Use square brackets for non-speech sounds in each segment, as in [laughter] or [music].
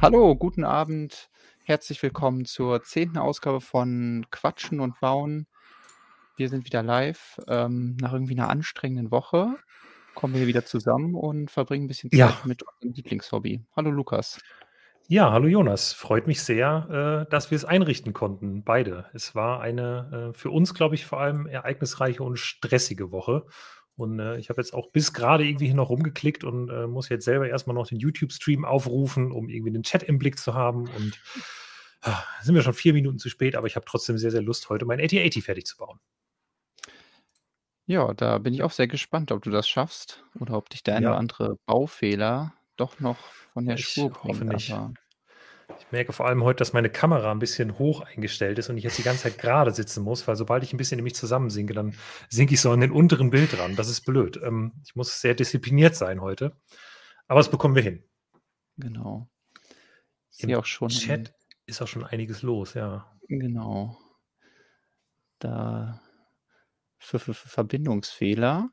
Hallo, guten Abend. Herzlich willkommen zur zehnten Ausgabe von Quatschen und Bauen. Wir sind wieder live. Ähm, nach irgendwie einer anstrengenden Woche kommen wir hier wieder zusammen und verbringen ein bisschen Zeit Ja. mit unserem Lieblingshobby. Hallo Lukas. Ja, hallo Jonas. Freut mich sehr, äh, dass wir es einrichten konnten, beide. Es war eine, äh, für uns, glaube ich, vor allem ereignisreiche und stressige Woche. Und, äh, ich habe jetzt auch bis gerade irgendwie hier noch rumgeklickt und, äh, muss jetzt selber erst mal noch den YouTube-Stream aufrufen, um irgendwie den Chat im Blick zu haben. Und ah, sind wir schon 4 Minuten zu spät, aber ich habe trotzdem sehr, sehr Lust, heute mein AT-AT fertig zu bauen. Ja, da bin ich auch sehr gespannt, ob du das schaffst oder ob dich der eine oder andere Baufehler doch noch von der Ich Spur hoffe bringt, nicht. aber Ich merke vor allem heute, dass meine Kamera ein bisschen hoch eingestellt ist und ich jetzt die ganze Zeit gerade sitzen muss, weil sobald ich ein bisschen in mich zusammensinke, dann sinke ich so an den unteren Bild ran. Das ist blöd. Ähm, ich muss sehr diszipliniert sein heute, aber das bekommen wir hin. Genau. Im auch schon Chat ist auch schon einiges los, ja. Genau. Da für für für Verbindungsfehler.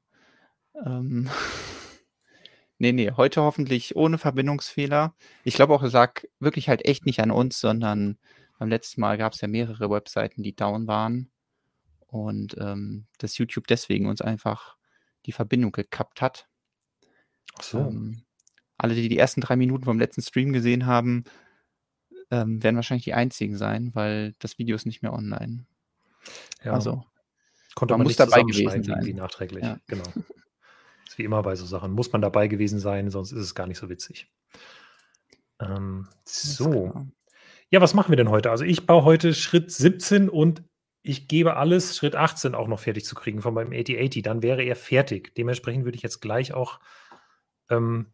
Ähm, [laughs] ne, ne, heute hoffentlich ohne Verbindungsfehler. Ich glaube auch, es lag wirklich halt echt nicht an uns, sondern beim letzten Mal gab's ja mehrere Webseiten, die down waren und, ähm, dass YouTube deswegen uns einfach die Verbindung gekappt hat. Ach so. Ähm, alle, die die ersten 3 Minuten vom letzten Stream gesehen haben, ähm, werden wahrscheinlich die einzigen sein, weil das Video ist nicht mehr online. Ja. Also, Konnte man man muss nicht dabei gewesen sein. nachträglich. Ja. Genau. [laughs] Ist wie immer bei so Sachen. Muss man dabei gewesen sein, sonst ist es gar nicht so witzig. Ähm, so. klar. Ja, was machen wir denn heute? Also, ich baue heute Schritt 17 und ich gebe alles, Schritt 18 auch noch fertig zu kriegen von meinem AT-AT. Dann wäre er fertig. Dementsprechend würde ich jetzt gleich auch, ähm,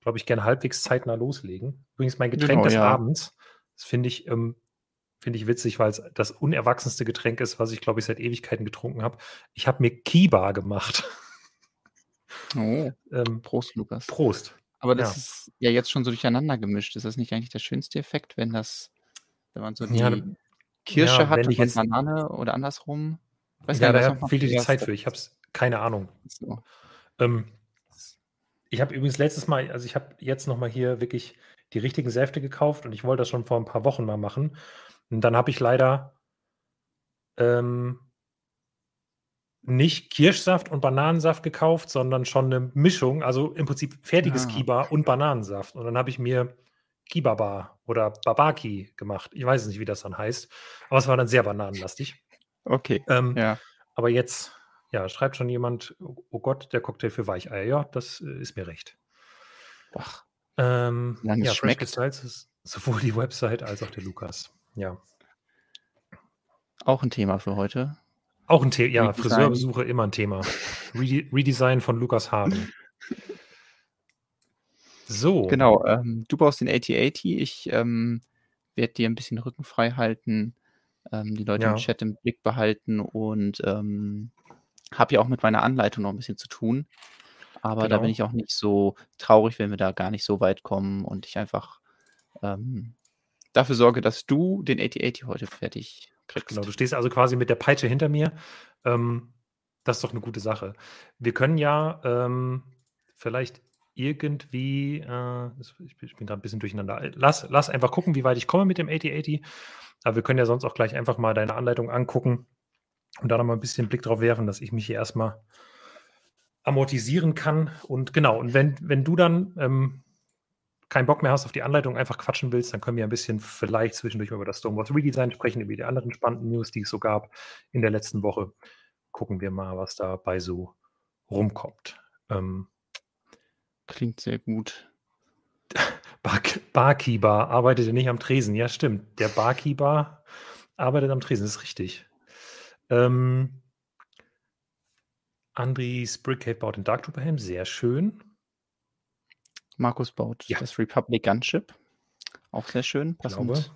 glaube ich, gerne halbwegs zeitnah loslegen. Übrigens mein Getränk Genau, des ja. Abends, das finde ich ähm, finde ich witzig, weil's das unerwachsenste Getränk ist, was ich, glaube ich, seit Ewigkeiten getrunken habe. Ich habe mir Kiba gemacht. [laughs] Oh, Ähm, Prost, Lukas. Prost. Aber das Ja. ist ja jetzt schon so durcheinander gemischt. Ist das nicht eigentlich der schönste Effekt, wenn das wenn man so Ja, die Kirsche ja, hat und jetzt Banane oder andersrum? Weiß Ja, gar nicht, was da fehlt dir die Zeit für. Ich habe es keine Ahnung. So. Ähm, ich habe übrigens letztes Mal also, ich habe jetzt noch mal hier wirklich die richtigen Säfte gekauft und ich wollte das schon vor 'n paar Wochen mal machen. Und dann habe ich leider ähm nicht Kirschsaft und Bananensaft gekauft, sondern schon 'ne Mischung, also, im Prinzip fertiges Ah. Kiba und Bananensaft. Und dann habe ich mir Kibaba oder Babaki gemacht. Ich weiß nicht, wie das dann heißt, aber es war dann sehr bananenlastig. Okay, Ähm, ja. aber jetzt, ja, schreibt schon jemand: „Oh Gott, der Cocktail für Weicheier.“ Ja, das, äh, ist mir recht. Ach. Ähm, ja, Fresh schmeckt. Styles ist sowohl die Website als auch der Lukas. Ja. Auch 'n Thema für heute. Auch 'n The ja. Friseurbesuche immer 'n Thema. [laughs] Rede Redesign von Lukas Haaren. So. Genau, ähm, du baust den AT-AT. Ich, ähm, werde dir 'n bisschen Rücken frei halten, ähm, die Leute im Ja. Chat im Blick behalten und, ähm, habe ja auch mit meiner Anleitung noch 'n bisschen zu tun. Aber da bin Genau. ich auch nicht so traurig, wenn wir da gar nicht so weit kommen und ich einfach, ähm, dafür sorge, dass du den AT-AT heute fertig kriegst. Genau, du stehst also quasi mit der Peitsche hinter mir. Ähm, das ist doch 'ne gute Sache. Wir können ja, ähm, vielleicht irgendwie, äh ich bin bin grad 'n bisschen durcheinander. Lass lass einfach gucken, wie weit ich komme mit dem AT-AT. Aber wir können ja sonst auch gleich einfach mal deine Anleitung angucken und da noch mal 'n bisschen Blick drauf werfen, dass ich mich hier erst mal amortisieren kann. Und genau, und wenn wenn du dann, ähm, keinen Bock mehr hast auf die Anleitung, einfach quatschen willst, dann können wir ein bisschen vielleicht zwischendurch über das Stonewall Redesign sprechen, über die anderen spannenden News, die es so gab in der letzten Woche. Gucken wir mal, was dabei so rumkommt. Ähm Klingt sehr gut. [laughs] Bark Barkeeper arbeitet ja nicht am Tresen. Ja, stimmt. Der Barkeeper arbeitet am Tresen, das ist richtig. Ähm Andries Brickcave baut den Dark Trooper Helm, sehr schön. Markus baut Ja. das Republic Gunship. Auch sehr schön, passend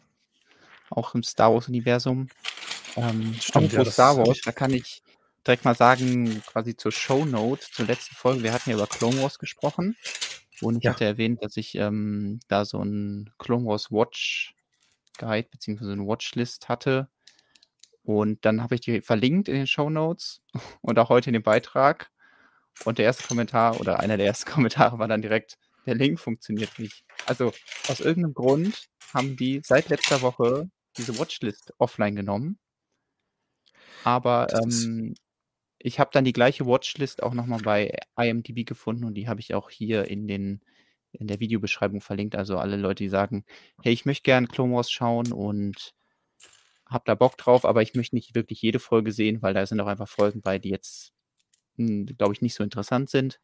auch im Star Wars-Universum. Ähm, Stimmt, ja, Star Wars, da kann ich direkt mal sagen, quasi zur Shownote, zur letzten Folge, wir hatten ja über Clone Wars gesprochen und ich Ja. hatte erwähnt, dass ich, ähm, da so 'n Clone Wars Watch Guide beziehungsweise 'ne Watchlist hatte. Und dann habe ich die verlinkt in den Shownotes [laughs] und auch heute in dem Beitrag. Und der erste Kommentar oder einer der ersten [laughs] Kommentare war dann direkt: „Der Link funktioniert nicht.“ also aus irgendeinem Grund haben die seit letzter Woche diese Watchlist offline genommen. Aber, ähm, ich habe dann die gleiche Watchlist auch noch mal bei IMDb gefunden und die habe ich auch hier in den in der Videobeschreibung verlinkt. Also alle Leute, die sagen: „Hey, ich möchte gern Clone Wars schauen und habe da Bock drauf, aber ich möchte nicht wirklich jede Folge sehen, weil da sind auch einfach Folgen bei, die jetzt, hm, glaube ich, nicht so interessant sind.“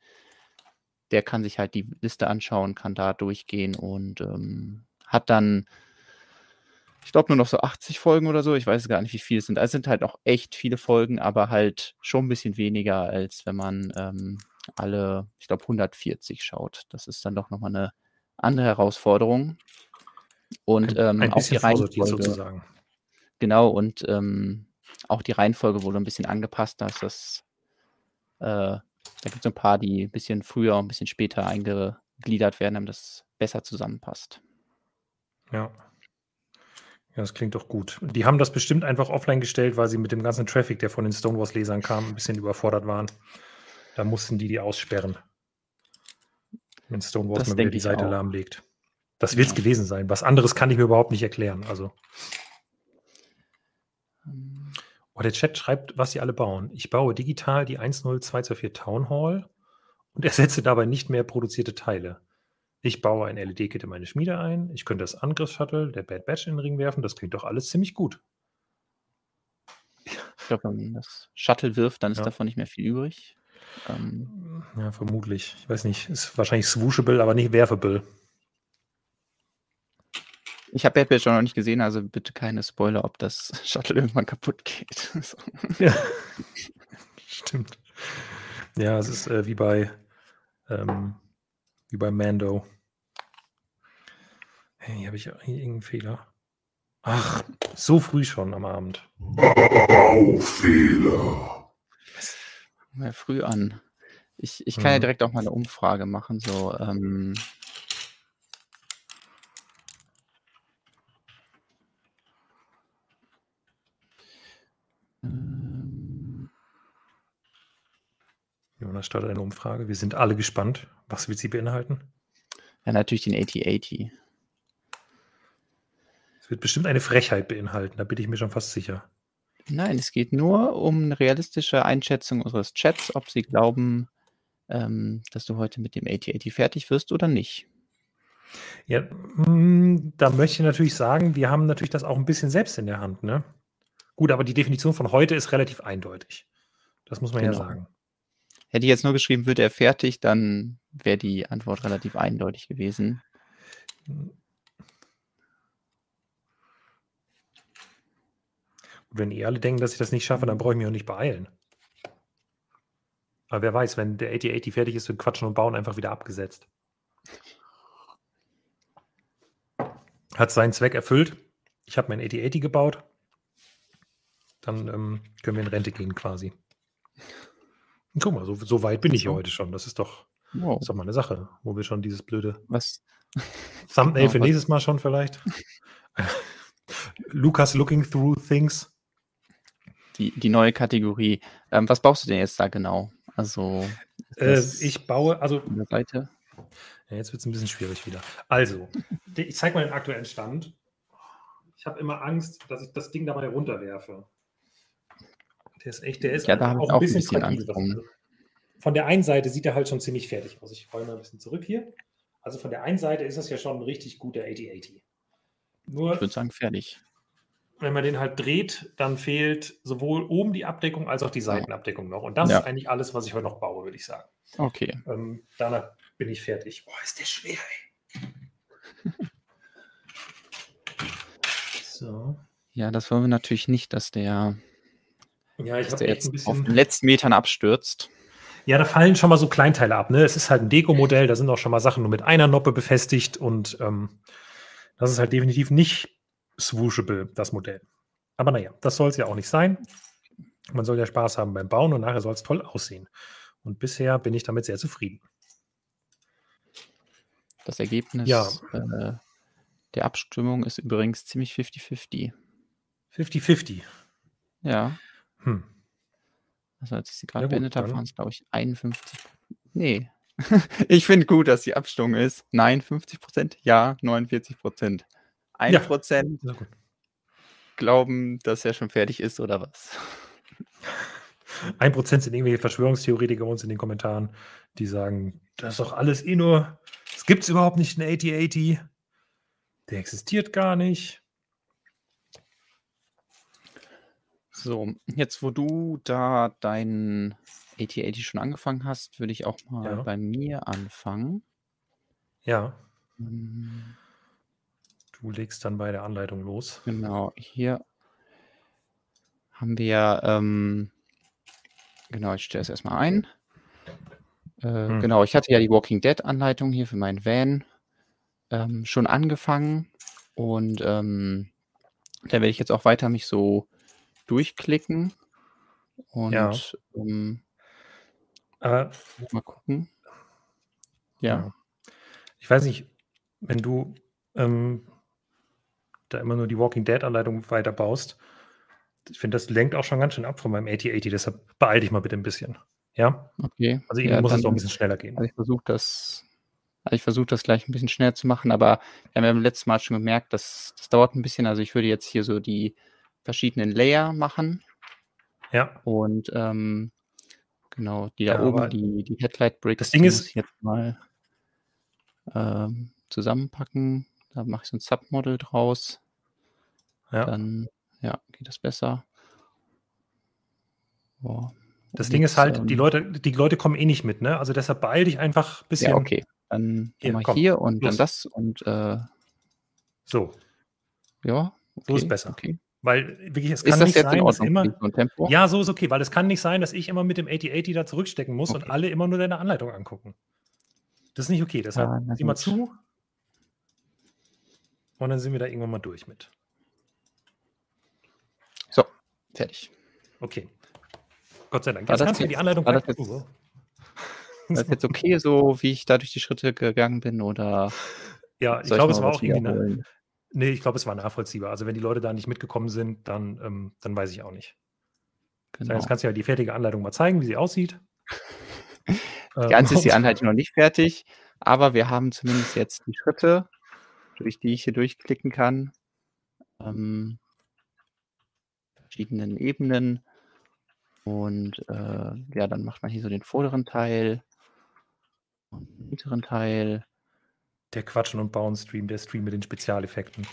Der kann sich halt die Liste anschauen, kann da durchgehen und, ähm, hat dann ich glaube, nur noch so 80 Folgen oder so. Ich weiß gar nicht, wie viele es sind. Also, es sind halt auch echt viele Folgen, aber halt schon 'n bisschen weniger, als wenn man, ähm, alle, ich glaube, 140 schaut. Das ist dann doch noch mal 'ne andere Herausforderung. Und, Ein ähm, ein auch die Reihenfolge sozusagen. genau, und, ähm, auch die Reihenfolge wurde 'n bisschen angepasst, dass das äh, da gibt's so 'n paar, die 'n bisschen früher und 'n bisschen später eingegliedert werden, damit das besser zusammenpasst. Ja. Ja, das klingt doch gut. Die haben das bestimmt einfach offline gestellt, weil sie mit dem ganzen Traffic, der von den Stoned Wars-Lesern kam, 'n bisschen überfordert waren. Da mussten die die aussperren. Wenn Das mal wieder die Seite auch. lahmlegt. Das wird's Ja. gewesen sein. Was anderes kann ich mir überhaupt nicht erklären, also Ähm. Oh, der Chat schreibt, was sie alle bauen. Ich baue digital die 10224 Town Hall und ersetze dabei nicht mehr produzierte Teile. Ich baue ein LED-Kit in meine Schmiede ein. Ich könnte das Angriffs-Shuttle der Bad Batch in den Ring werfen. Das klingt doch alles ziemlich gut. Ich glaube, wenn man das Shuttle wirft, dann ist Ja. davon nicht mehr viel übrig. Ähm. Ja, vermutlich. Ich weiß nicht. Ist wahrscheinlich swooshable, aber nicht werfable. Ich habe Bad auch noch nicht gesehen, also bitte keine Spoiler, ob das [laughs] Shuttle irgendwann kaputt geht. [laughs] So. Ja. Stimmt. Ja, es ist, äh, wie bei ähm, wie bei Mando. Hey, habe ich hier irgendeinen Fehler? Ach, so früh schon am Abend. Baufehler. Ja, früh an. Ich ich kann ja Mhm. direkt auch mal 'ne Umfrage machen, so, ähm Jonas startet eine Umfrage. Wir sind alle gespannt. Was wird sie beinhalten? Ja, natürlich den AT-AT. Es wird bestimmt eine Frechheit beinhalten, da bin ich mir schon fast sicher. Nein, es geht nur um 'ne realistische Einschätzung unseres Chats, ob sie glauben, ähm, dass du heute mit dem AT-AT fertig wirst oder nicht. Ja, hm, da möchte ich natürlich sagen, wir haben natürlich das auch 'n bisschen selbst in der Hand, ne? Gut, aber die Definition von heute ist relativ eindeutig. Das muss man ja Genau. sagen. Hätte ich jetzt nur geschrieben: „Wird er fertig“, dann wäre die Antwort relativ eindeutig gewesen. Wenn eh alle denken, dass ich das nicht schaffe, dann brauche ich mich auch nicht beeilen. Aber wer weiß, wenn der AT-AT fertig ist, wird Quatschen und Bauen einfach wieder abgesetzt. Hat seinen Zweck erfüllt. Ich habe mein AT-AT gebaut. Dann, ähm, können wir in Rente gehen quasi. Guck mal, so so weit bin ich ja heute schon. Das ist doch Wow. ist doch mal 'ne Sache, wo wir schon dieses blöde Was [laughs] Thumbnail genau, für was nächstes Mal schon vielleicht. [laughs] Lukas looking through things. Die die neue Kategorie. Ähm, was baust du denn jetzt da genau? Also, Äh, ich baue also Seite? ja, jetzt wird's 'n bisschen schwierig wieder. Also, [laughs] ich zeige mal den aktuellen Stand. Ich habe immer Angst, dass ich das Ding dabei runterwerfe. Der ist echt der ist Ja, da habe ich auch 'n auch 'n bisschen bisschen fragil. Also, von der einen Seite sieht er halt schon ziemlich fertig aus. Ich rolle mal 'n bisschen zurück hier. Also, von der einen Seite ist das ja schon 'n richtig guter AT-AT. Ich Nur würde sagen, fertig. wenn man den halt dreht, dann fehlt sowohl oben die Abdeckung als auch die. Seitenabdeckung noch. Und das Ja. ist eigentlich alles, was ich heute noch baue, würde ich sagen. Okay. Ähm, danach bin ich fertig. Boah, ist der schwer, ey. [laughs] So. Ja, das wollen wir natürlich nicht, dass der Ja, ich habe der echt 'n jetzt auf den bisschen letzten Metern abstürzt. Ja, da fallen schon mal so Kleinteile ab, ne? Es ist halt 'n Dekomodell, da sind auch schon mal Sachen nur mit einer Noppe befestigt und, ähm, das ist halt definitiv nicht swooshable, das Modell. Aber na ja, das soll's ja auch nicht sein. Man soll ja Spaß haben beim Bauen und nachher soll's toll aussehen. Und bisher bin ich damit sehr zufrieden. Das Ergebnis, Ja. äh, der Abstimmung ist übrigens ziemlich 50-50. 50-50. Ja. Hm. Also, als ich sie Ja grad gut, beendet habe, dann waren's, glaube ich, 51 ne, [laughs] Ich finde gut, dass die Abstimmung ist. Nein, 50 ja, 49% 1 Ja, gut. glauben, dass er schon fertig ist oder was? 1% sind irgendwelche Verschwörungstheoretiker uns in den Kommentaren, die sagen: „Das ist doch alles eh nur es gibt's überhaupt nicht 'n 8080. Der existiert gar nicht.“ So, jetzt, wo du da dein 8080 schon angefangen hast, würde ich auch mal Ja. bei mir anfangen. Ja. Hm. Du legst dann bei der Anleitung los. Genau, hier haben wir, ähm genau, ich stelle es erst mal ein. Äh, Mhm. genau, ich hatte ja die Walking Dead Anleitung hier für meinen Van, ähm, schon angefangen und, ähm, da werde ich jetzt auch weiter mich so durchklicken Ja. und, ähm Aber mal gucken. Ja. Ja. Ich weiß nicht, wenn du, ähm, da immer nur die Walking Dead Anleitung weiterbaust, ich finde, das lenkt auch schon ganz schön ab von meinem 8080, deshalb beeile dich mal bitte 'n bisschen, ja? Okay. Also, Ja, irgendwie muss es doch 'n dann bisschen schneller gehen. also, ich versuche das also, ich versuche das gleich 'n bisschen schneller zu machen, aber wir haben ja beim letzten Mal schon gemerkt, das das dauert 'n bisschen. Also, ich würde jetzt hier so die verschiedenen Layer machen. Ja. Und, ähm, genau, die da Ja, oben, die die Headlight Bricks, das Ding die ist jetzt mal ähm, zusammenpacken. Da mache ich so 'n Submodel draus. Ja. Dann, ja, geht das besser. Boah. Das Ding ist halt, die ähm Leute die Leute kommen eh nicht mit, ne? Also, deshalb beeile dich einfach bisschen. Ja, okay. Dann dann Hier, ich komm, hier und dann los. das und, äh So. Ja, So ist okay, besser. okay. Weil wirklich, es kann das nicht sein, dass immer ja, so ist okay, weil es kann nicht sein, dass ich immer mit dem 8080 da zurückstecken muss und Okay. alle immer nur deine Anleitung angucken. Das ist nicht okay, deshalb na sieh mal zu. Und dann sind wir da irgendwann mal durch mit. So, fertig. Okay. Gott sei Dank. Jetzt das kannst du mir die Anleitung war das jetzt oh. war das jetzt okay so, wie ich da durch die Schritte gegangen bin oder Ja, ich glaube, es war auch irgendwie 'ne wiederholen? ne, ich glaube, es war nachvollziehbar. Also, wenn die Leute da nicht mitgekommen sind, dann ähm, dann weiß ich auch nicht. So, jetzt Genau. kannst du ja die fertige Anleitung mal zeigen, wie sie aussieht. [laughs] Ähm, Ganz ist die Anleitung noch nicht fertig, aber wir haben zumindest jetzt die Schritte, durch die ich hier durchklicken kann. Ähm verschiedenen Ebenen. Und, äh, ja, dann macht man hier so den vorderen Teil und den hinteren Teil. Der Quatschen und Bauen Stream, der Stream mit den Spezialeffekten.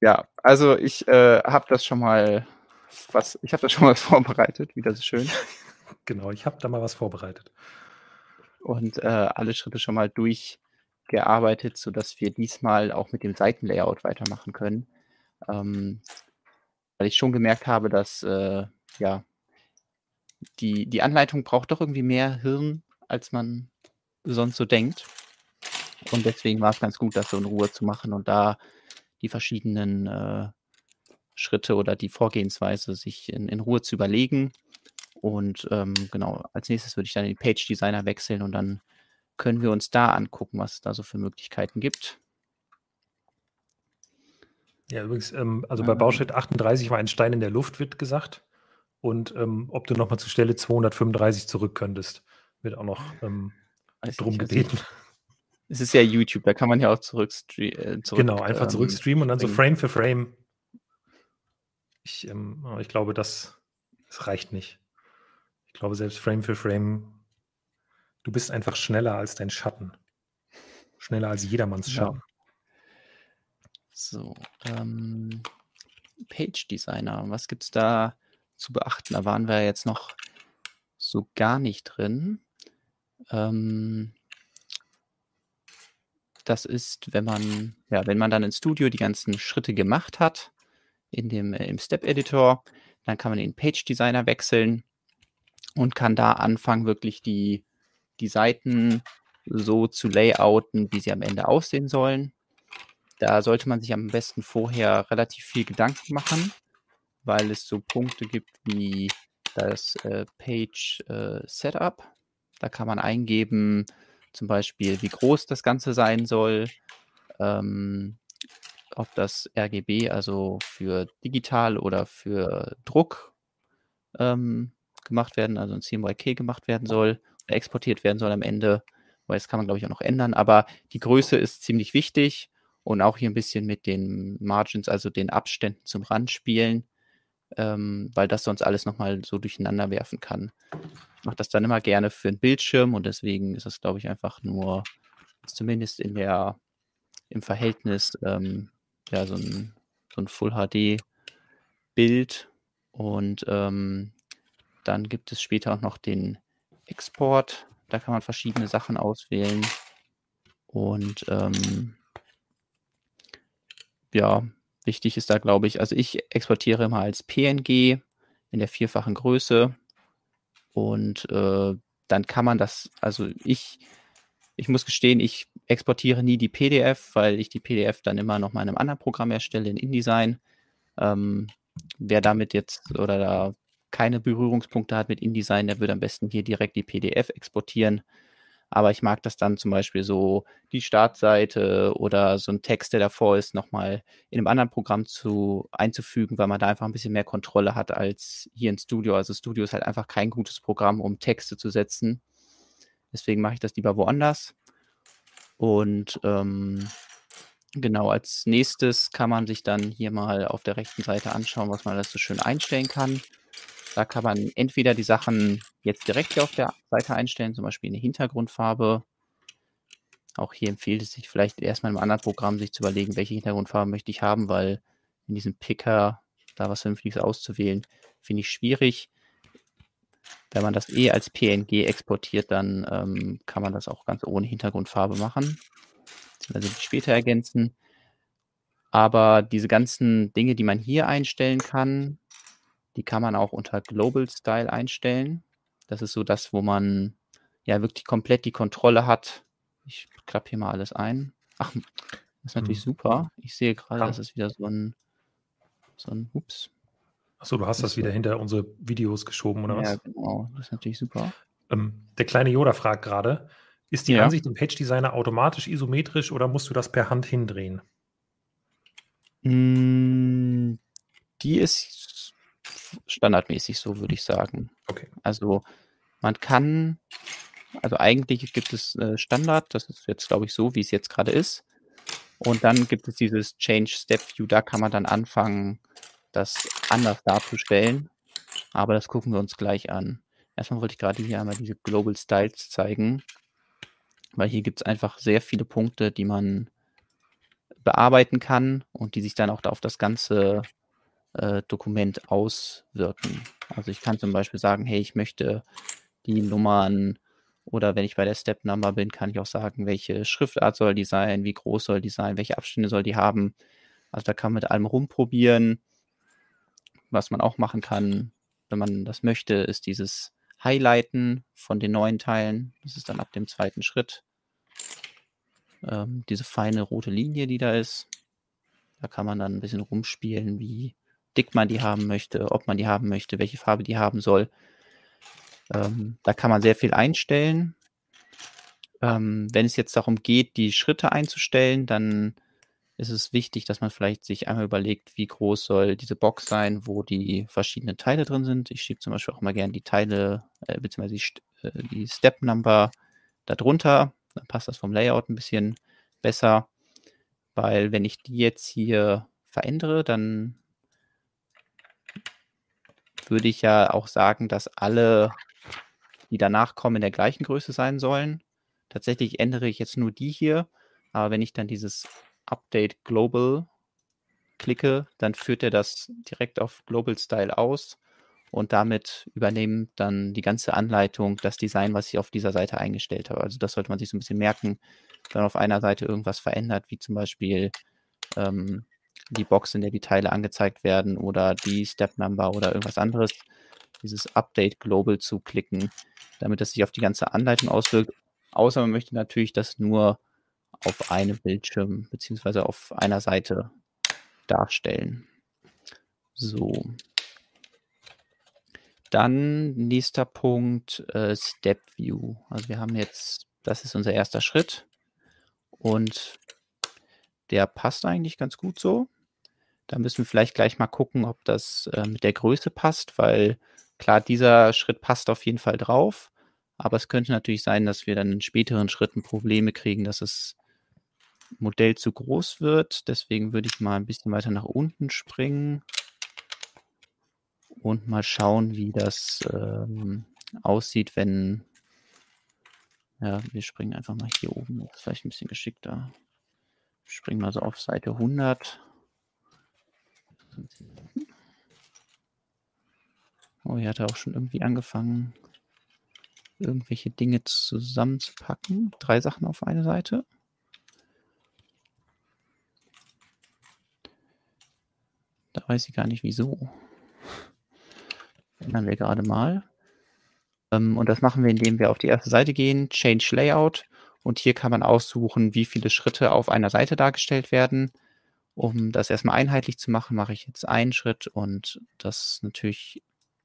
Ja, also, ich, äh, habe das schon mal was ich habe das schon mal [laughs] vorbereitet, wieder so schön. Genau, ich habe da mal was vorbereitet. Und, äh, alle Schritte schon mal durchgearbeitet, sodass wir diesmal auch mit dem Seitenlayout weitermachen können. Ähm, weil ich schon gemerkt habe, dass, äh, ja die die Anleitung braucht doch irgendwie mehr Hirn, als man sonst so denkt. Und deswegen war's ganz gut, das so in Ruhe zu machen und da die verschiedenen, äh, Schritte oder die Vorgehensweise sich in in Ruhe zu überlegen. Und, ähm, genau, als Nächstes würde ich dann den Page Designer wechseln und dann können wir uns da angucken, was es da so für Möglichkeiten gibt. Ja, übrigens, ähm, also, bei Bauschritt 38 war ein Stein in der Luft, wird gesagt. Und, ähm, ob du noch mal zur Stelle 235 zurück könntest, wird auch noch, ähm, drum nicht, also gebeten. [laughs] Es ist ja YouTube, da kann man ja auch zurück äh, zurück, Genau, einfach ähm, zurückstreamen und dann so. Frame für Frame. Ich, ähm ich glaube, das das reicht nicht. Ich glaube, selbst Frame für Frame du bist einfach schneller als dein Schatten. Schneller als jedermanns Ja. Schatten. So, ähm, Page Designer, was gibt's da zu beachten? Da waren wir jetzt noch so gar nicht drin. Ähm das ist, wenn man ja, wenn man dann im Studio die ganzen Schritte gemacht hat in dem äh, im Step Editor, dann kann man in den Page Designer wechseln und kann da anfangen, wirklich die die Seiten so zu layouten, wie sie am Ende aussehen sollen. Da sollte man sich am besten vorher relativ viel Gedanken machen, weil es so Punkte gibt wie das, äh, Page, äh, Setup. Da kann man eingeben, zum Beispiel, wie groß das Ganze sein soll, ähm, ob das RGB, also für digital oder für Druck, ähm, gemacht werden, also ein CMYK gemacht werden soll, exportiert werden soll am Ende. Weil das kann man, glaube ich, auch noch ändern. Aber die Größe ist ziemlich wichtig und auch hier ein bisschen mit den Margins, also den Abständen zum Rand spielen, ähm, weil das sonst alles nochmal so durcheinander werfen kann. Ich mache das dann immer gerne für einen Bildschirm und deswegen ist das, glaube ich, einfach nur zumindest in der im Verhältnis ähm, ja so ein, so ein Full HD Bild und ähm, dann gibt es später auch noch den Export. Da kann man verschiedene Sachen auswählen. Und ähm, ja, wichtig ist da, glaube ich, also ich exportiere immer als PNG in der vierfachen Größe. Und äh, dann kann man das, also ich, ich muss gestehen, ich exportiere nie die PDF, weil ich die PDF dann immer noch mal in einem anderen Programm erstelle, in InDesign. Ähm, wer damit jetzt oder da keine Berührungspunkte hat mit InDesign, der würde am besten hier direkt die PDF exportieren. Aber ich mag das dann zum Beispiel so, die Startseite oder so ein Text, der davor ist, nochmal in einem anderen Programm zu, einzufügen, weil man da einfach ein bisschen mehr Kontrolle hat als hier in Studio. Also Studio ist halt einfach kein gutes Programm, um Texte zu setzen. Deswegen mache ich das lieber woanders. Und ähm, genau, als nächstes kann man sich dann hier mal auf der rechten Seite anschauen, was man alles so schön einstellen kann. Da kann man entweder die Sachen jetzt direkt hier auf der Seite einstellen, zum Beispiel eine Hintergrundfarbe. Auch hier empfiehlt es sich vielleicht erstmal im anderen Programm sich zu überlegen, welche Hintergrundfarbe möchte ich haben, weil in diesem Picker da was Vernünftiges auszuwählen, finde ich schwierig. Wenn man das eh als PNG exportiert, dann ähm, kann man das auch ganz ohne Hintergrundfarbe machen, beziehungsweise später ergänzen. Aber diese ganzen Dinge, die man hier einstellen kann, die kann man auch unter Global Style einstellen. Das ist so das, wo man ja wirklich komplett die Kontrolle hat. Ich klappe hier mal alles ein. Ach, das ist natürlich mhm. super. Ich sehe gerade, das ist wieder so ein, so ein, ups. Achso, du hast das, das wieder hinter unsere Videos geschoben, oder ja, was? Ja, genau. Das ist natürlich super. Ähm, der kleine Yoda fragt gerade, ist die ja. Ansicht im Page Designer automatisch isometrisch oder musst du das per Hand hindrehen? Mm, die ist standardmäßig so, würde ich sagen. Okay. Also man kann, also eigentlich gibt es äh, Standard, das ist jetzt, glaube ich, so, wie es jetzt gerade ist. Und dann gibt es dieses Change Step View, da kann man dann anfangen, das anders darzustellen. Aber das gucken wir uns gleich an. Erstmal wollte ich gerade hier einmal diese Global Styles zeigen, weil hier gibt es einfach sehr viele Punkte, die man bearbeiten kann und die sich dann auch auf das ganze äh, Dokument auswirken. Also ich kann zum Beispiel sagen, hey, ich möchte die Nummern oder wenn ich bei der Step Number bin, kann ich auch sagen, welche Schriftart soll die sein, wie groß soll die sein, welche Abstände soll die haben. Also da kann man mit allem rumprobieren. Was man auch machen kann, wenn man das möchte, ist dieses Highlighten von den neuen Teilen. Das ist dann ab dem zweiten Schritt. Ähm, diese feine rote Linie, die da ist. Da kann man dann ein bisschen rumspielen, wie dick man die haben möchte, ob man die haben möchte, welche Farbe die haben soll. Ähm, da kann man sehr viel einstellen. Ähm, wenn es jetzt darum geht, die Schritte einzustellen, dann ist es wichtig, dass man vielleicht sich einmal überlegt, wie groß soll diese Box sein, wo die verschiedenen Teile drin sind. Ich schiebe zum Beispiel auch immer gerne die Teile, äh, beziehungsweise die, äh, die Step Number darunter. Dann passt das vom Layout ein bisschen besser, weil wenn ich die jetzt hier verändere, dann würde ich ja auch sagen, dass alle, die danach kommen, in der gleichen Größe sein sollen. Tatsächlich ändere ich jetzt nur die hier, aber wenn ich dann dieses Update Global klicke, dann führt er das direkt auf Global Style aus und damit übernehmen dann die ganze Anleitung das Design, was ich auf dieser Seite eingestellt habe. Also das sollte man sich so ein bisschen merken, wenn auf einer Seite irgendwas verändert, wie zum Beispiel ähm, die Box, in der die Teile angezeigt werden oder die Step Number oder irgendwas anderes, dieses Update Global zu klicken, damit es sich auf die ganze Anleitung auswirkt. Außer man möchte natürlich das nur auf einem Bildschirm bzw. auf einer Seite darstellen. So. Dann nächster Punkt, äh, Step View. Also wir haben jetzt, das ist unser erster Schritt und der passt eigentlich ganz gut so. Da müssen wir vielleicht gleich mal gucken, ob das äh, mit der Größe passt, weil klar, dieser Schritt passt auf jeden Fall drauf, aber es könnte natürlich sein, dass wir dann in späteren Schritten Probleme kriegen, dass das Modell zu groß wird. Deswegen würde ich mal ein bisschen weiter nach unten springen und mal schauen, wie das ähm, aussieht, wenn ja, wir springen einfach mal hier oben. Das ist vielleicht ein bisschen geschickter. Springen mal so auf Seite 100. Oh, hier hat er auch schon irgendwie angefangen, irgendwelche Dinge zusammenzupacken. Drei Sachen auf eine Seite. Da weiß ich gar nicht wieso. Ändern wir gerade mal. Ähm, und das machen wir, indem wir auf die erste Seite gehen, Change Layout. Und hier kann man aussuchen, wie viele Schritte auf einer Seite dargestellt werden. Um das erstmal einheitlich zu machen, mache ich jetzt einen Schritt und das natürlich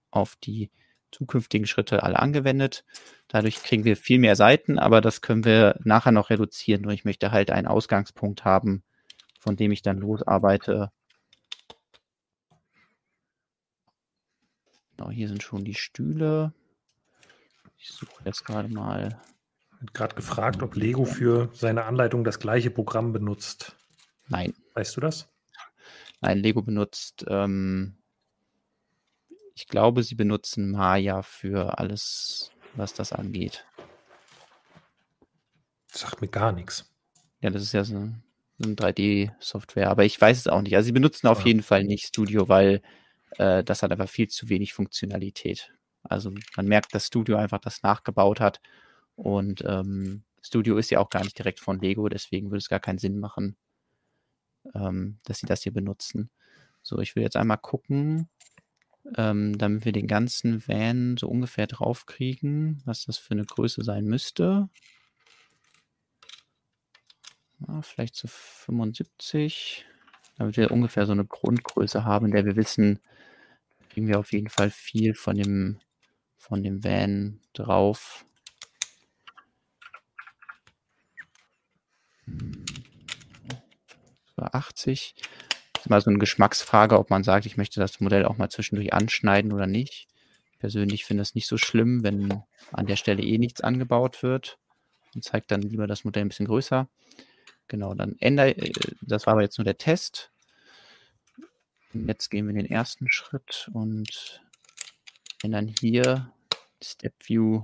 auf die zukünftigen Schritte alle angewendet. Dadurch kriegen wir viel mehr Seiten, aber das können wir nachher noch reduzieren. Nur ich möchte halt einen Ausgangspunkt haben, von dem ich dann losarbeite. Genau, hier sind schon die Stühle. Ich suche jetzt gerade mal. Gerade gefragt, ob Lego für seine Anleitung das gleiche Programm benutzt. Nein. Weißt du das? Nein, Lego benutzt, ähm, ich glaube, sie benutzen Maya für alles, was das angeht. Das sagt mir gar nichts. Ja, das ist ja so, so eine 3D-Software, aber ich weiß es auch nicht. Also sie benutzen auf ja. jeden Fall nicht Studio, weil äh, das hat einfach viel zu wenig Funktionalität. Also man merkt, dass Studio einfach das nachgebaut hat. Und ähm, Studio ist ja auch gar nicht direkt von Lego, deswegen würde es gar keinen Sinn machen, ähm, dass sie das hier benutzen. So, ich will jetzt einmal gucken, ähm, damit wir den ganzen Van so ungefähr draufkriegen, was das für eine Größe sein müsste. Ja, vielleicht so 75, damit wir ungefähr so eine Grundgröße haben, in der wir wissen, kriegen wir auf jeden Fall viel von dem von dem Van drauf. So 80. Das ist mal so eine Geschmacksfrage, ob man sagt, ich möchte das Modell auch mal zwischendurch anschneiden oder nicht. Ich persönlich finde es nicht so schlimm, wenn an der Stelle eh nichts angebaut wird und zeigt dann lieber das Modell ein bisschen größer. Genau, dann ändere, äh, das war aber jetzt nur der Test. Jetzt gehen wir in den ersten Schritt und ändern hier Step View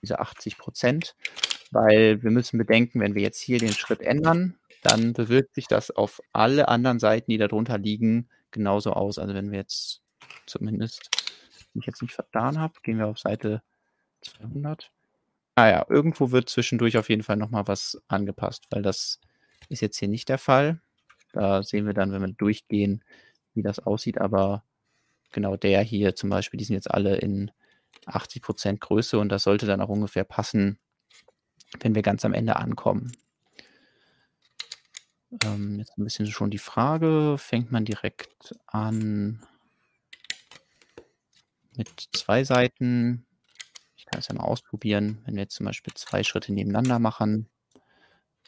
diese 80 Prozent, weil wir müssen bedenken, wenn wir jetzt hier den Schritt ändern, dann bewirkt sich das auf alle anderen Seiten, die darunter liegen, genauso aus. Also wenn wir jetzt zumindest, wenn ich jetzt nicht vertan habe, gehen wir auf Seite 200. Ah ja, irgendwo wird zwischendurch auf jeden Fall nochmal was angepasst, weil das ist jetzt hier nicht der Fall. Da sehen wir dann, wenn wir durchgehen, wie das aussieht. Aber genau der hier zum Beispiel, die sind jetzt alle in 80 Prozent Größe und das sollte dann auch ungefähr passen, wenn wir ganz am Ende ankommen. Ähm, jetzt ein bisschen schon die Frage, fängt man direkt an mit zwei Seiten? Ich kann es ja mal ausprobieren. Wenn wir jetzt zum Beispiel zwei Schritte nebeneinander machen,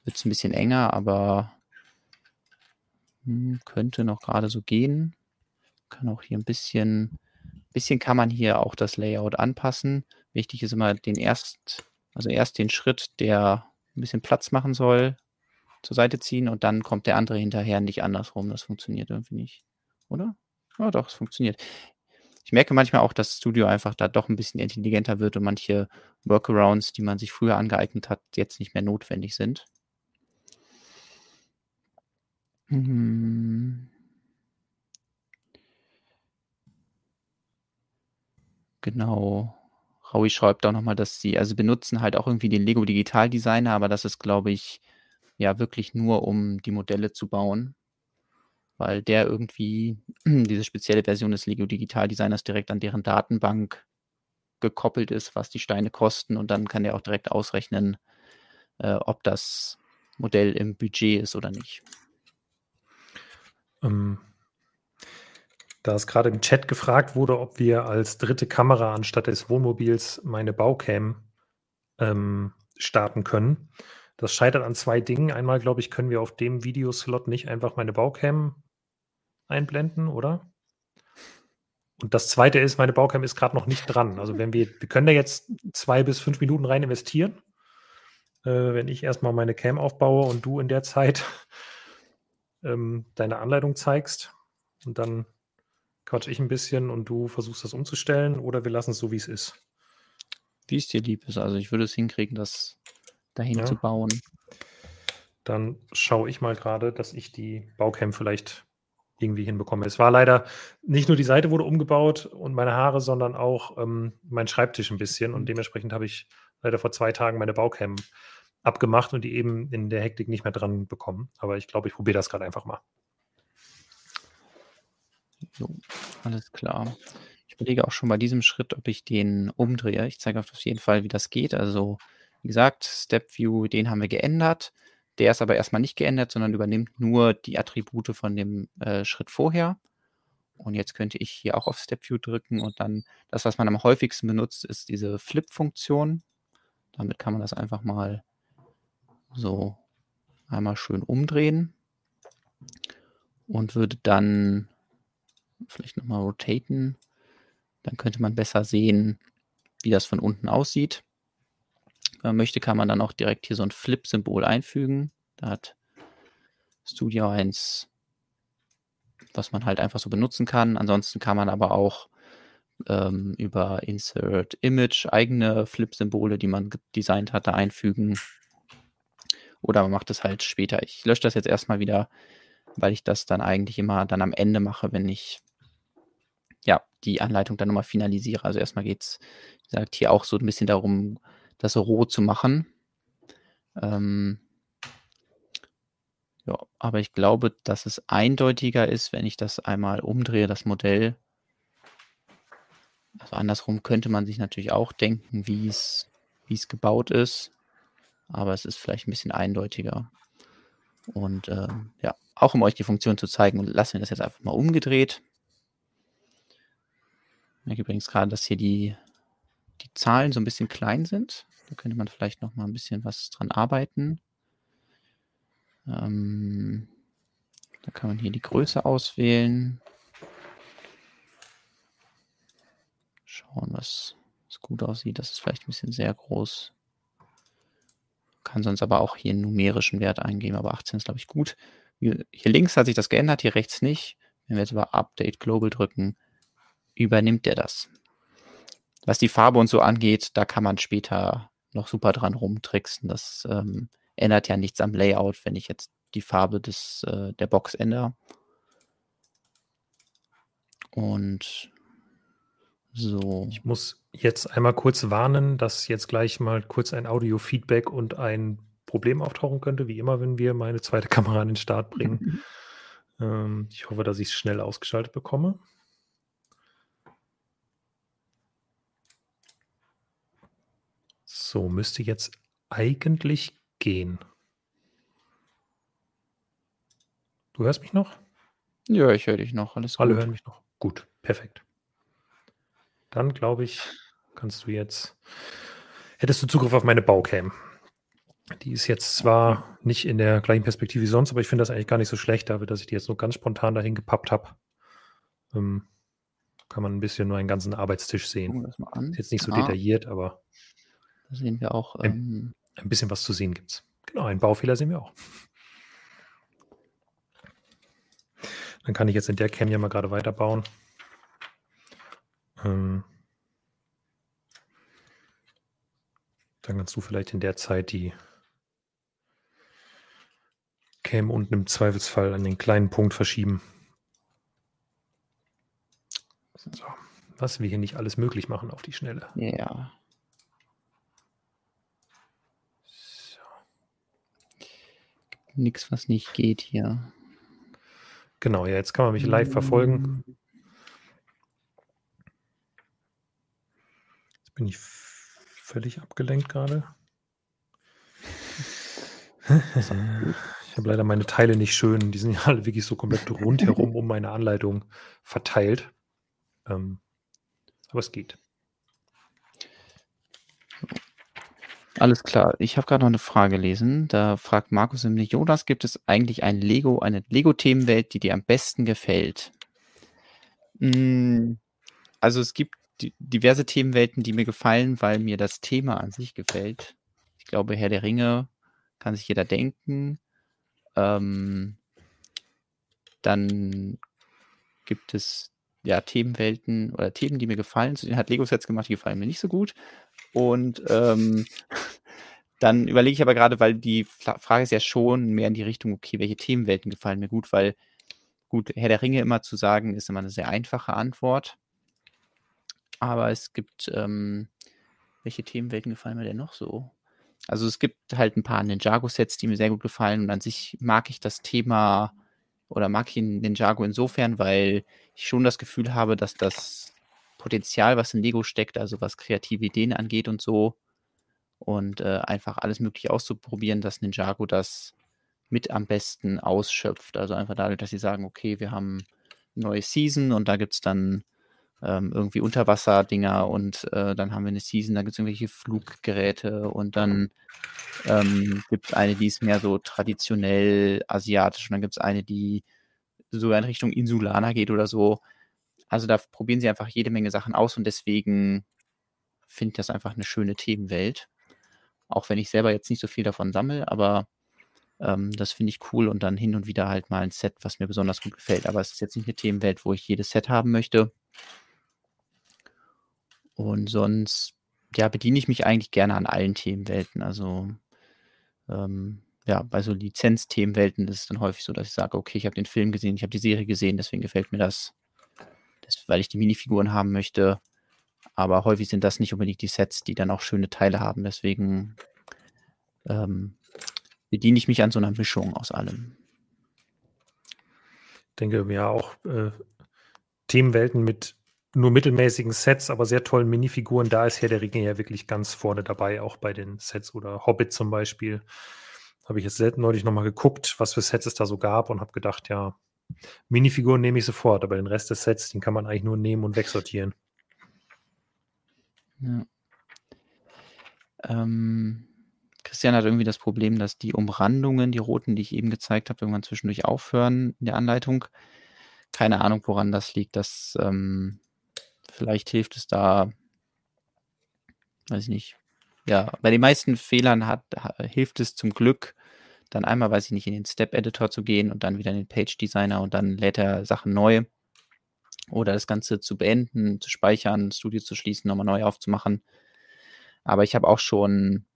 wird es ein bisschen enger, aber hm, könnte noch gerade so gehen. Kann auch hier ein bisschen bisschen kann man hier auch das Layout anpassen. Wichtig ist immer den erst, also erst den Schritt, der ein bisschen Platz machen soll, zur Seite ziehen und dann kommt der andere hinterher, nicht andersrum. Das funktioniert irgendwie nicht. Oder? Ja, doch, es funktioniert. Ich merke manchmal auch, dass Studio einfach da doch ein bisschen intelligenter wird und manche Workarounds, die man sich früher angeeignet hat, jetzt nicht mehr notwendig sind. Hm. Genau. Raui schreibt auch nochmal, dass sie, also benutzen halt auch irgendwie den Lego Digital Designer, aber das ist, glaube ich, ja wirklich nur, um die Modelle zu bauen, weil der irgendwie [clears throat] diese spezielle Version des Lego Digital Designers direkt an deren Datenbank gekoppelt ist, was die Steine kosten und dann kann der auch direkt ausrechnen, äh, ob das Modell im Budget ist oder nicht. Ähm, da es gerade im Chat gefragt wurde, ob wir als dritte Kamera anstatt des Wohnmobils meine Baucam ähm, starten können. Das scheitert an zwei Dingen. Einmal, glaube ich, können wir auf dem Videoslot nicht einfach meine Baucam einblenden, oder? Und das zweite ist, meine Baucam ist gerade noch nicht dran. Also wenn wir, wir können da jetzt zwei bis fünf Minuten rein investieren. Äh, wenn ich erstmal meine Cam aufbaue und du in der Zeit ähm, deine Anleitung zeigst und dann quatsch ich ein bisschen und du versuchst das umzustellen oder wir lassen es so, wie es ist. Wie es dir lieb ist. Also ich würde es hinkriegen, das dahin ja. zu bauen. Dann schaue ich mal gerade, dass ich die Baucam vielleicht irgendwie hinbekomme. Es war leider nicht nur die Seite wurde umgebaut und meine Haare, sondern auch ähm, mein Schreibtisch ein bisschen. Und mhm. dementsprechend habe ich leider vor zwei Tagen meine Baucam abgemacht und die eben in der Hektik nicht mehr dran bekommen. Aber ich glaube, ich probiere das gerade einfach mal. So, alles klar. Ich überlege auch schon bei diesem Schritt, ob ich den umdrehe. Ich zeige auf jeden Fall, wie das geht. Also, wie gesagt, Step View, den haben wir geändert. Der ist aber erstmal nicht geändert, sondern übernimmt nur die Attribute von dem äh, Schritt vorher. Und jetzt könnte ich hier auch auf Step View drücken und dann das, was man am häufigsten benutzt, ist diese Flip-Funktion. Damit kann man das einfach mal so einmal schön umdrehen und würde dann vielleicht nochmal rotaten. Dann könnte man besser sehen, wie das von unten aussieht. Man möchte, kann man dann auch direkt hier so ein Flip-Symbol einfügen. Da hat Studio 1, was man halt einfach so benutzen kann. Ansonsten kann man aber auch ähm, über Insert Image eigene Flip-Symbole, die man designt hatte, einfügen. Oder man macht es halt später. Ich lösche das jetzt erstmal wieder, weil ich das dann eigentlich immer dann am Ende mache, wenn ich ja die Anleitung dann nochmal finalisiere. Also erstmal geht es, wie gesagt, hier auch so ein bisschen darum, das roh zu machen. Ähm, ja, aber ich glaube, dass es eindeutiger ist, wenn ich das einmal umdrehe, das Modell. Also andersrum könnte man sich natürlich auch denken, wie es, wie es gebaut ist. Aber es ist vielleicht ein bisschen eindeutiger. Und äh, ja, auch um euch die Funktion zu zeigen, lassen wir das jetzt einfach mal umgedreht. Ich merke übrigens gerade, dass hier die die Zahlen so ein bisschen klein sind. Da könnte man vielleicht noch mal ein bisschen was dran arbeiten. Ähm, da kann man hier die Größe auswählen. Schauen, was, was gut aussieht. Das ist vielleicht ein bisschen sehr groß. Kann sonst aber auch hier einen numerischen Wert eingeben, aber 18 ist, glaube ich, gut. Hier, hier links hat sich das geändert, hier rechts nicht. Wenn wir jetzt aber Update Global drücken, übernimmt der das. Was die Farbe und so angeht, da kann man später noch super dran rumtricksen. Das ähm, ändert ja nichts am Layout, wenn ich jetzt die Farbe des, äh, der Box ändere. Und so. Ich muss jetzt einmal kurz warnen, dass jetzt gleich mal kurz ein Audio-Feedback und ein Problem auftauchen könnte, wie immer, wenn wir meine zweite [laughs] Kamera an den Start bringen. [laughs] ähm, ich hoffe, dass ich es schnell ausgeschaltet bekomme. So, müsste jetzt eigentlich gehen. Du hörst mich noch? Ja, ich höre dich noch. Alles Alle gut. hören mich noch. Gut, perfekt. Dann glaube ich, kannst du jetzt. Hättest du Zugriff auf meine Baucam? Die ist jetzt zwar nicht in der gleichen Perspektive wie sonst, aber ich finde das eigentlich gar nicht so schlecht, dafür, dass ich die jetzt nur ganz spontan dahin gepappt habe. Ähm, kann man ein bisschen nur einen ganzen Arbeitstisch sehen. Ist jetzt nicht so ah. detailliert, aber. Da sehen wir auch. Ähm, ein, ein, bisschen was zu sehen gibt es. Genau, einen Baufehler sehen wir auch. Dann kann ich jetzt in der Cam ja mal gerade weiterbauen. Ähm, dann kannst du vielleicht in der Zeit die Cam unten im Zweifelsfall an den kleinen Punkt verschieben. So, was wir hier nicht alles möglich machen auf die Schnelle. Ja. Nichts, was nicht geht hier. Genau, ja, jetzt kann man mich live verfolgen. Jetzt bin ich völlig abgelenkt gerade. Ich habe leider meine Teile nicht schön. Die sind ja alle wirklich so komplett rundherum um meine Anleitung verteilt. Ähm, aber es geht. Alles klar. Ich habe gerade noch eine Frage gelesen. Da fragt Markus nämlich, Jonas, gibt es eigentlich ein Lego, eine Lego-Themenwelt, die dir am besten gefällt? Hm, also es gibt di diverse Themenwelten, die mir gefallen, weil mir das Thema an sich gefällt. Ich glaube, Herr der Ringe kann sich jeder denken. Ähm, dann gibt es ja Themenwelten oder Themen, die mir gefallen. Zu denen hat Lego Sets gemacht, die gefallen mir nicht so gut. Und ähm, dann überlege ich aber gerade, weil die Frage ist ja schon mehr in die Richtung, okay, welche Themenwelten gefallen mir gut, weil gut, Herr der Ringe immer zu sagen, ist immer eine sehr einfache Antwort. Aber es gibt, ähm, welche Themenwelten gefallen mir denn noch so? Also es gibt halt ein paar Ninjago-Sets, die mir sehr gut gefallen und an sich mag ich das Thema oder mag ich Ninjago insofern, weil ich schon das Gefühl habe, dass das Potenzial, was in Lego steckt, also was kreative Ideen angeht und so und äh, einfach alles Mögliche auszuprobieren, dass Ninjago das mit am besten ausschöpft. Also einfach dadurch, dass sie sagen, okay, wir haben eine neue Season und da gibt es dann ähm, irgendwie Unterwasser-Dinger und äh, dann haben wir eine Season, da gibt es irgendwelche Fluggeräte und dann ähm, gibt es eine, die ist mehr so traditionell asiatisch und dann gibt es eine, die sogar in Richtung Insulaner geht oder so. Also da probieren sie einfach jede Menge Sachen aus und deswegen finde ich das einfach eine schöne Themenwelt. Auch wenn ich selber jetzt nicht so viel davon sammle, aber ähm, das finde ich cool und dann hin und wieder halt mal ein Set, was mir besonders gut gefällt. Aber es ist jetzt nicht eine Themenwelt, wo ich jedes Set haben möchte. Und sonst, ja, bediene ich mich eigentlich gerne an allen Themenwelten. Also, ähm, ja, bei so Lizenz-Themenwelten ist es dann häufig so, dass ich sage, okay, ich habe den Film gesehen, ich habe die Serie gesehen, deswegen gefällt mir das, das, weil ich die Minifiguren haben möchte. Aber häufig sind das nicht unbedingt die Sets, die dann auch schöne Teile haben. Deswegen ähm, bediene ich mich an so einer Mischung aus allem. Ich denke, ja, auch äh, Themenwelten mit nur mittelmäßigen Sets, aber sehr tollen Minifiguren. Da ist Herr der Ringe ja wirklich ganz vorne dabei, auch bei den Sets oder Hobbit zum Beispiel. Habe ich jetzt neulich nochmal geguckt, was für Sets es da so gab und habe gedacht, ja, Minifiguren nehme ich sofort, aber den Rest des Sets, den kann man eigentlich nur nehmen und wegsortieren. Ja. Ähm, Christian hat irgendwie das Problem, dass die Umrandungen, die roten, die ich eben gezeigt habe, irgendwann zwischendurch aufhören in der Anleitung. Keine Ahnung, woran das liegt. Das ähm, Vielleicht hilft es da, weiß ich nicht. Ja, bei den meisten Fehlern hat, hilft es zum Glück, dann einmal, weiß ich nicht, in den Step-Editor zu gehen und dann wieder in den Page-Designer und dann lädt er Sachen neu. Oder das Ganze zu beenden, zu speichern, Studio zu schließen, nochmal neu aufzumachen. Aber ich habe auch schon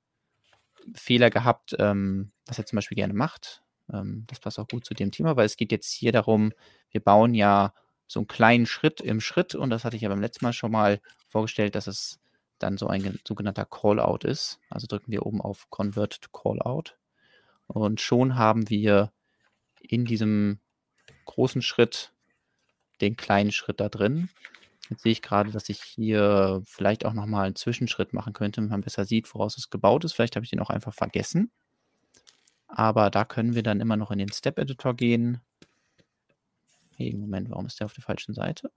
Fehler gehabt, ähm, was er zum Beispiel gerne macht. Ähm, das passt auch gut zu dem Thema, weil es geht jetzt hier darum, wir bauen ja so einen kleinen Schritt im Schritt und das hatte ich ja beim letzten Mal schon mal vorgestellt, dass es dann so ein sogenannter Callout ist. Also drücken wir oben auf Convert to Callout und schon haben wir in diesem großen Schritt den kleinen Schritt da drin. Jetzt sehe ich gerade, dass ich hier vielleicht auch nochmal einen Zwischenschritt machen könnte, wenn man besser sieht, woraus es gebaut ist. Vielleicht habe ich den auch einfach vergessen. Aber da können wir dann immer noch in den Step Editor gehen Hey, Moment, warum ist der auf der falschen Seite?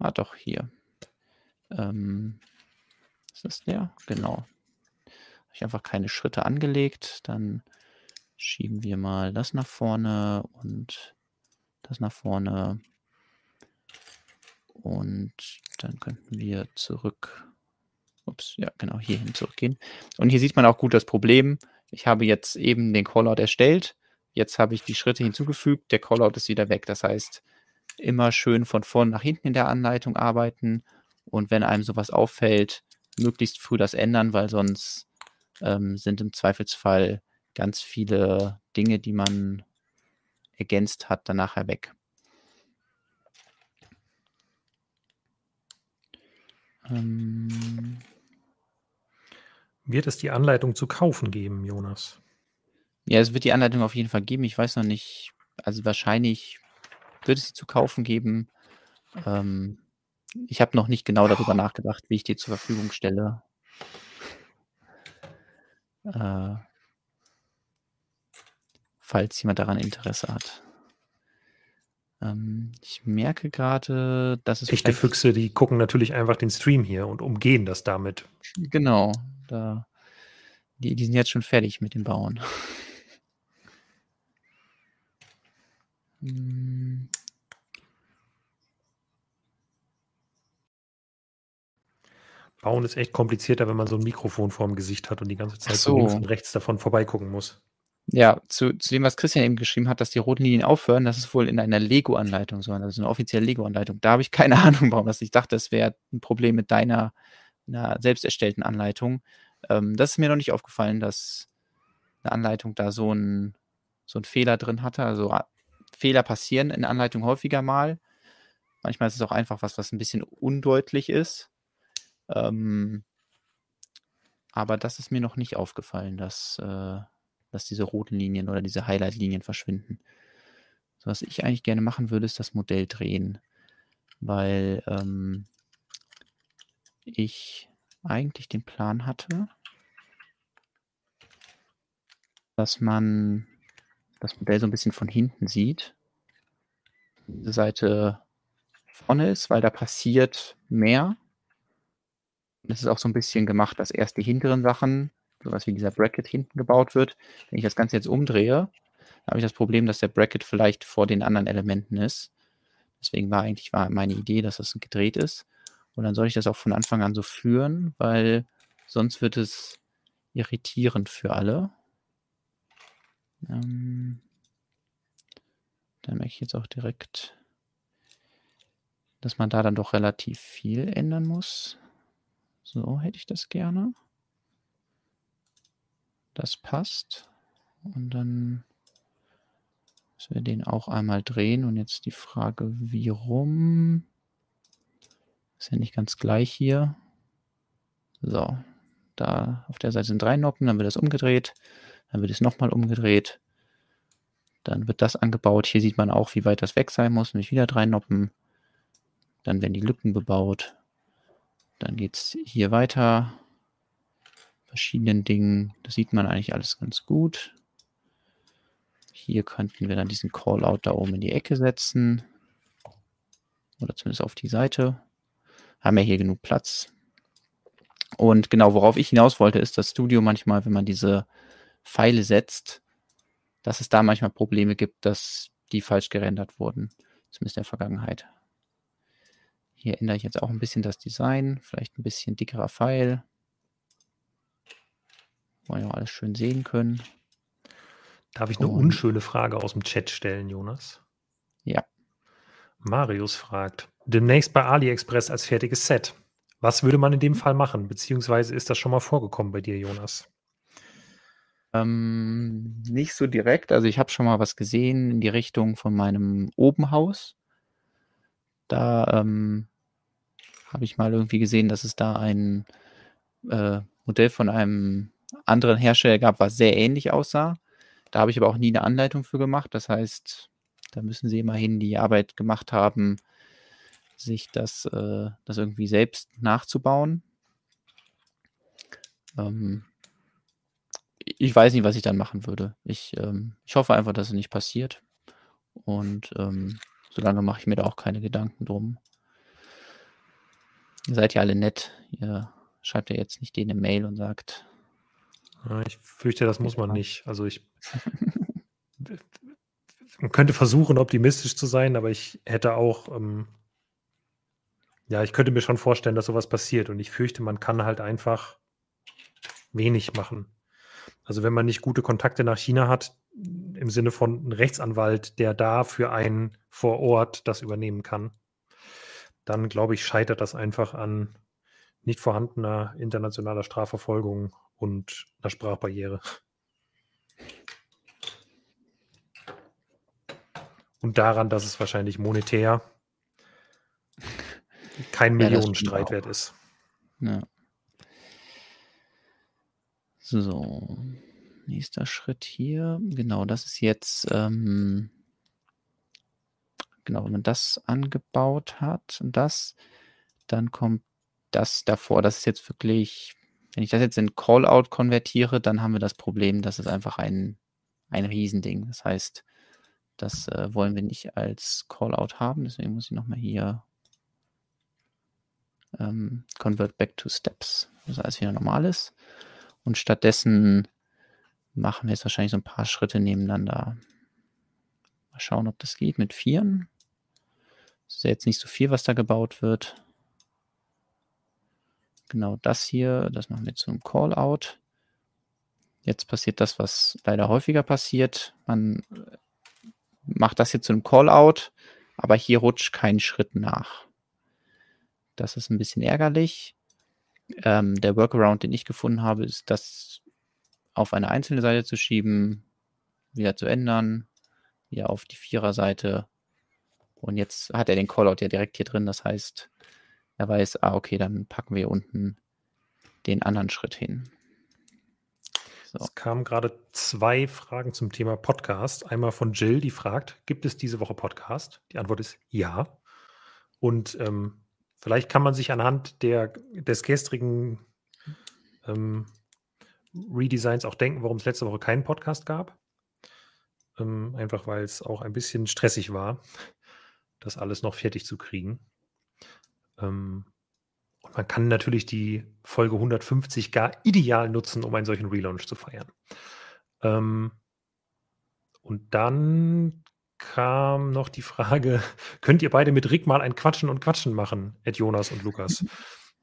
Ah, doch, hier. Ähm, ist das der? Genau. Ich einfach keine Schritte angelegt. Dann schieben wir mal das nach vorne und das nach vorne. Und dann könnten wir zurück. Ups, ja, genau, hierhin zurückgehen. Und hier sieht man auch gut das Problem. Ich habe jetzt eben den Callout erstellt Jetzt habe ich die Schritte hinzugefügt, der Callout ist wieder weg. Das heißt, immer schön von vorn nach hinten in der Anleitung arbeiten und wenn einem sowas auffällt, möglichst früh das ändern, weil sonst ähm, sind im Zweifelsfall ganz viele Dinge, die man ergänzt hat, dann nachher weg. Ähm, Wird es die Anleitung zu kaufen geben, Jonas? Ja, es wird die Anleitung auf jeden Fall geben. Ich weiß noch nicht, also wahrscheinlich wird es sie zu kaufen geben. Ähm, ich habe noch nicht genau darüber nachgedacht, wie ich die zur Verfügung stelle. Äh, falls jemand daran Interesse hat. Ähm, ich merke gerade, dass es. Echte Füchse, die gucken natürlich einfach den Stream hier und umgehen das damit. Genau, da, die, die sind jetzt schon fertig mit dem Bauen. [laughs] Hm. Bauen ist echt komplizierter, wenn man so ein Mikrofon vorm Gesicht hat und die ganze Zeit so links und rechts davon vorbeigucken muss. Ja, zu zu dem, was Christian eben geschrieben hat, dass die roten Linien aufhören, das ist wohl in einer Lego-Anleitung so, also 'ne offizielle Lego-Anleitung. Da habe ich keine [laughs] Ahnung, warum das ich dachte, das wäre 'n Problem mit deiner 'ner selbst erstellten Anleitung. Ähm, das ist mir noch nicht aufgefallen, dass 'ne Anleitung da so 'n so Fehler drin hatte. Also, a Fehler passieren in Anleitungen häufiger mal. Manchmal ist es auch einfach was, was 'n bisschen undeutlich ist. Ähm aber das ist mir noch nicht aufgefallen, dass äh, dass diese roten Linien oder diese Highlight-Linien verschwinden. So, was ich eigentlich gerne machen würde, ist das Modell drehen, weil, ähm ich eigentlich den Plan hatte dass man das Modell so 'n bisschen von hinten sieht. Diese Seite vorne ist, weil da passiert mehr. Das ist auch so 'n bisschen gemacht, dass erst die hinteren Sachen, so was wie dieser Bracket hinten gebaut wird. Wenn ich das Ganze jetzt umdrehe, habe ich das Problem, dass der Bracket vielleicht vor den anderen Elementen ist. Deswegen war eigentlich war meine Idee, dass das gedreht ist. Und dann soll ich das auch von Anfang an so führen, weil sonst wird es irritierend für alle. Ähm da merke ich jetzt auch direkt dass man da dann doch relativ viel ändern muss. So hätte ich das gerne. Das passt. Und dann müssen wir den auch einmal drehen und jetzt die Frage, wie rum? Ist ja nicht ganz gleich hier. So, da auf der Seite sind 3 Noppen, dann wird das umgedreht, dann wird es noch mal umgedreht. Dann wird das angebaut. Hier sieht man auch, wie weit das weg sein muss, nämlich wieder 3 Noppen. Dann werden die Lücken bebaut. Dann geht's hier weiter. Verschiedenen Dingen. Das sieht man eigentlich alles ganz gut. Hier könnten wir dann diesen Callout da oben in die Ecke setzen. Oder zumindest auf die Seite. Haben ja hier genug Platz. Und genau, worauf ich hinaus wollte, ist, dass Studio manchmal, wenn man diese Pfeile setzt, dass es da manchmal Probleme gibt, dass die falsch gerendert wurden, zumindest in der Vergangenheit. Hier ändere ich jetzt auch 'n bisschen das Design, vielleicht 'n bisschen dickerer Pfeil. Wollen ja auch alles schön sehen können. Darf ich 'ne Und unschöne Frage aus'm Chat stellen, Jonas? Ja. Marius fragt: „Demnächst bei AliExpress als fertiges Set. Was würde man in dem Fall machen, beziehungsweise ist das schon mal vorgekommen bei dir, Jonas?“ Ähm, nicht so direkt. Also, ich habe schon mal was gesehen in die Richtung von meinem Obenhaus. Da, ähm, habe ich mal irgendwie gesehen, dass es da ein, äh, Modell von einem anderen Hersteller gab, was sehr ähnlich aussah. Da habe ich aber auch nie 'ne Anleitung für gemacht. Das heißt, da müssen sie immerhin die Arbeit gemacht haben, sich das äh, das irgendwie selbst nachzubauen. Ähm ich weiß nicht, was ich dann machen würde. Ich ähm, ich hoffe einfach, dass es nicht passiert. Und, ähm, so lange mache ich mir da auch keine Gedanken drum. Ihr seid ja alle nett. Ihr schreibt ja jetzt nicht denen 'ne Mail und sagt Ja, ich fürchte, das muss man nicht. Also, ich [laughs] man könnte versuchen, optimistisch zu sein, aber ich hätte auch, ähm ja, ich könnte mir schon vorstellen, dass so was passiert und ich fürchte, man kann halt einfach wenig machen. Also, wenn man nicht gute Kontakte nach China hat, im Sinne von 'n Rechtsanwalt, der da für einen vor Ort das übernehmen kann, dann glaube ich, scheitert das einfach an nicht vorhandener internationaler Strafverfolgung und 'ner Sprachbarriere. Und daran, dass es wahrscheinlich monetär kein Ja, Millionenstreit wert ist. Ja. So, nächster Schritt hier. Genau, das ist jetzt, ähm genau, wenn man das angebaut hat und das, dann kommt das davor. Das ist jetzt wirklich wenn ich das jetzt in Callout konvertiere, dann haben wir das Problem, das ist einfach ein ein Riesending. Das heißt, das, äh, wollen wir nicht als Callout haben, deswegen muss ich noch mal hier ähm, convert back to steps, dass alles wieder normal ist. Und stattdessen machen wir jetzt wahrscheinlich so 'n paar Schritte nebeneinander. Mal schauen, ob das geht mit Vieren. Ist ja jetzt nicht so viel, was da gebaut wird. genau das hier, das machen wir zum Callout. Jetzt passiert das, was leider häufiger passiert. Man macht das hier zu einem Callout, aber hier rutscht kein Schritt nach. Das ist ein bisschen ärgerlich. Ähm, der Workaround, den ich gefunden habe, ist, das auf eine einzelne Seite zu schieben, wieder zu ändern, wieder auf die Viererseite. Und jetzt hat er den Callout ja direkt hier drin. Das heißt, er weiß, ah, okay, dann packen wir unten den anderen Schritt hin. So. Es kamen gerade zwei Fragen zum Thema Podcast. Einmal von Jill, die fragt, gibt es diese Woche Podcast? Die Antwort ist ja. Und ähm, vielleicht kann man sich anhand der, des gestrigen ähm, Redesigns auch denken, warum es letzte Woche keinen Podcast gab. Ähm, einfach weil es auch ein bisschen stressig war, das alles noch fertig zu kriegen. Ähm, und man kann natürlich die Folge 150 gar ideal nutzen, um einen solchen Relaunch zu feiern. Ähm, und dann kam noch die Frage, [laughs] könnt ihr beide mit Rick mal ein Quatschen und Quatschen machen, Ed Jonas und Lukas? [laughs]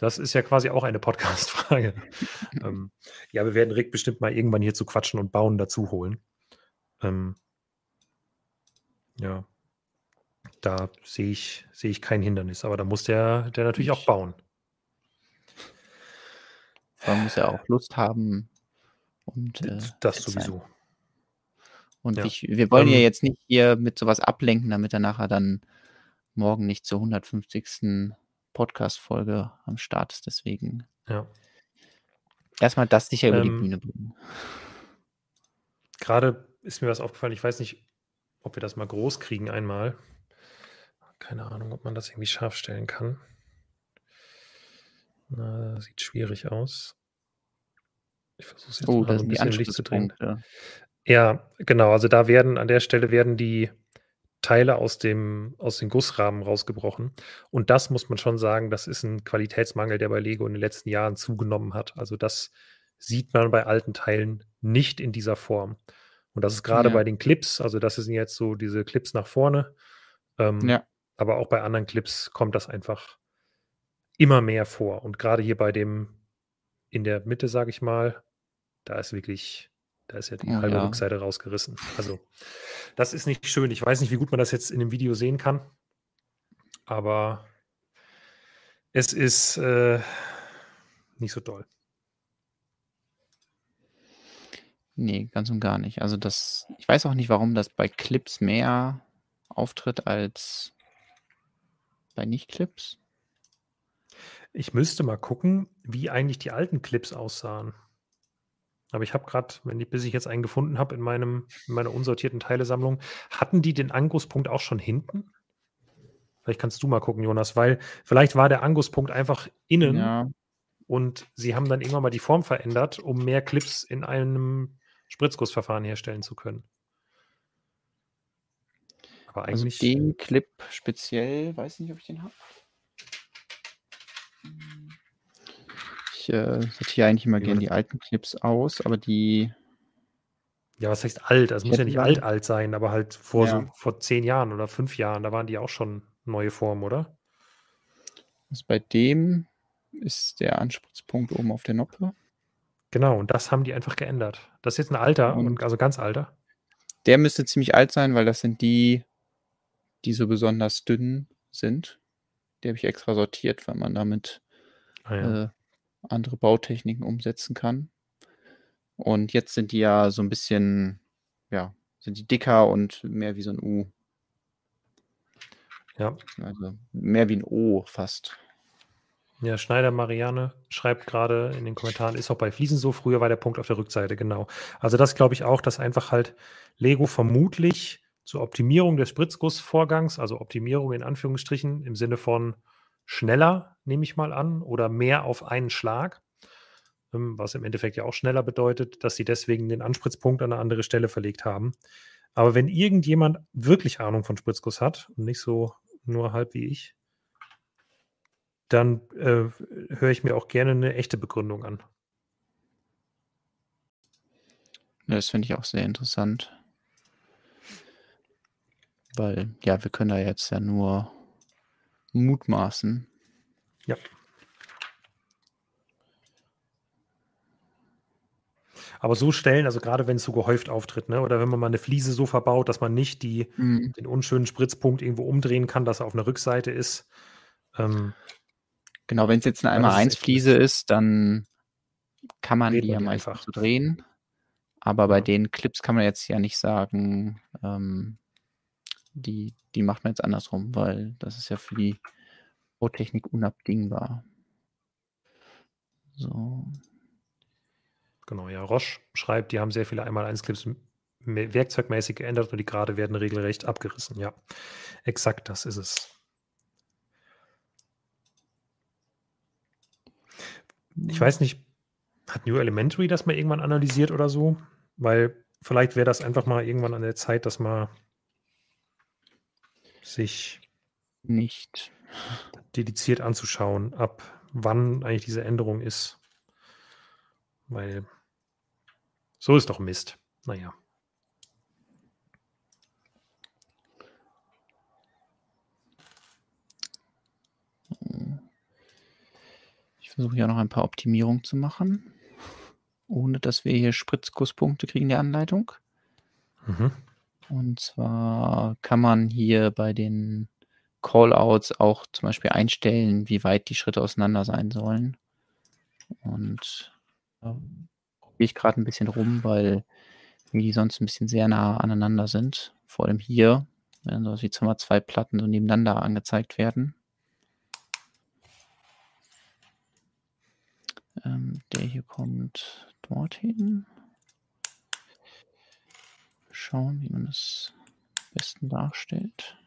Das ist ja quasi auch eine Podcast-Frage. [laughs] ähm, ja, wir werden Rick bestimmt mal irgendwann hier zu Quatschen und Bauen dazu holen. Ähm, ja, da sehe ich, sehe ich kein Hindernis, aber da muss der, der natürlich auch bauen. Man muss ja auch Lust haben und äh, das sowieso. Und ja. ich, wir wollen ähm, ja jetzt nicht hier mit sowas ablenken, damit er nachher dann morgen nicht zur 150. Podcast-Folge am Start ist. Deswegen ja. erstmal das sicher über ähm, die Bühne bringen. Gerade ist mir was aufgefallen, ich weiß nicht, ob wir das mal groß kriegen einmal. Keine Ahnung, ob man das irgendwie scharf stellen kann. Na, sieht schwierig aus. Ich versuche es jetzt oh, mal ein bisschen Licht zu bringen. Ja, genau. Also da werden an der Stelle werden die Teile aus dem aus den Gussrahmen rausgebrochen. Und das muss man schon sagen, das ist ein Qualitätsmangel, der bei Lego in den letzten Jahren zugenommen hat. Also das sieht man bei alten Teilen nicht in dieser Form. Und das ist gerade ja. bei den Clips, also das sind jetzt so diese Clips nach vorne. Ähm, ja. Aber auch bei anderen Clips kommt das einfach immer mehr vor. Und gerade hier bei dem in der Mitte, sage ich mal, da ist wirklich, da ist ja die halbe ja. Rückseite rausgerissen. Also, das ist nicht schön. Ich weiß nicht, wie gut man das jetzt in dem Video sehen kann. Aber es ist äh, nicht so toll. Nee, ganz und gar nicht. Also das, ich weiß auch nicht, warum das bei Clips mehr auftritt als bei Nicht-Clips. Ich müsste mal gucken, wie eigentlich die alten Clips aussahen. Aber ich habe gerade, wenn ich, bis ich jetzt einen gefunden habe in meinem, in meiner unsortierten Teilesammlung, hatten die den Angusspunkt auch schon hinten? Vielleicht kannst du mal gucken, Jonas, weil vielleicht war der Angusspunkt einfach innen ja. und sie haben dann irgendwann mal die Form verändert, um mehr Clips in einem Spritzgussverfahren herstellen zu können. Aber also eigentlich. Also den Clip speziell, weiß nicht, ob ich den habe. Ich äh, sortiere eigentlich immer gerne die alten Clips aus, aber die. Ja, was heißt alt? Also muss ja nicht alt, alt sein, aber halt vor, ja. so, vor zehn Jahren oder fünf Jahren, da waren die auch schon neue Formen, oder? Also bei dem ist der Anspritzpunkt oben auf der Noppe. Genau, und das haben die einfach geändert. Das ist jetzt ein alter, und also ganz alter. Der müsste ziemlich alt sein, weil das sind die, die so besonders dünn sind. Die habe ich extra sortiert, weil man damit ah, ja. äh, andere Bautechniken umsetzen kann. Und jetzt sind die ja so ein bisschen, ja, sind die dicker und mehr wie so ein U. Ja. Also mehr wie ein O fast. Ja, Schneider Marianne schreibt gerade in den Kommentaren, ist auch bei Fliesen so. Früher war der Punkt auf der Rückseite, genau. Also das glaube ich auch, dass einfach halt Lego vermutlich zur Optimierung des Spritzgussvorgangs, also Optimierung in Anführungsstrichen im Sinne von schneller, nehme ich mal an, oder mehr auf einen Schlag, ähm, was im Endeffekt ja auch schneller bedeutet, dass sie deswegen den Anspritzpunkt an eine andere Stelle verlegt haben. Aber wenn irgendjemand wirklich Ahnung von Spritzguss hat und nicht so nur halb wie ich, dann äh, höre ich mir auch gerne eine echte Begründung an. Das finde ich auch sehr interessant. Weil, ja, wir können da jetzt ja nur mutmaßen. Ja. Aber so Stellen, also gerade wenn es so gehäuft auftritt, ne? oder wenn man mal eine Fliese so verbaut, dass man nicht die, mhm. den unschönen Spritzpunkt irgendwo umdrehen kann, dass er auf einer Rückseite ist. Ähm, genau, wenn es jetzt eine 1x1-Fliese ist, ist, dann kann man die ja meistens einfach. drehen. Aber bei ja. den Clips kann man jetzt ja nicht sagen, ähm, die, die macht man jetzt andersrum, weil das ist ja für die Bautechnik unabdingbar. So. Genau, ja. Roche schreibt, die haben sehr viele Einmal-1-Clips me- werkzeugmäßig geändert und die gerade werden regelrecht abgerissen. Ja, exakt das ist es. Ich weiß nicht, hat New Elementary das mal irgendwann analysiert oder so? Weil vielleicht wäre das einfach mal irgendwann an der Zeit, dass man sich Nicht. dediziert anzuschauen, ab wann eigentlich diese Änderung ist. Weil so ist doch Mist. Naja. Ich versuche ja noch ein paar Optimierungen zu machen, ohne dass wir hier Spritzkusspunkte kriegen in der Anleitung. Mhm. Und zwar kann man hier bei den Callouts auch zum Beispiel einstellen, wie weit die Schritte auseinander sein sollen. Und da probiere ich gerade ein bisschen rum, weil die sonst ein bisschen sehr nah aneinander sind. Vor allem hier, wenn so wie zwei Platten so nebeneinander angezeigt werden. Ähm, der hier kommt dorthin. Schauen, wie man das am besten darstellt.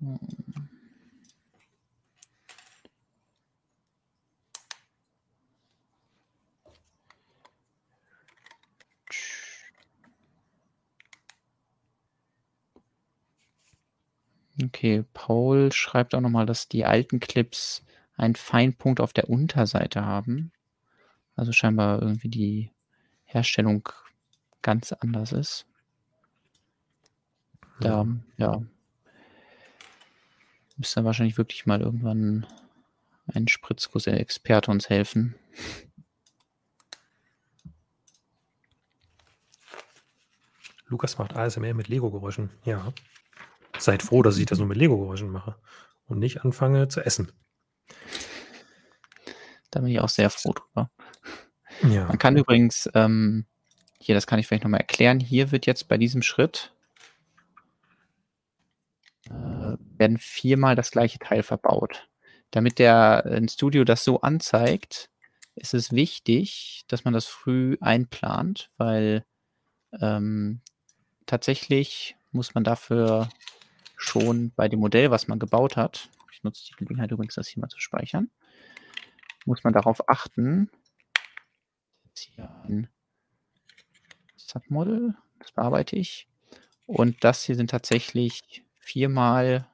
Hm. Okay, Paul schreibt auch nochmal, dass die alten Clips einen Feinpunkt auf der Unterseite haben. Also scheinbar irgendwie die Herstellung ganz anders ist. Da, ja. Müsste wahrscheinlich wirklich mal irgendwann ein Spritzguss-Experte uns helfen. Lukas macht ASMR mit Lego-Geräuschen. Ja. Seid froh, dass ich das nur mit Lego-Geräuschen mache und nicht anfange zu essen. Da bin ich auch sehr froh drüber. Ja. Man kann übrigens, ähm, hier, das kann ich vielleicht nochmal erklären, hier wird jetzt bei diesem Schritt äh, werden viermal das gleiche Teil verbaut. Damit der äh, Studio das so anzeigt, ist es wichtig, dass man das früh einplant, weil ähm, tatsächlich muss man dafür schon bei dem Modell, was man gebaut hat, ich nutze die Gelegenheit übrigens, das hier mal zu speichern, muss man darauf achten, jetzt hier ein Submodel, das bearbeite ich, und das hier sind tatsächlich viermal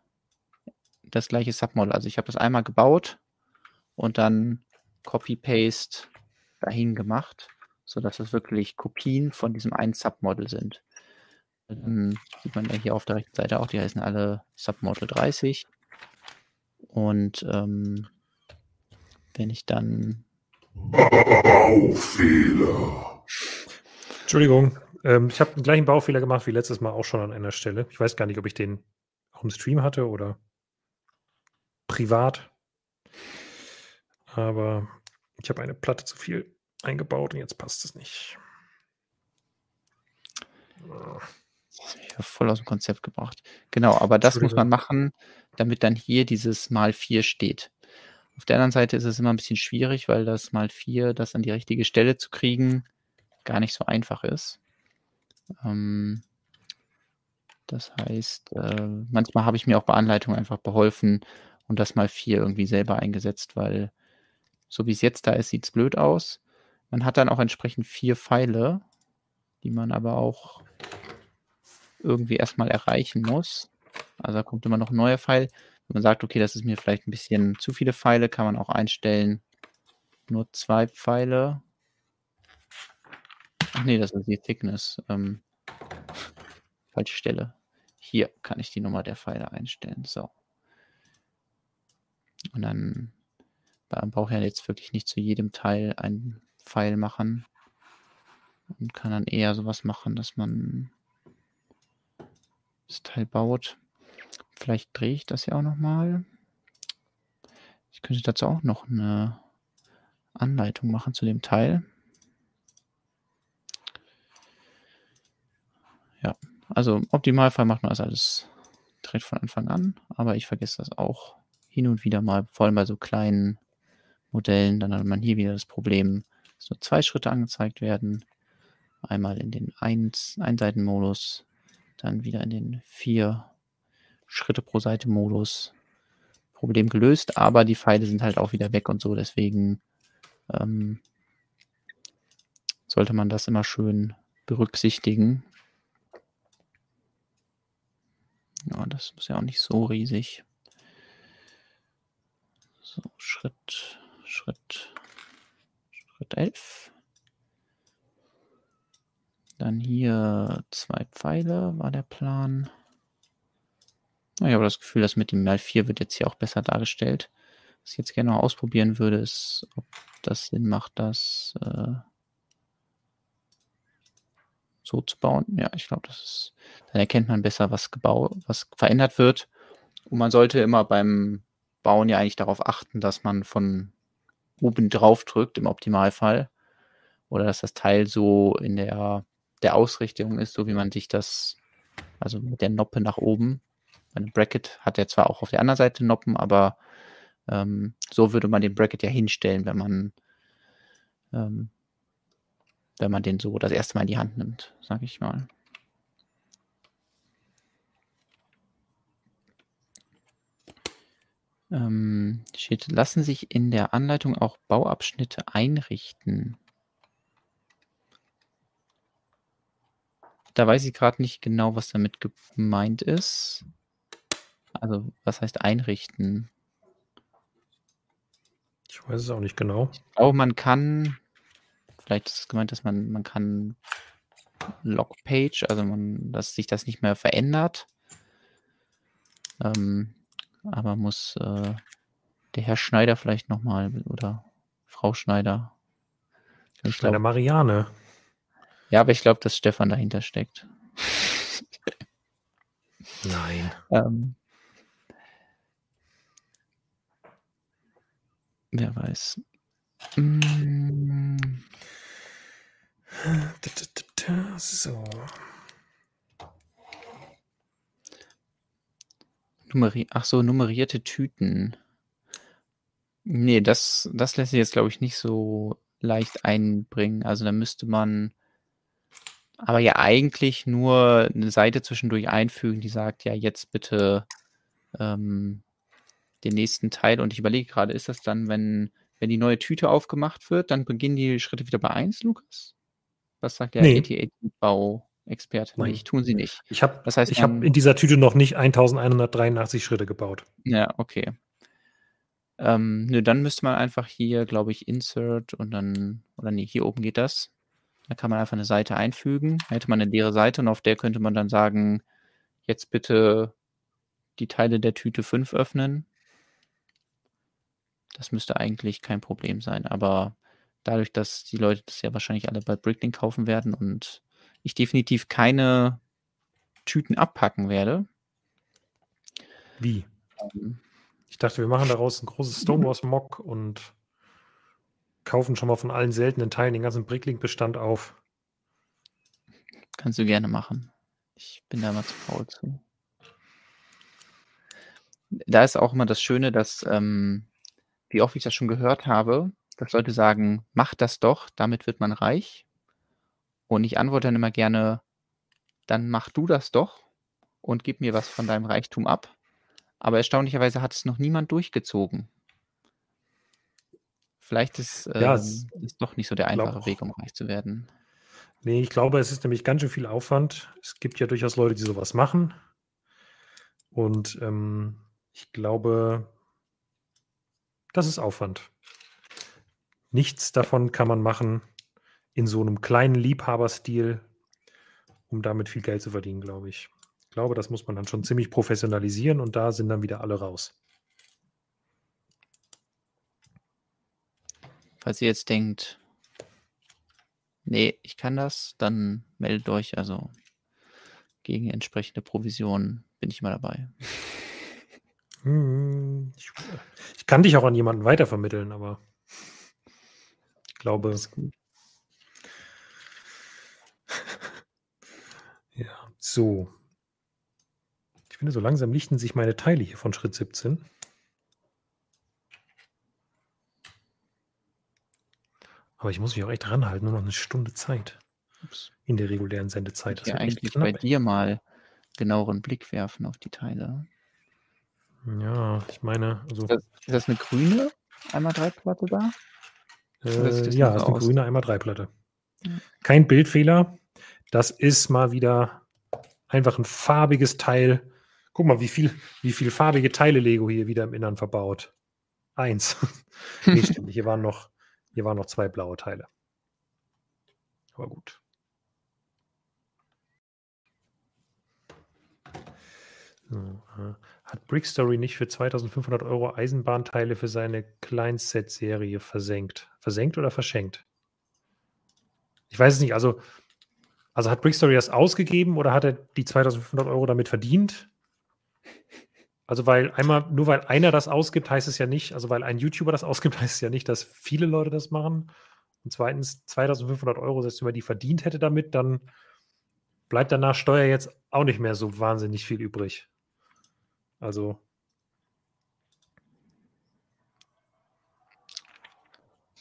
das gleiche Submodel. Also ich habe das einmal gebaut und dann Copy-Paste dahin gemacht, sodass es wirklich Kopien von diesem einen Submodel sind. Dann sieht man ja hier auf der rechten Seite auch, die heißen alle Submodel 30. Und ähm, wenn ich dann Baufehler. Entschuldigung, ähm, ich habe den gleichen Baufehler gemacht wie letztes Mal auch schon an einer Stelle. Ich weiß gar nicht, ob ich den auch im Stream hatte oder privat. Aber ich habe eine Platte zu viel eingebaut und jetzt passt es nicht. Das ist ja voll aus dem Konzept gebracht. Genau, aber das muss man machen, damit dann hier dieses mal 4 steht. Auf der anderen Seite ist es immer ein bisschen schwierig, weil das mal 4, das an die richtige Stelle zu kriegen, gar nicht so einfach ist. Ähm, das heißt, äh, manchmal habe ich mir auch bei Anleitungen einfach beholfen und das mal 4 irgendwie selber eingesetzt, weil so wie es jetzt da ist, sieht es blöd aus. Man hat dann auch entsprechend vier Pfeile, die man aber auch irgendwie erstmal erreichen muss. Also da kommt immer noch ein neuer Pfeil. Wenn man sagt, okay, das ist mir vielleicht ein bisschen zu viele Pfeile, kann man auch einstellen, nur zwei Pfeile. Ach nee, das ist die Thickness. Ähm, [laughs] falsche Stelle. hier kann ich die Nummer der Pfeile einstellen. So. Und dann man braucht ja jetzt wirklich nicht zu jedem Teil einen Pfeil machen. Und kann dann eher sowas machen, dass man das Teil baut. Vielleicht drehe ich das ja auch nochmal. Ich könnte dazu auch noch eine Anleitung machen zu dem Teil. Ja, also im Optimalfall macht man das alles direkt von Anfang an, aber ich vergesse das auch hin und wieder mal, vor allem bei so kleinen Modellen. Dann hat man hier wieder das Problem, dass nur zwei Schritte angezeigt werden. Einmal in den Einseitenmodus, dann wieder in den vier Schritte pro Seite Modus. Problem gelöst, aber die Pfeile sind halt auch wieder weg und so. Deswegen ähm, sollte man das immer schön berücksichtigen. Ja, das ist ja auch nicht so riesig. So, Schritt, Schritt, Schritt 11. Dann hier zwei Pfeile war der Plan. Ich habe das Gefühl, dass mit dem Mal 4 wird jetzt hier auch besser dargestellt. Was ich jetzt gerne noch ausprobieren würde, ist, ob das Sinn macht, das äh, so zu bauen. Ja, ich glaube, das ist, dann erkennt man besser, was gebaut, was verändert wird. Und man sollte immer beim Bauen ja eigentlich darauf achten, dass man von oben drauf drückt im Optimalfall. Oder dass das Teil so in der, der Ausrichtung ist, so wie man sich das, also mit der Noppe nach oben. Ein Bracket hat ja zwar auch auf der anderen Seite Noppen, aber ähm, so würde man den Bracket ja hinstellen, wenn man ähm, wenn man den so das erste Mal in die Hand nimmt, sage ich mal. Ähm, steht, lassen sich in der Anleitung auch Bauabschnitte einrichten. Da weiß ich gerade nicht genau, was damit gemeint ist. Also, was heißt einrichten? Ich weiß es auch nicht genau. Ich glaube, man kann, vielleicht ist es gemeint, dass man, man kann Logpage, also man, dass sich das nicht mehr verändert. Ähm, aber muss äh, der Herr Schneider vielleicht nochmal oder Frau Schneider. Schneider glaub, Marianne. Ja, aber ich glaube, dass Stefan dahinter steckt. Nein. Ähm, wer weiß. Mm. So. Nummeri Ach so, nummerierte Tüten. Nee, das, das lässt sich jetzt, glaube ich, nicht so leicht einbringen. Also da müsste man aber ja eigentlich nur eine Seite zwischendurch einfügen, die sagt, ja, jetzt bitte ähm, den nächsten Teil. Und ich überlege gerade, ist das dann, wenn, wenn die neue Tüte aufgemacht wird, dann beginnen die Schritte wieder bei 1, Lukas? Was sagt der nee. AT-AT-Bau? Experte Nein. nicht, tun sie nicht. Ich habe das heißt, ich hab in dieser Tüte noch nicht 1183 Schritte gebaut. Ja, okay. Ähm, nö, dann müsste man einfach hier, glaube ich, Insert und dann, oder nee, hier oben geht das. Da kann man einfach eine Seite einfügen. Da hätte man eine leere Seite und auf der könnte man dann sagen, jetzt bitte die Teile der Tüte 5 öffnen. Das müsste eigentlich kein Problem sein. Aber dadurch, dass die Leute das ja wahrscheinlich alle bei Bricklink kaufen werden und ich definitiv keine Tüten abpacken werde. Wie? Ähm, ich dachte, wir machen daraus ein großes Stonewalls-Mock und kaufen schon mal von allen seltenen Teilen den ganzen Bricklink-Bestand auf. Kannst du gerne machen. Ich bin da mal zu faul zu. Da ist auch immer das Schöne, dass, ähm, wie oft ich das schon gehört habe, dass Leute sagen, mach das doch, damit wird man reich. Und ich antworte dann immer gerne, dann mach du das doch und gib mir was von deinem Reichtum ab. Aber erstaunlicherweise hat es noch niemand durchgezogen. Vielleicht ist es ja, ähm, doch nicht so der einfache Weg, um reich zu werden. Nee, ich glaube, es ist nämlich ganz schön viel Aufwand. Es gibt ja durchaus Leute, die sowas machen. Und ähm, ich glaube, das ist Aufwand. Nichts davon kann man machen, in so einem kleinen Liebhaberstil, um damit viel Geld zu verdienen, glaube ich. Ich glaube, das muss man dann schon ziemlich professionalisieren und da sind dann wieder alle raus. Falls ihr jetzt denkt, nee, ich kann das, dann meldet euch. Also gegen entsprechende Provisionen bin ich immer dabei. Hm, ich, ich kann dich auch an jemanden weitervermitteln, aber ich glaube. Das ist gut. [laughs] ja, so. Ich finde, so langsam lichten sich meine Teile hier von Schritt 17. Aber ich muss mich auch echt ranhalten, nur noch eine Stunde Zeit. Ups. In der regulären Sendezeit. Das ja, eigentlich bei dir mal genaueren Blick werfen auf die Teile. Ja, ich meine, also. Ist das, ist das eine grüne einmal drei Platte da? Äh, ja, ist eine aus? grüne einmal drei Platte. Kein Bildfehler. Das ist mal wieder einfach ein farbiges Teil. Guck mal, wie viel, wie viel farbige Teile Lego hier wieder im Innern verbaut. Eins. [laughs] nee, stimmt. Hier waren noch, hier waren noch zwei blaue Teile. Aber gut. So, hat Brickstory nicht für 2500 Euro Eisenbahnteile für seine Kleinset-Serie versenkt? Versenkt oder verschenkt? Ich weiß es nicht. Also, also hat Brickstory das ausgegeben oder hat er die 2500 Euro damit verdient? Also, weil einmal, nur weil einer das ausgibt, heißt es ja nicht, also weil ein YouTuber das [laughs] ausgibt, heißt es ja nicht, dass viele Leute das machen. Und zweitens, 2500 Euro, selbst wenn man die verdient hätte damit, dann bleibt danach Steuer jetzt auch nicht mehr so wahnsinnig viel übrig. Also.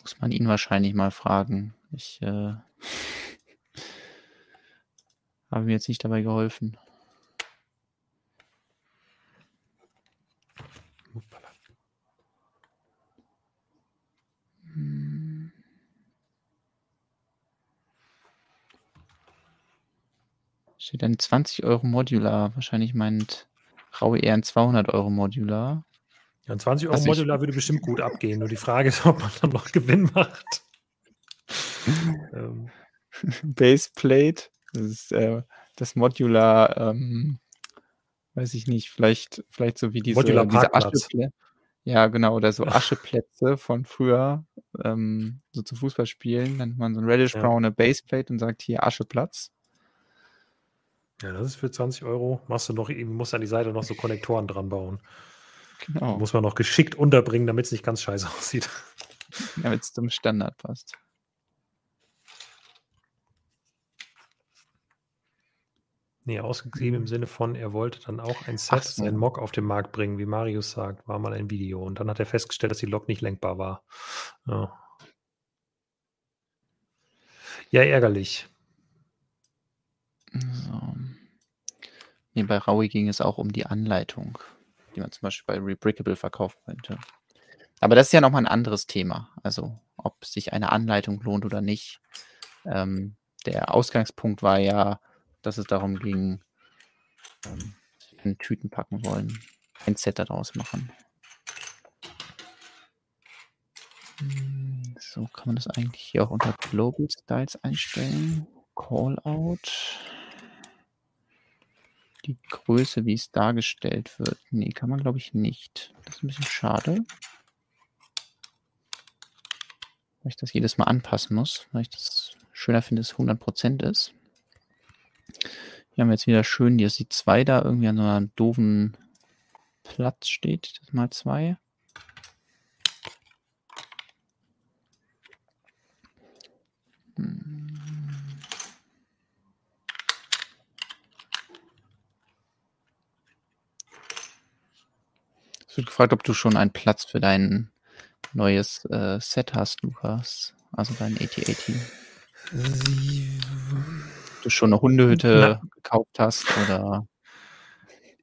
Muss man ihn wahrscheinlich mal fragen. Ich äh, [laughs] habe mir jetzt nicht dabei geholfen. Steht ein 20 Euro Modular. Wahrscheinlich meint Raue eher ein 200 Euro Modular. Ja, ein 20 Euro Modular würde bestimmt gut abgehen. Nur die Frage ist, [laughs] ob man dann noch Gewinn macht. [laughs] ähm. Baseplate, das ist äh, das Modular, ähm, weiß ich nicht, vielleicht, vielleicht so wie diese, Modular diese Ascheplätze. Ja, genau, oder so [laughs] Ascheplätze von früher, ähm, so zu Fußballspielen. Dann nimmt man so ein Reddish braune ja. Baseplate und sagt hier Ascheplatz. Ja, das ist für 20 Euro. Machst du noch, musst an die Seite noch so Konnektoren dran bauen. Genau. Muss man noch geschickt unterbringen, damit es nicht ganz scheiße [laughs] aussieht. Damit es zum Standard passt. Nee, ausgegeben im. Sinne von, er wollte dann auch ein Set, so. ein Mock auf den Markt bringen, wie Marius sagt, war mal ein Video. Und dann hat er festgestellt, dass die Lok nicht lenkbar war. Ja, ja ärgerlich. So. Nee, bei Raui ging es auch um die Anleitung, die man zum Beispiel bei Rebrickable verkaufen könnte. Aber das ist ja nochmal ein anderes Thema. Also, ob sich eine Anleitung lohnt oder nicht. Ähm, der Ausgangspunkt war ja, dass es darum ging, ähm, Tüten packen wollen, ein Set daraus machen. Hm, so kann man das eigentlich hier auch unter Global Styles einstellen. Callout die Größe, wie es dargestellt wird. Nee, kann man glaube ich nicht. Das ist ein bisschen schade. Weil ich das jedes Mal anpassen muss, weil ich das schöner finde, dass es 100% ist. Hier haben wir jetzt wieder schön, dass die 2 da irgendwie an so einem doofen Platz steht. Das mal 2. gefragt, ob du schon einen Platz für dein neues äh, Set hast, Lukas. Also dein AT-AT. Du schon eine Hundehütte Na. gekauft hast oder?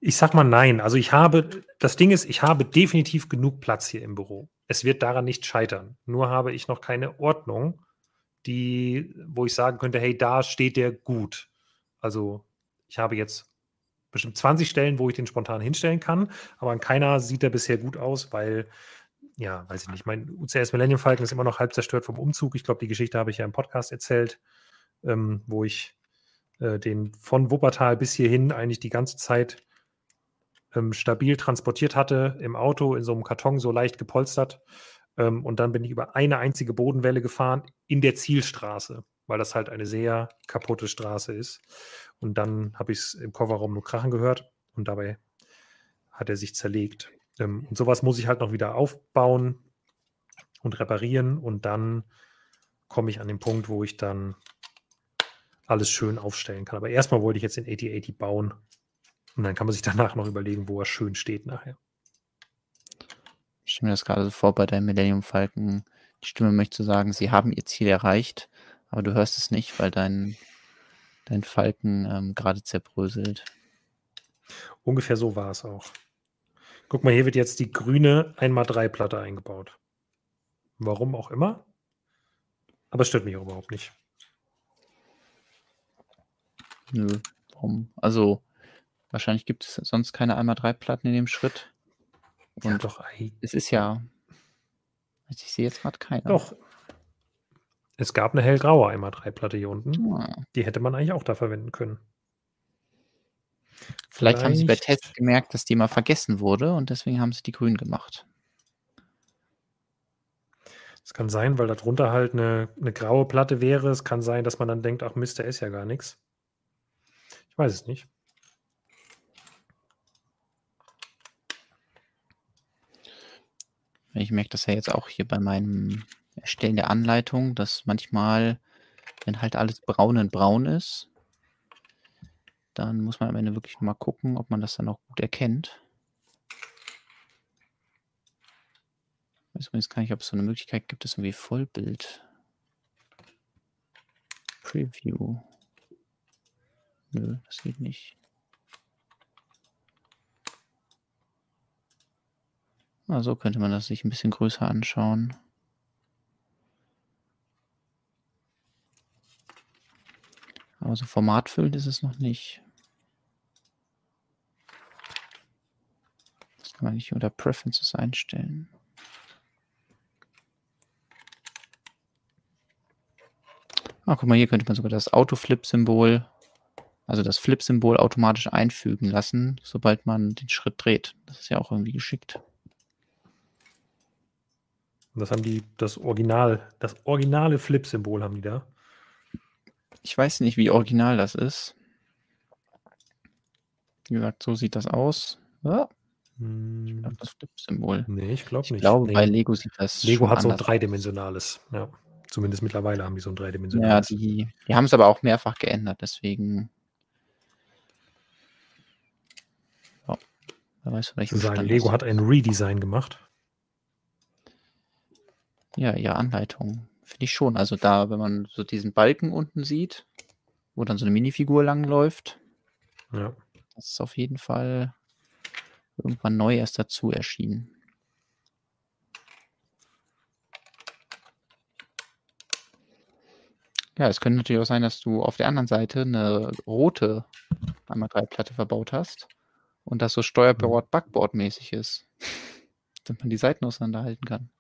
Ich sag mal nein. Also ich habe, das Ding ist, ich habe definitiv genug Platz hier im Büro. Es wird daran nicht scheitern. Nur habe ich noch keine Ordnung, die, wo ich sagen könnte, hey, da steht der gut. Also ich habe jetzt bestimmt 20 Stellen, wo ich den spontan hinstellen kann, aber an keiner sieht er bisher gut aus, weil, ja, weiß ich nicht, mein UCS Millennium Falcon ist immer noch halb zerstört vom Umzug. Ich glaube, die Geschichte habe ich ja im Podcast erzählt, ähm, wo ich äh, den von Wuppertal bis hierhin eigentlich die ganze Zeit ähm, stabil transportiert hatte, im Auto, in so einem Karton so leicht gepolstert. Ähm, und dann bin ich über eine einzige Bodenwelle gefahren in der Zielstraße, weil das halt eine sehr kaputte Straße ist. Und dann habe ich es im Kofferraum nur krachen gehört und dabei hat er sich zerlegt. Ähm, und sowas muss ich halt noch wieder aufbauen und reparieren und dann komme ich an den Punkt, wo ich dann alles schön aufstellen kann. Aber erstmal wollte ich jetzt den 8080 bauen und dann kann man sich [laughs] danach noch überlegen, wo er schön steht nachher. Ich stelle mir das gerade so vor bei deinem Millennium Falcon. Die Stimme möchte sagen, sie haben ihr Ziel erreicht, aber du hörst es nicht, weil dein, dein Falken ähm, gerade zerbröselt. Ungefähr so war es auch. Guck mal, hier wird jetzt die grüne 1x3-Platte eingebaut. Warum auch immer. Aber es stört mich auch überhaupt nicht. Nö, warum? Also, wahrscheinlich gibt es sonst keine 1x3-Platten in dem Schritt. Und ja, doch, es ist ja. Also ich sehe jetzt gerade keine. Doch. Es gab eine hellgraue 1x3-Platte hier unten. Ah. Die hätte man eigentlich auch da verwenden können. Vielleicht, Vielleicht haben sie bei Tests gemerkt, dass die mal vergessen wurde und deswegen haben sie die grün gemacht. Es kann sein, weil darunter halt eine, eine graue Platte wäre. Es kann sein, dass man dann denkt, ach Mist, da ist ja gar nichts. Ich weiß es nicht. Ich merke das ja jetzt auch hier bei meinem Erstellen der Anleitung, dass manchmal, wenn halt alles braun in braun ist, dann muss man am Ende wirklich mal gucken, ob man das dann auch gut erkennt. Ich weiß übrigens gar nicht, ob es so eine Möglichkeit gibt, das irgendwie Vollbild. Preview. Nö, das geht nicht. Ah, so könnte man das sich ein bisschen größer anschauen. Aber so formatfüllend ist es noch nicht. Das kann man nicht unter Preferences einstellen. Ah, guck mal, hier könnte man sogar das Autoflip-Symbol, also das Flip-Symbol automatisch einfügen lassen, sobald man den Schritt dreht. Das ist ja auch irgendwie geschickt. Das haben die, das Original, das originale Flip-Symbol haben die da. Ich weiß nicht, wie original das ist. Wie gesagt, so sieht das aus. Ja. Hm. Das Flip-Symbol. Nee, ich glaube nicht. Ich glaube, nee. bei Lego sieht das. Lego hat so ein dreidimensionales. Ja. Zumindest mittlerweile haben die so ein dreidimensionales. Ja, die, die haben es aber auch mehrfach geändert, deswegen. Ja, wer weiß, vielleicht. Sagen, Lego hat ein Redesign gemacht. Ja, ja, Anleitung. Finde ich schon. Also da, wenn man so diesen Balken unten sieht, wo dann so eine Minifigur langläuft, ja. das ist auf jeden Fall irgendwann neu erst dazu erschienen. Ja, es könnte natürlich auch sein, dass du auf der anderen Seite eine rote einmal drei Platte verbaut hast und das so Steuerbord Backboard mäßig ist, [laughs] damit man die Seiten auseinanderhalten kann.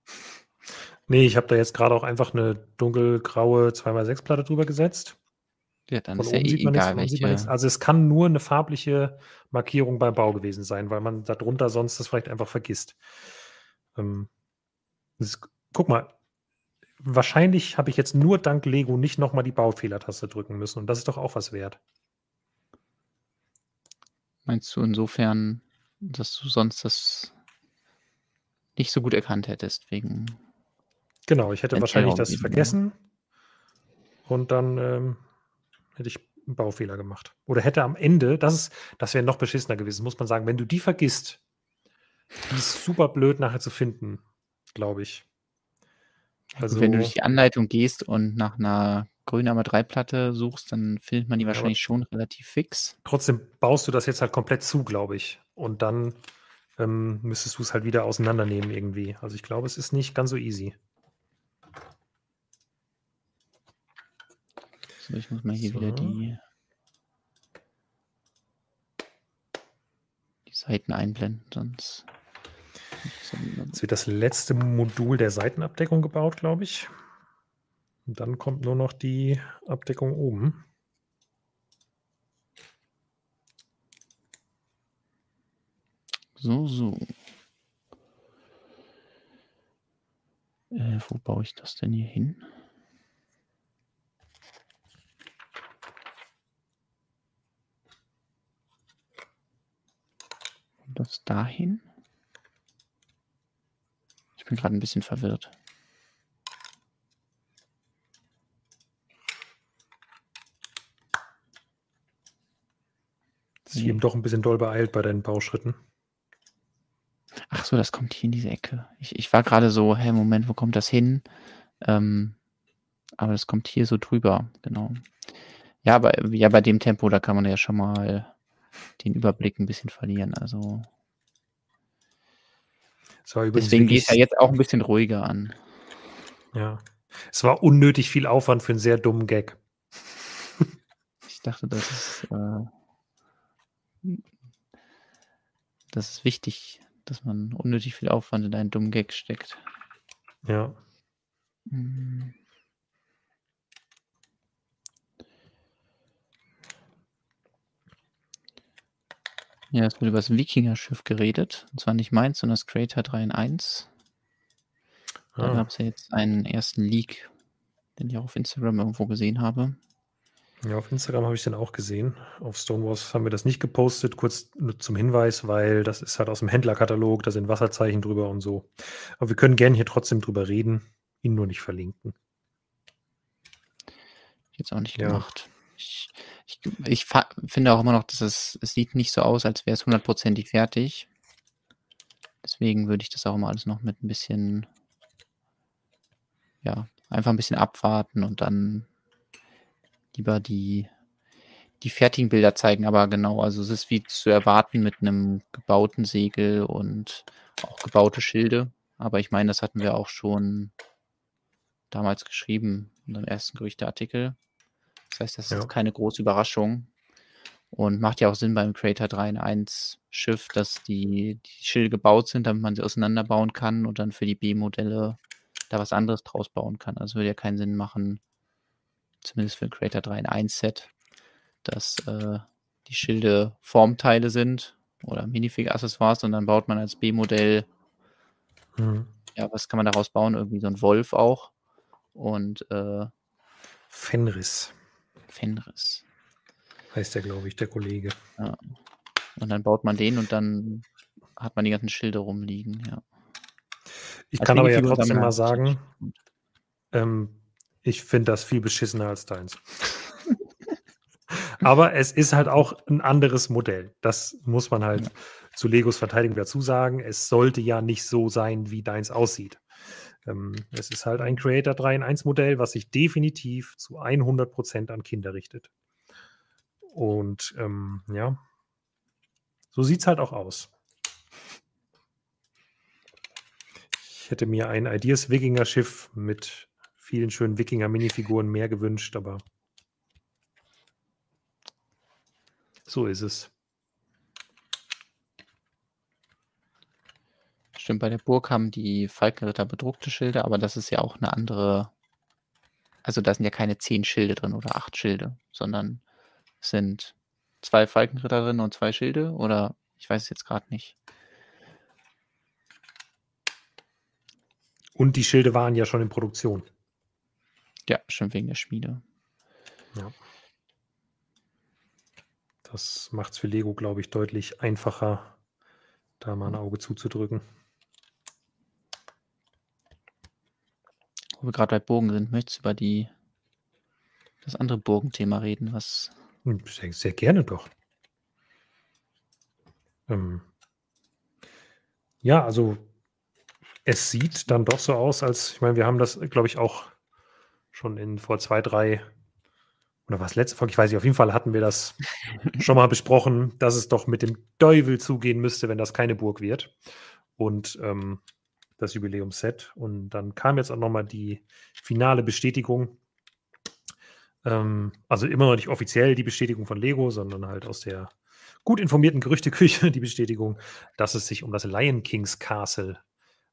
Nee, ich habe da jetzt gerade auch einfach eine dunkelgraue 2x6 Platte drüber gesetzt. Ja, dann Von ist ja eh egal, welche. Also es kann nur eine farbliche Markierung beim Bau gewesen sein, weil man darunter sonst das vielleicht einfach vergisst. Ähm, ist, guck mal, wahrscheinlich habe ich jetzt nur dank Lego nicht nochmal die Baufehlertaste drücken müssen und das ist doch auch was wert. Meinst du insofern, dass du sonst das nicht so gut erkannt hättest, wegen Genau, ich hätte wahrscheinlich das vergessen und dann ähm, hätte ich einen Baufehler gemacht. Oder hätte am Ende, das ist, das wäre noch beschissener gewesen, muss man sagen, wenn du die vergisst, die ist super blöd nachher zu finden, glaube ich. Also, wenn du durch die Anleitung gehst und nach einer grünen AMA3-Platte suchst, dann findet man die wahrscheinlich schon relativ fix. Trotzdem baust du das jetzt halt komplett zu, glaube ich. Und dann ähm, müsstest du es halt wieder auseinandernehmen irgendwie. Also ich glaube, es ist nicht ganz so easy. So, ich muss mal hier so. wieder die, die Seiten einblenden, sonst. Jetzt wird das letzte Modul der Seitenabdeckung gebaut, glaube ich. Und dann kommt nur noch die Abdeckung oben. So, so. Äh, wo baue ich das denn hier hin? Das dahin? Ich bin gerade ein bisschen verwirrt. Ist eben doch ein bisschen doll beeilt bei deinen Bauschritten. Ach so, das kommt hier in diese Ecke. Ich, ich war gerade so, hä, Moment, wo kommt das hin? Ähm, aber das kommt hier so drüber, genau. Ja, aber ja, bei dem Tempo, da kann man ja schon mal den Überblick ein bisschen verlieren. Also deswegen geht es ja jetzt auch ein bisschen ruhiger an. Ja. Es war unnötig viel Aufwand für einen sehr dummen Gag. [laughs] Ich dachte, das ist, äh, das ist wichtig, dass man unnötig viel Aufwand in einen dummen Gag steckt. Ja. Mhm. Ja, es wird über das Wikinger-Schiff geredet. Und zwar nicht meins, sondern das Creator 3 in 1. Da Ah. gab es ja jetzt einen ersten Leak, den ich auch auf Instagram irgendwo gesehen habe. Ja, auf Instagram habe ich den auch gesehen. Auf Stonewalls haben wir das nicht gepostet, kurz nur zum Hinweis, weil das ist halt aus dem Händlerkatalog, da sind Wasserzeichen drüber und so. Aber wir können gerne hier trotzdem drüber reden, ihn nur nicht verlinken. Jetzt auch nicht Ja. gemacht. Ich, ich, ich finde auch immer noch, dass es, es sieht nicht so aus, als wäre es hundertprozentig fertig. Deswegen würde ich das auch immer alles noch mit ein bisschen, ja, einfach ein bisschen abwarten und dann lieber die, die fertigen Bilder zeigen. Aber genau, also es ist wie zu erwarten mit einem gebauten Segel und auch gebaute Schilde. Aber ich meine, das hatten wir auch schon damals geschrieben in dem ersten Gerüchteartikel. Das heißt, das Ja. ist keine große Überraschung. Und macht ja auch Sinn beim Creator 3 in 1 Schiff, dass die, die Schilde gebaut sind, damit man sie auseinanderbauen kann und dann für die B-Modelle da was anderes draus bauen kann. Also würde ja keinen Sinn machen, zumindest für ein Creator 3 in 1 Set, dass äh, die Schilde Formteile sind oder Minifig-Accessoires und dann baut man als B-Modell Mhm. ja, was kann man daraus bauen? Irgendwie so ein Wolf auch. Und äh, Fenris Fenris. heißt der, glaube ich, der Kollege. Und dann baut man den und dann hat man die ganzen Schilde rumliegen, ja. Ich Als kann aber ja trotzdem mal sagen, ähm, ich finde das viel beschissener als deins. [laughs] aber es ist halt auch ein anderes Modell. Das muss man halt Ja. zu Legos Verteidigung dazu sagen. Es sollte ja nicht so sein, wie deins aussieht. Ähm, es ist halt ein Creator 3 in 1 Modell, was sich definitiv zu 100% an Kinder richtet. Und ähm, ja, so sieht es halt auch aus. Ich hätte mir ein Ideas Wikinger Schiff mit vielen schönen Wikinger Minifiguren mehr gewünscht, aber so ist es. Stimmt, bei der Burg haben die Falkenritter bedruckte Schilde, aber das ist ja auch eine andere. Also da sind ja keine zehn Schilde drin oder acht Schilde, sondern es sind zwei Falkenritter drin und zwei Schilde oder ich weiß es jetzt gerade nicht. Und die Schilde waren ja schon in Produktion. Ja, stimmt wegen der Schmiede. Das macht es für Lego, glaube ich, deutlich einfacher, da mal ein Auge zuzudrücken. Wo wir gerade bei Burgen sind, möchtest du über die das andere Burgenthema reden, was Hm, Sehr, sehr gerne doch. Ähm, ja, also es sieht dann doch so aus, als, ich meine, wir haben das, glaube ich, auch schon in vor zwei, drei oder was letzte Folge, ich weiß nicht, auf jeden Fall hatten wir das [laughs] schon mal besprochen, dass es doch mit dem Teufel zugehen müsste, wenn das keine Burg wird. Und ähm, das Jubiläumsset. Und dann kam jetzt auch nochmal die finale Bestätigung. Ähm, also immer noch nicht offiziell die Bestätigung von Lego, sondern halt aus der gut informierten Gerüchteküche [laughs] die Bestätigung, dass es sich um das Lion King's Castle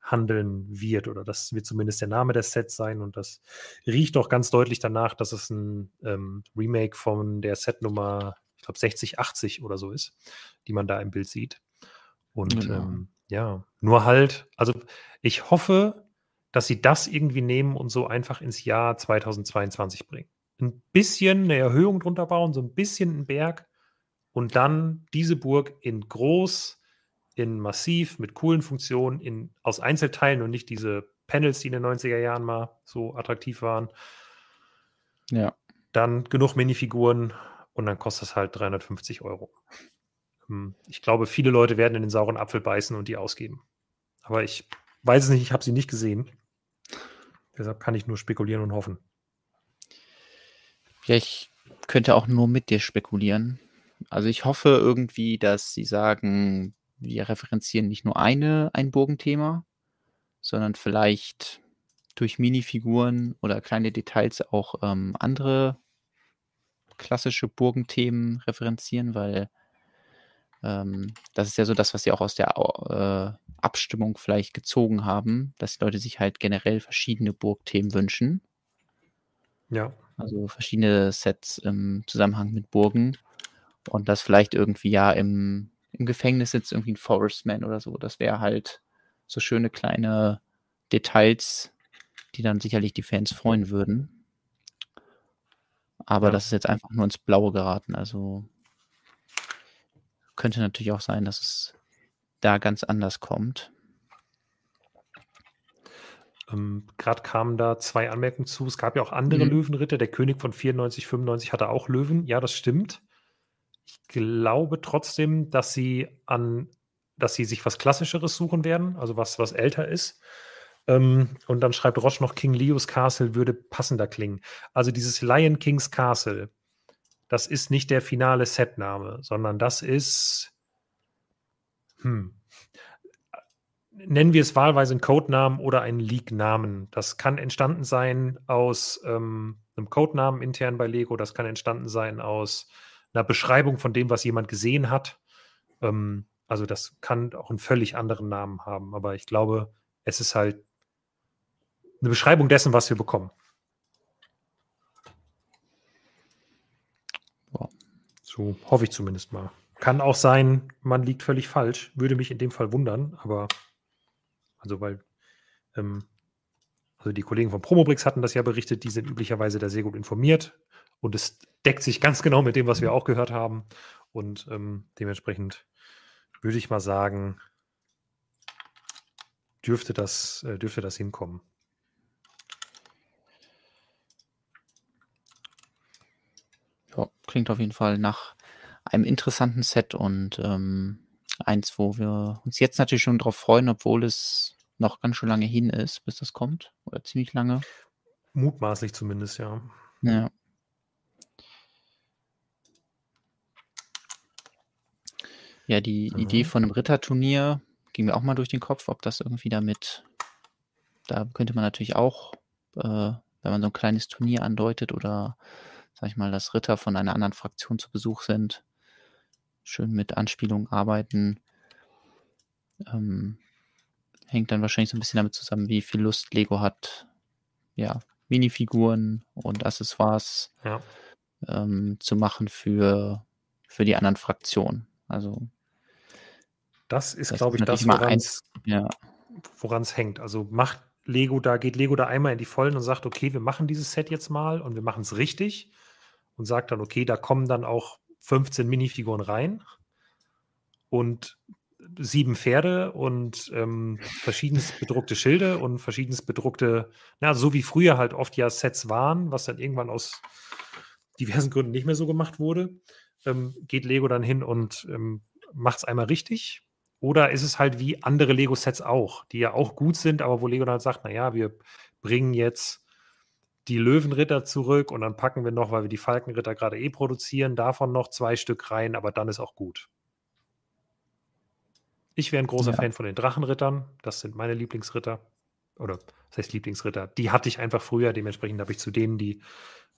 handeln wird. Oder das wird zumindest der Name des Sets sein. Und das riecht auch ganz deutlich danach, dass es ein ähm, Remake von der Setnummer, ich glaube, 6080 oder so ist, die man da im Bild sieht. Und Genau. ähm, ja, nur halt, also ich hoffe, dass sie das irgendwie nehmen und so einfach ins Jahr 2022 bringen. Ein bisschen eine Erhöhung drunter bauen, so ein bisschen einen Berg und dann diese Burg in groß, in massiv, mit coolen Funktionen, in, aus Einzelteilen und nicht diese Panels, die in den 90er Jahren mal so attraktiv waren. Ja. Dann genug Minifiguren und dann kostet es halt 350 Euro. Hm, Ich glaube, viele Leute werden in den sauren Apfel beißen und die ausgeben. Aber ich weiß es nicht, ich habe sie nicht gesehen. Deshalb kann ich nur spekulieren und hoffen. Ja, ich könnte auch nur mit dir spekulieren. Also ich hoffe irgendwie, dass sie sagen, wir referenzieren nicht nur eine, ein Burgenthema, sondern vielleicht durch Minifiguren oder kleine Details auch ähm, andere klassische Burgenthemen referenzieren, weil ähm, das ist ja so das, was sie auch aus der äh, Abstimmung vielleicht gezogen haben, dass die Leute sich halt generell verschiedene Burgthemen wünschen. Ja, Also verschiedene Sets im Zusammenhang mit Burgen. Und das vielleicht irgendwie ja im, im Gefängnis sitzt irgendwie ein Forestman oder so. Das wäre halt so schöne kleine Details, die dann sicherlich die Fans freuen würden. Aber Ja. das ist jetzt einfach nur ins Blaue geraten. Also könnte natürlich auch sein, dass es da ganz anders kommt. ähm, gerade kamen da zwei Anmerkungen zu. Es gab ja auch andere Mhm. Löwenritter. Der König von 94, 95 hatte auch Löwen. Ja, das stimmt. Ich glaube trotzdem, dass sie an, dass sie sich was Klassischeres suchen werden, also was, was älter ist. Ähm, und dann schreibt Roche noch, King Leos Castle würde passender klingen. Also dieses Lion King's Castle, das ist nicht der finale Setname, sondern das ist, hm, nennen wir es wahlweise einen Codenamen oder einen Leak-Namen. Das kann entstanden sein aus ähm, einem Codenamen intern bei Lego, das kann entstanden sein aus einer Beschreibung von dem, was jemand gesehen hat. Ähm, also das kann auch einen völlig anderen Namen haben, aber ich glaube, es ist halt eine Beschreibung dessen, was wir bekommen. So hoffe ich zumindest mal. Kann auch sein, man liegt völlig falsch. Würde mich in dem Fall wundern, aber also weil ähm, also die Kollegen von Promobrix hatten das ja berichtet, die sind üblicherweise da sehr gut informiert und es deckt sich ganz genau mit dem, was wir auch gehört haben und ähm, dementsprechend würde ich mal sagen, dürfte das, äh, dürfte das hinkommen. Ja, klingt auf jeden Fall nach einem interessanten Set und ähm, eins, wo wir uns jetzt natürlich schon drauf freuen, obwohl es noch ganz schön lange hin ist, bis das kommt. Oder ziemlich lange. Mutmaßlich zumindest, ja. Ja. Ja, die Mhm. Idee von einem Ritterturnier ging mir auch mal durch den Kopf, ob das irgendwie damit, da könnte man natürlich auch, äh, wenn man so ein kleines Turnier andeutet oder, sag ich mal, dass Ritter von einer anderen Fraktion zu Besuch sind, schön mit Anspielungen arbeiten. Ähm, hängt dann wahrscheinlich so ein bisschen damit zusammen, wie viel Lust Lego hat, ja, Minifiguren und Accessoires Ja. ähm, zu machen für, für die anderen Fraktionen. Also, Das ist, glaube ich, das, woran eins- ja, woran es hängt. Also macht Lego da, geht Lego da einmal in die Vollen und sagt, okay, wir machen dieses Set jetzt mal und wir machen es richtig und sagt dann, okay, da kommen dann auch 15 Minifiguren rein und sieben Pferde und ähm, verschiedenes bedruckte Schilde und verschiedenes bedruckte, na, so wie früher halt oft ja Sets waren, was dann irgendwann aus diversen Gründen nicht mehr so gemacht wurde, ähm, geht Lego dann hin und ähm, macht es einmal richtig. Oder ist es halt wie andere Lego-Sets auch, die ja auch gut sind, aber wo Lego dann halt sagt, naja, wir bringen jetzt die Löwenritter zurück und dann packen wir noch, weil wir die Falkenritter gerade eh produzieren, davon noch zwei Stück rein, aber dann ist auch gut. Ich wäre ein großer Ja. Fan von den Drachenrittern. Das sind meine Lieblingsritter. Oder das heißt Lieblingsritter. Die hatte ich einfach früher. Dementsprechend habe ich zu denen die,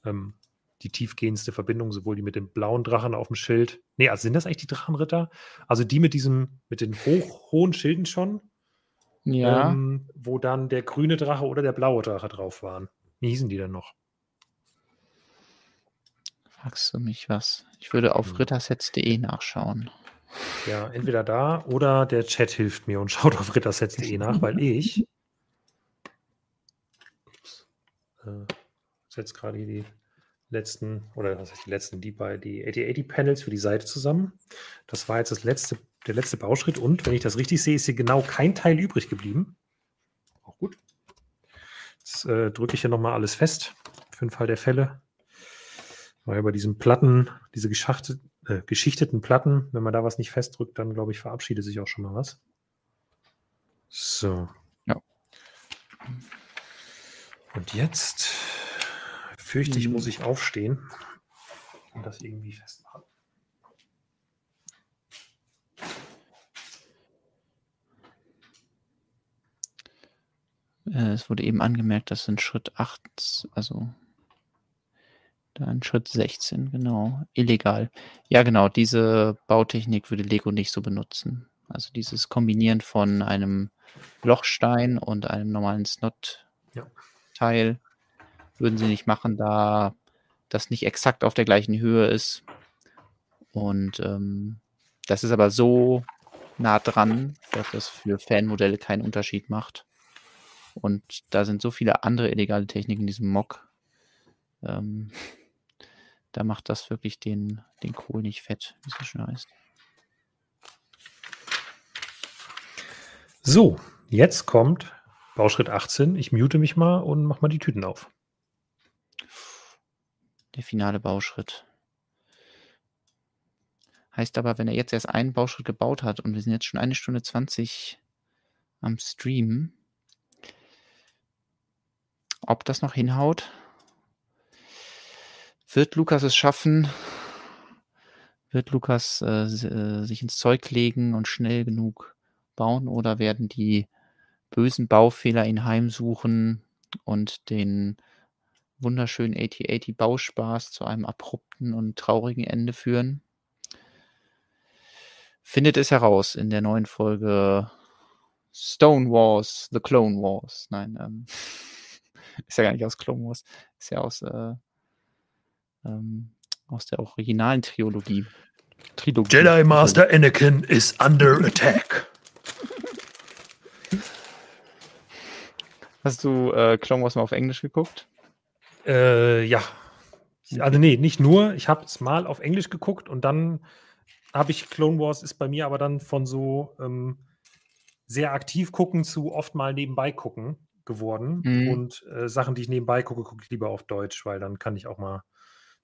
ähm, die tiefgehendste Verbindung, sowohl die mit dem blauen Drachen auf dem Schild. Nee, also sind das eigentlich die Drachenritter? Also die mit diesem, mit den hoch, hohen Schilden schon, ja ähm, wo dann der grüne Drache oder der blaue Drache drauf waren. Wie hießen die denn noch? fragst du mich was? Ich würde auf Hm. rittersets.de nachschauen. Ja, entweder da oder der Chat hilft mir und schaut auf rittersets.de [laughs] nach, weil ich ups, äh, setze gerade hier die letzten, oder was heißt die letzten, die bei die 8080 Panels für die Seite zusammen. Das war jetzt das letzte, der letzte Bauschritt und wenn ich das richtig sehe, ist hier genau kein Teil übrig geblieben. Jetzt äh, drücke ich hier nochmal alles fest für den Fall der Fälle. Weil bei diesen Platten, diese äh, geschichteten Platten, wenn man da was nicht festdrückt, dann glaube ich, verabschiedet sich auch schon mal was. So. Ja. Und jetzt fürchte ich, muss mhm. ich aufstehen und das irgendwie festmachen. Es wurde eben angemerkt, dass in Schritt 8, also da in Schritt 16, genau, illegal. Ja, genau, diese Bautechnik würde Lego nicht so benutzen. Also dieses Kombinieren von einem Lochstein und einem normalen Snot-Teil ja. würden sie nicht machen, da das nicht exakt auf der gleichen Höhe ist. Und ähm, das ist aber so nah dran, dass das für Fanmodelle keinen Unterschied macht. Und da sind so viele andere illegale Techniken in diesem Mock. Ähm, da macht das wirklich den, den Kohl nicht fett, wie es so schön heißt. So, jetzt kommt Bauschritt 18. Ich mute mich mal und mach mal die Tüten auf. Der finale Bauschritt. Heißt aber, wenn er jetzt erst einen Bauschritt gebaut hat und wir sind jetzt schon eine Stunde 20 am Stream, ob das noch hinhaut? Wird Lukas es schaffen? Wird Lukas äh, äh, sich ins Zeug legen und schnell genug bauen oder werden die bösen Baufehler ihn heimsuchen und den wunderschönen 8080 Bauspaß zu einem abrupten und traurigen Ende führen? Findet es heraus in der neuen Folge Stone Wars, The Clone Wars. Nein, ähm, ist ja gar nicht aus Clone Wars, ist ja aus äh, ähm, aus der originalen Trilogie. Trilogie. Jedi Master Anakin is under attack. Hast du äh, Clone Wars mal auf Englisch geguckt? Äh, ja. Also nee, nicht nur. Ich habe es mal auf Englisch geguckt und dann habe ich Clone Wars ist bei mir aber dann von so ähm, sehr aktiv gucken zu oft mal nebenbei gucken geworden. Mhm. Und äh, Sachen, die ich nebenbei gucke, gucke ich lieber auf Deutsch, weil dann kann ich auch mal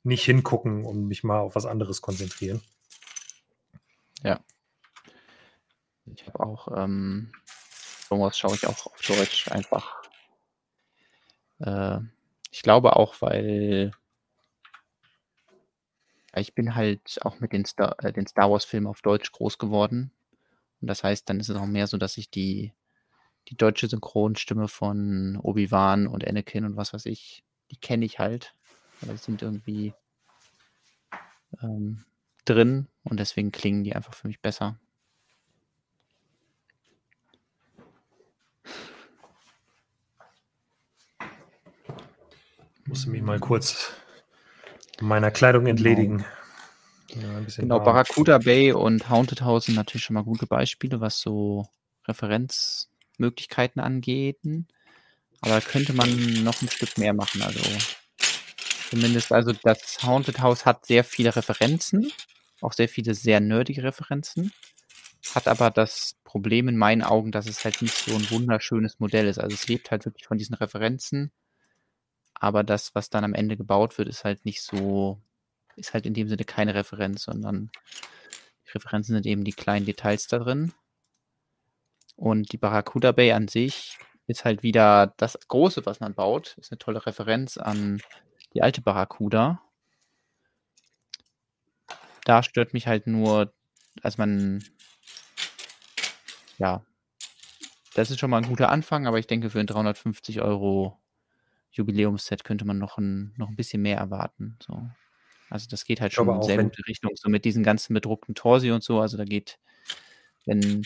nicht hingucken und mich mal auf was anderes konzentrieren. Ja. Ich habe auch, ähm, sowas schaue ich auch auf Deutsch einfach. Äh, ich glaube auch, weil ich bin halt auch mit den Star, äh, den Star Wars-Filmen auf Deutsch groß geworden. Und das heißt, dann ist es auch mehr so, dass ich die, die deutsche Synchronstimme von Obi-Wan und Anakin und was weiß ich, die kenne ich halt. Aber die sind irgendwie ähm, drin und deswegen klingen die einfach für mich besser. Ich musste mich mal kurz meiner Kleidung genau. entledigen. Ja, genau, Barracuda Bay und Haunted House sind natürlich schon mal gute Beispiele, was so Referenzmöglichkeiten angeht. Aber da könnte man noch ein Stück mehr machen. Also Zumindest, also das Haunted House hat sehr viele Referenzen, auch sehr viele sehr nerdige Referenzen, hat aber das Problem in meinen Augen, dass es halt nicht so ein wunderschönes Modell ist. Also es lebt halt wirklich von diesen Referenzen, aber das, was dann am Ende gebaut wird, ist halt nicht so, ist halt in dem Sinne keine Referenz, sondern Referenzen sind eben die kleinen Details da drin. Und die Barracuda Bay an sich ist halt wieder das Große, was man baut, ist eine tolle Referenz an die alte Barracuda. Da stört mich halt nur, als man, ja, das ist schon mal ein guter Anfang, aber ich denke, für ein 350 Euro Jubiläumsset könnte man noch ein, noch ein bisschen mehr erwarten. So. Also das geht halt schon in sehr gute Richtung, so mit diesen ganzen bedruckten Torsi und so. Also da geht, wenn,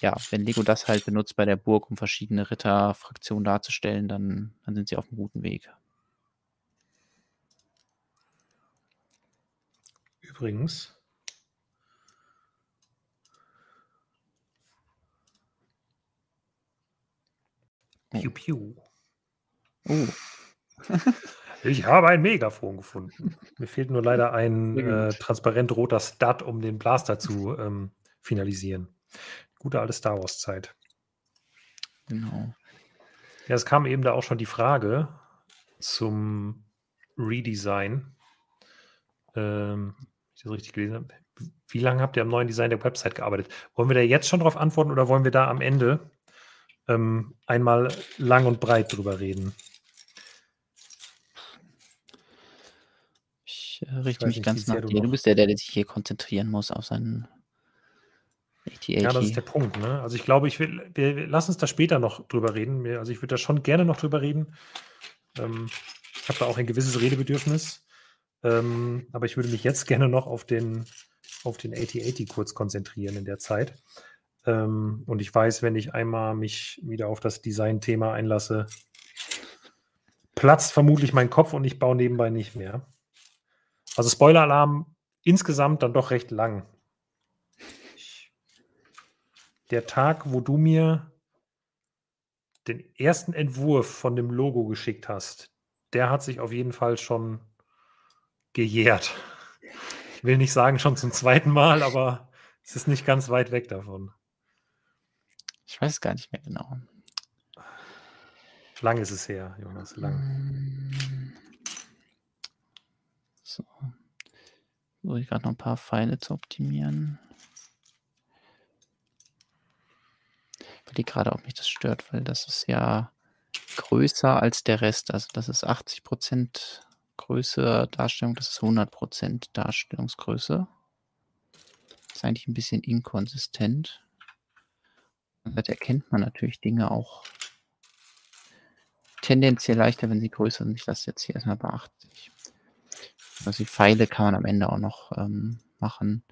ja, wenn Lego das halt benutzt bei der Burg, um verschiedene Ritterfraktionen darzustellen, dann, dann sind sie auf einem guten Weg. Übrigens. Oh. Piu, piu. Oh. [laughs] ich habe ein Megafon gefunden. Mir fehlt nur leider ein äh, transparent roter Stud, um den Blaster zu ähm, finalisieren. Gute alte Star Wars-Zeit. Genau. Ja, es kam eben da auch schon die Frage zum Redesign. Ähm, ich das richtig gelesen habe. Wie lange habt ihr am neuen Design der Website gearbeitet? Wollen wir da jetzt schon drauf antworten oder wollen wir da am Ende ähm, einmal lang und breit drüber reden? Ich äh, richte mich ganz nach dir. Du bist der, der sich hier konzentrieren muss auf seinen ja, das ist der Punkt. Ne? Also ich glaube, ich will, wir, wir lassen uns da später noch drüber reden. Also ich würde da schon gerne noch drüber reden. Ähm, ich habe da auch ein gewisses Redebedürfnis. Ähm, aber ich würde mich jetzt gerne noch auf den, auf den 8080 kurz konzentrieren in der Zeit. Ähm, und ich weiß, wenn ich einmal mich wieder auf das Design-Thema einlasse, platzt vermutlich mein Kopf und ich baue nebenbei nicht mehr. Also Spoiler-Alarm insgesamt dann doch recht lang. Der Tag, wo du mir den ersten Entwurf von dem Logo geschickt hast, der hat sich auf jeden Fall schon gejährt. Ich will nicht sagen schon zum zweiten Mal, aber es ist nicht ganz weit weg davon. Ich weiß gar nicht mehr genau. Lang ist es her, Jonas, lang. So. Versuche ich gerade noch ein paar Pfeile zu optimieren. Ich gerade, ob mich das stört, weil das ist ja größer als der Rest. Also das ist 80% Größe Darstellung, das ist 100% Darstellungsgröße. Ist eigentlich ein bisschen inkonsistent. Damit erkennt man natürlich Dinge auch tendenziell leichter, wenn sie größer sind. Ich lasse jetzt hier erstmal bei 80. Also die Pfeile kann man am Ende auch noch ähm, machen.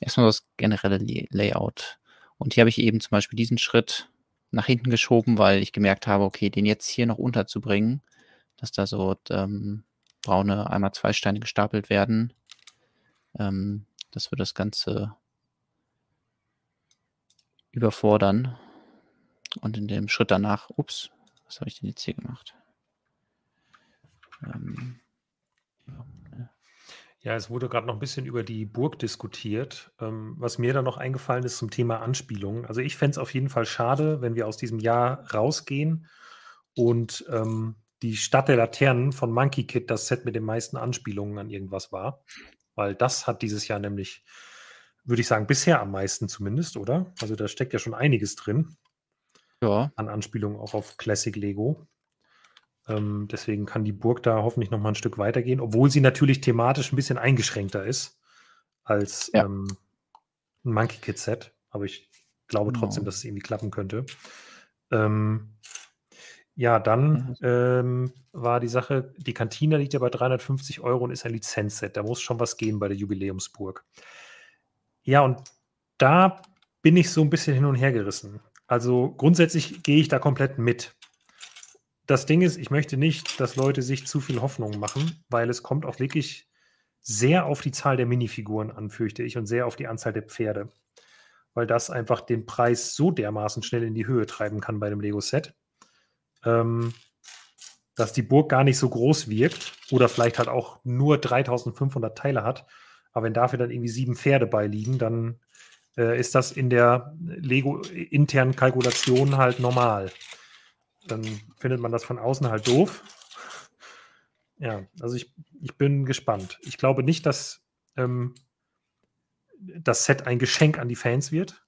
Erstmal das generelle Layout. Und hier habe ich eben zum Beispiel diesen Schritt nach hinten geschoben, weil ich gemerkt habe, okay, den jetzt hier noch unterzubringen, dass da so ähm, braune einmal zwei Steine gestapelt werden, ähm, das wird das Ganze überfordern. Und in dem Schritt danach, ups, was habe ich denn jetzt hier gemacht? Ähm, es wurde gerade noch ein bisschen über die Burg diskutiert. Ähm, was mir dann noch eingefallen ist zum Thema Anspielungen. Also ich fände es auf jeden Fall schade, wenn wir aus diesem Jahr rausgehen und ähm, die Stadt der Laternen von Monkey Kid das Set mit den meisten Anspielungen an irgendwas war. Weil das hat dieses Jahr nämlich, würde ich sagen, bisher am meisten zumindest, oder? Also da steckt ja schon einiges drin. Ja. An Anspielungen auch auf Classic Lego. Ähm, deswegen kann die Burg da hoffentlich noch mal ein Stück weitergehen, obwohl sie natürlich thematisch ein bisschen eingeschränkter ist als ja. ähm, ein Monkey Kid Set. Aber ich glaube genau. trotzdem, dass es irgendwie klappen könnte. Ähm, ja, dann ähm, war die Sache, die Kantine liegt ja bei 350 Euro und ist ein Lizenzset. Da muss schon was gehen bei der Jubiläumsburg. Ja, und da bin ich so ein bisschen hin und her gerissen. Also grundsätzlich gehe ich da komplett mit das Ding ist, ich möchte nicht, dass Leute sich zu viel Hoffnung machen, weil es kommt auch wirklich sehr auf die Zahl der Minifiguren an, fürchte ich, und sehr auf die Anzahl der Pferde. Weil das einfach den Preis so dermaßen schnell in die Höhe treiben kann bei dem Lego-Set, ähm, dass die Burg gar nicht so groß wirkt oder vielleicht halt auch nur 3500 Teile hat. Aber wenn dafür dann irgendwie sieben Pferde beiliegen, dann äh, ist das in der Lego-internen Kalkulation halt normal dann findet man das von außen halt doof. Ja, also ich, ich bin gespannt. Ich glaube nicht, dass ähm, das Set ein Geschenk an die Fans wird.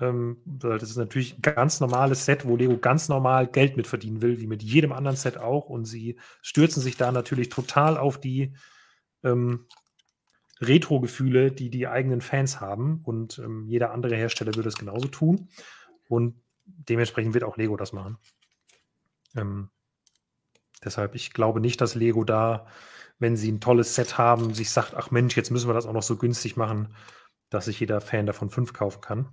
Ähm, das ist natürlich ein ganz normales Set, wo Lego ganz normal Geld mit verdienen will, wie mit jedem anderen Set auch. Und sie stürzen sich da natürlich total auf die ähm, Retro-Gefühle, die die eigenen Fans haben. Und ähm, jeder andere Hersteller würde es genauso tun. Und dementsprechend wird auch Lego das machen. Ähm, deshalb, ich glaube nicht, dass Lego da, wenn sie ein tolles Set haben, sich sagt, ach Mensch, jetzt müssen wir das auch noch so günstig machen, dass sich jeder Fan davon fünf kaufen kann.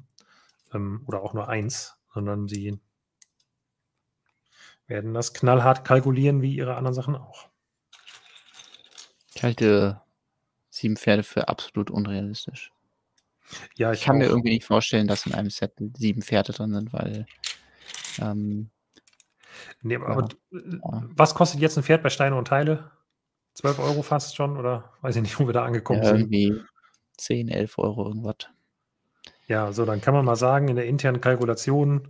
Ähm, oder auch nur eins, sondern sie werden das knallhart kalkulieren, wie ihre anderen Sachen auch. Ich halte sieben Pferde für absolut unrealistisch. Ja, ich, ich kann auch. mir irgendwie nicht vorstellen, dass in einem Set sieben Pferde drin sind, weil ähm, Ne, Ja. aber Ja. was kostet jetzt 'n Pferd bei Steine und Teile? 12 € fast schon oder weiß ich nicht, [laughs] wo wir da angekommen Ja, sind. irgendwie 10, 11 € irgendwas. Ja, so, dann kann man mal sagen, in der internen Kalkulation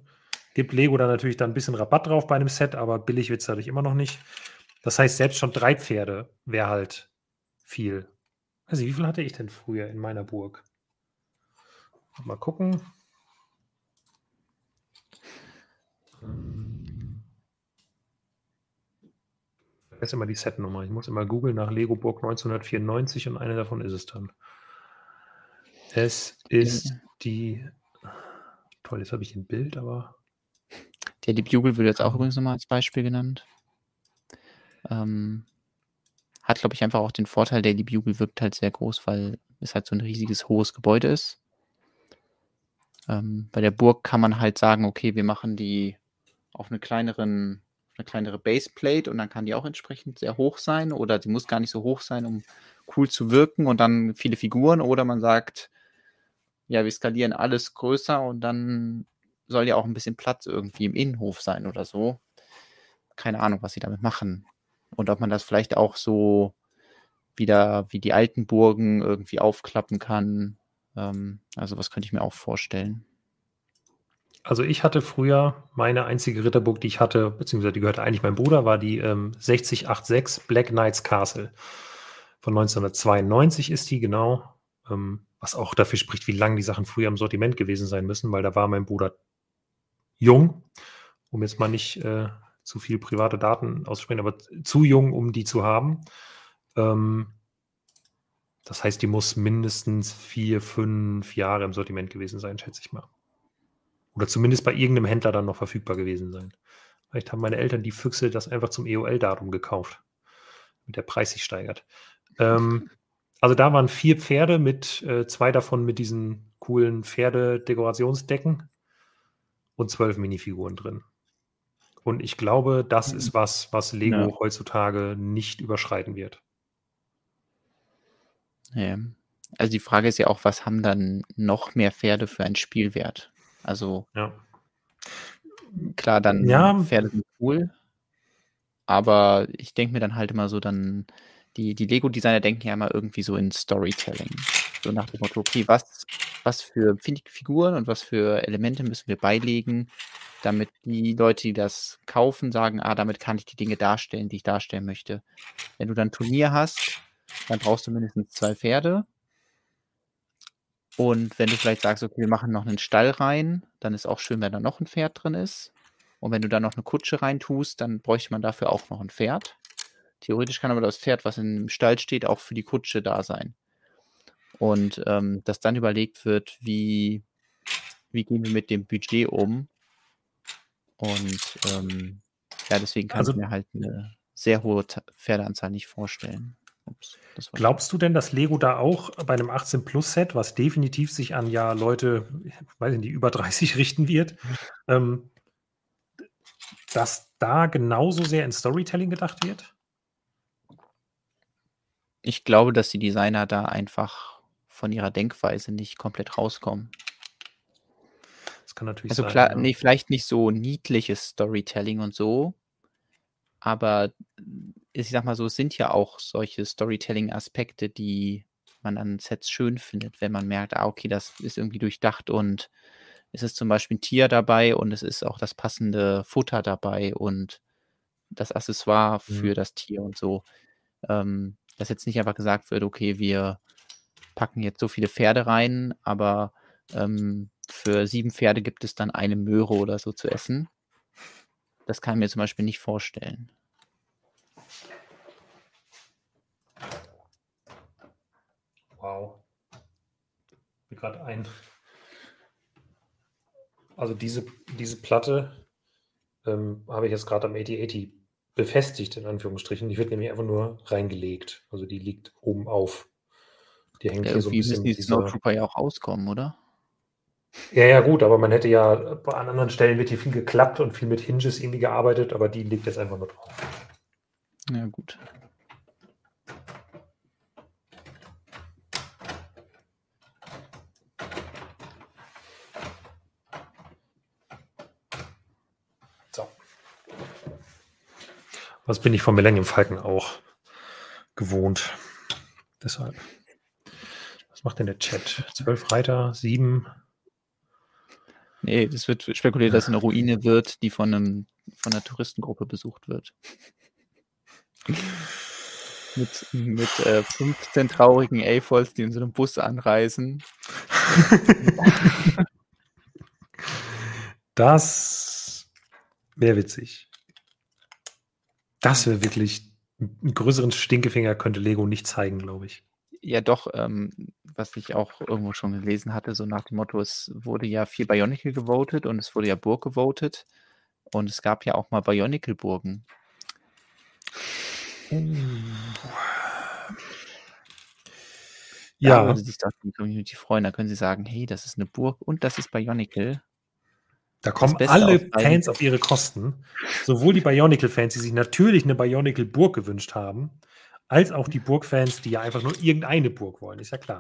gibt Lego da natürlich dann 'n bisschen Rabatt drauf bei 'nem Set, aber billig wird's dadurch immer noch nicht. Das heißt, selbst schon 3 Pferde wäre halt viel. Nicht, wie viel hatte ich denn früher in meiner Burg? Mal gucken. Ähm. Vergesse immer die Setnummer. Ich muss immer googeln nach Lego Burg 1994 und eine davon ist es dann. Es ist Ja. die toll, jetzt habe ich 'n Bild, aber Daily Bugle wird jetzt auch übrigens noch mal als Beispiel genannt. Ähm, hat, glaube ich, einfach auch den Vorteil, Daily Bugle wirkt halt sehr groß, weil es halt so 'n riesiges, hohes Gebäude ist. Ähm, bei der Burg kann man halt sagen: „Okay, wir machen die auf 'ne kleineren 'ne kleinere Baseplate und dann kann die auch entsprechend sehr hoch sein oder die muss gar nicht so hoch sein, um cool zu wirken und dann viele Figuren.“ Oder man sagt: „Ja, wir skalieren alles größer und dann soll ja auch 'n bisschen Platz irgendwie im Innenhof sein“ oder so. Keine Ahnung, was sie damit machen. Und ob man das vielleicht auch so wieder wie die alten Burgen irgendwie aufklappen kann. Ähm, also, was könnte ich mir auch vorstellen. Also, ich hatte früher meine einzige Ritterburg, die ich hatte, beziehungsweise die gehörte eigentlich meinem Bruder, war die, ähm, 6086 Black Knights Castle. Von 1992 ist die, genau. Ähm, was auch dafür spricht, wie lang die Sachen früher im Sortiment gewesen sein müssen, weil da war mein Bruder jung, um jetzt mal nicht, äh, zu viel private Daten auszusprechen, aber zu jung, um die zu haben. Ähm das heißt, die muss mindestens 4, 5 Jahre im Sortiment gewesen sein, schätze ich mal. Oder zumindest bei irgend 'nem Händler dann noch verfügbar gewesen sein. Vielleicht haben meine Eltern, die Füchse, das einfach zum EOL-Datum gekauft, damit der Preis sich steigert. Ähm, also, da waren 4 Pferde mit äh, 2 davon mit diesen coolen Pferdedekorationsdecken und 12 Minifiguren drin. Und ich glaube, das Mhm. ist was, was Lego Ja. heutzutage nicht überschreiten wird. Ja. Also, die Frage ist ja auch, was haben dann noch mehr Pferde für einen Spielwert? Also Ja. klar, dann Ja. Pferde sind cool. Aber ich denke mir dann halt immer so dann die die Lego-Designer denken ja immer irgendwie so in Storytelling. So nach dem Motto: „Okay, was was für Fi Figuren und was für Elemente müssen wir beilegen, damit die Leute, die das kaufen, sagen: ‚Ah, damit kann ich die Dinge darstellen, die ich darstellen möchte.‘“ Wenn du dann Turnier hast, dann brauchst du mindestens 2 Pferde. Und wenn du vielleicht sagst: „Okay, wir machen noch 'nen Stall rein“, dann ist auch schön, wenn da noch 'n Pferd drin ist. Und wenn du da noch 'ne Kutsche reintust, dann bräuchte man dafür auch noch 'n Pferd. Theoretisch kann aber das Pferd, was im Stall steht, auch für die Kutsche da sein. Und, ähm, dass dann überlegt wird, wie wie gehen wir mit dem Budget um? Und, ähm, ja, deswegen kann ich Also mir halt 'ne sehr hohe Pferdeanzahl nicht vorstellen. Ups, Glaubst du denn, dass Lego da auch bei 'nem 18+-Set, was definitiv sich an, ja, Leute, weiß ich nicht, über 30 richten wird, [laughs] ähm dass da genauso sehr in Storytelling gedacht wird? Ich glaube, dass die Designer da einfach von ihrer Denkweise nicht komplett rauskommen. Das kann natürlich Also, sein, klar ja. ne, vielleicht nicht so niedliches Storytelling und so. Aber ich sage mal so, es sind ja auch solche Storytelling-Aspekte, die man an Sets schön findet, wenn man merkt: „Ah, okay, das ist irgendwie durchdacht und es ist zum Beispiel 'n Tier dabei und es ist auch das passende Futter dabei und das Accessoire für Mhm. das Tier“ und so. Ähm, dass jetzt nicht einfach gesagt wird: „Okay, wir packen jetzt so viele Pferde rein, aber, ähm, für 7 Pferde gibt es dann eine Möhre oder so zu essen.“ Das kann ich mir zum Beispiel nicht vorstellen. Wow. Mir grad ein also, diese diese Platte, ähm, habe ich jetzt grad am AT-AT befestigt in Anführungsstrichen. Die wird nämlich einfach nur reingelegt. Also, die liegt oben auf. Die hängt Ja, hier so 'n irgendwie bisschen müssen die Snowtrooper ja auch auskommen, oder? Ja, ja, gut, aber man hätte ja an anderen Stellen wird hier viel geklappt und viel mit Hinges irgendwie gearbeitet, aber die liegt jetzt einfach nur drauf. Ja, gut. Was bin ich vom Millennium Falcon auch gewohnt. Deshalb. Was macht denn der Chat? Zwölf Reiter, sieben. Nee, das wird spekuliert, dass es eine Ruine wird, die von, einem, von einer Touristengruppe besucht wird. mit mit äh, 15 traurigen A-Falls, die in so einem Bus anreisen. [laughs] das wäre witzig. Das wäre wirklich einen größeren Stinkefinger könnte Lego nicht zeigen, glaube ich. Ja, doch, ähm, was ich auch irgendwo schon gelesen hatte, so nach dem Motto, es wurde ja viel Bionicle gewotet und es wurde ja Burg gewotet. Und es gab ja auch mal Bionicle-Burgen. Oh. Da Ja, würde sich doch die Community freuen. Da können sie sagen, hey, das ist eine Burg und das ist Bionicle. Da kommen alle beiden Fans auf ihre Kosten. Sowohl die Bionicle-Fans, die sich natürlich eine Bionicle-Burg gewünscht haben, als auch die Burg-Fans, die ja einfach nur irgendeine Burg wollen, ist ja klar.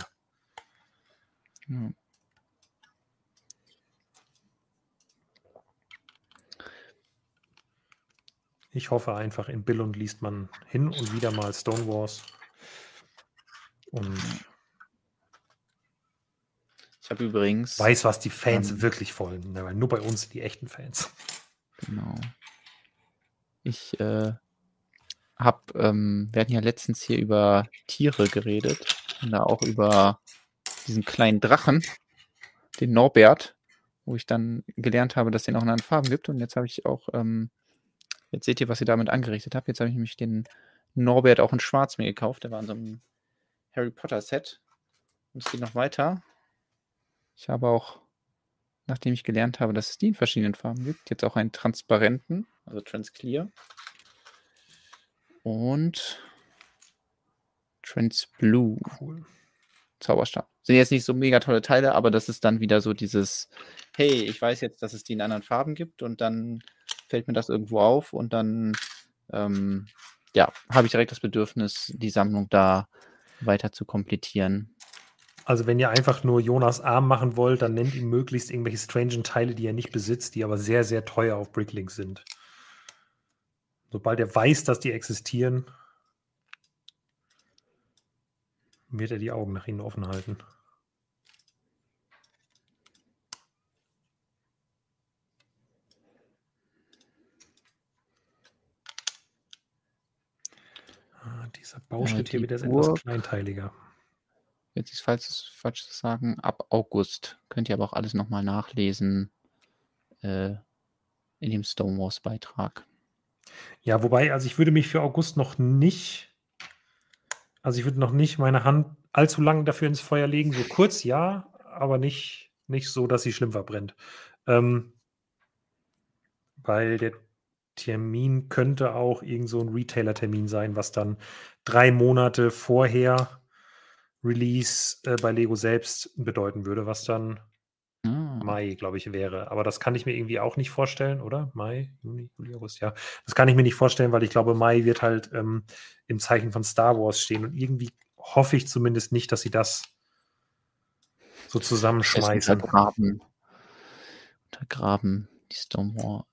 Ich hoffe einfach, in Billund liest man hin und wieder mal Stone Wars. Und Ich habe übrigens, weiß, was die Fans Ähm. wirklich wollen. Weil nur bei uns die echten Fans. genau. Ich äh, habe, ähm, wir hatten ja letztens hier über Tiere geredet und da auch über diesen kleinen Drachen, den Norbert, wo ich dann gelernt habe, dass es den auch in anderen Farben gibt. Und jetzt habe ich auch, ähm, jetzt seht ihr, was ich damit angerichtet habe. Jetzt habe ich nämlich den Norbert auch in Schwarz mir gekauft. Der war in so einem Harry Potter Set. Und es geht noch weiter. Ich habe auch, nachdem ich gelernt habe, dass es die in verschiedenen Farben gibt, jetzt auch einen transparenten, also Transclear. Und Transblue. Cool. Zauberstab. Sind jetzt nicht so mega tolle Teile, aber das ist dann wieder so dieses, hey, ich weiß jetzt, dass es die in anderen Farben gibt und dann fällt mir das irgendwo auf und dann ähm, ja, habe ich direkt das Bedürfnis, die Sammlung da weiter zu komplettieren. Also, wenn ihr einfach nur Jonas arm machen wollt, dann nennt ihm möglichst irgendwelche strangen Teile, die er nicht besitzt, die aber sehr, sehr teuer auf Bricklinks sind. Sobald er weiß, dass die existieren, wird er die Augen nach ihnen offen halten. Ah, dieser Bauschritt hier die wird jetzt etwas kleinteiliger. Jetzt ist falsch, falsch zu sagen, ab August. Könnt ihr aber auch alles nochmal nachlesen äh, in dem Stonewalls Beitrag. Ja, wobei, also ich würde mich für August noch nicht, also ich würde noch nicht meine Hand allzu lang dafür ins Feuer legen. So kurz ja, aber nicht, nicht so, dass sie schlimm verbrennt. Ähm, weil der Termin könnte auch irgend so ein Retailer-Termin sein, was dann drei Monate vorher Release äh, bei Lego selbst bedeuten würde, was dann Ah, Mai, glaube ich, wäre. Aber das kann ich mir irgendwie auch nicht vorstellen, oder? Mai, Juni, Juli, August, ja. Das kann ich mir nicht vorstellen, weil ich glaube, Mai wird halt ähm, im Zeichen von Star Wars stehen. Und irgendwie hoffe ich zumindest nicht, dass sie das so zusammenschmeißen. untergraben, untergraben die,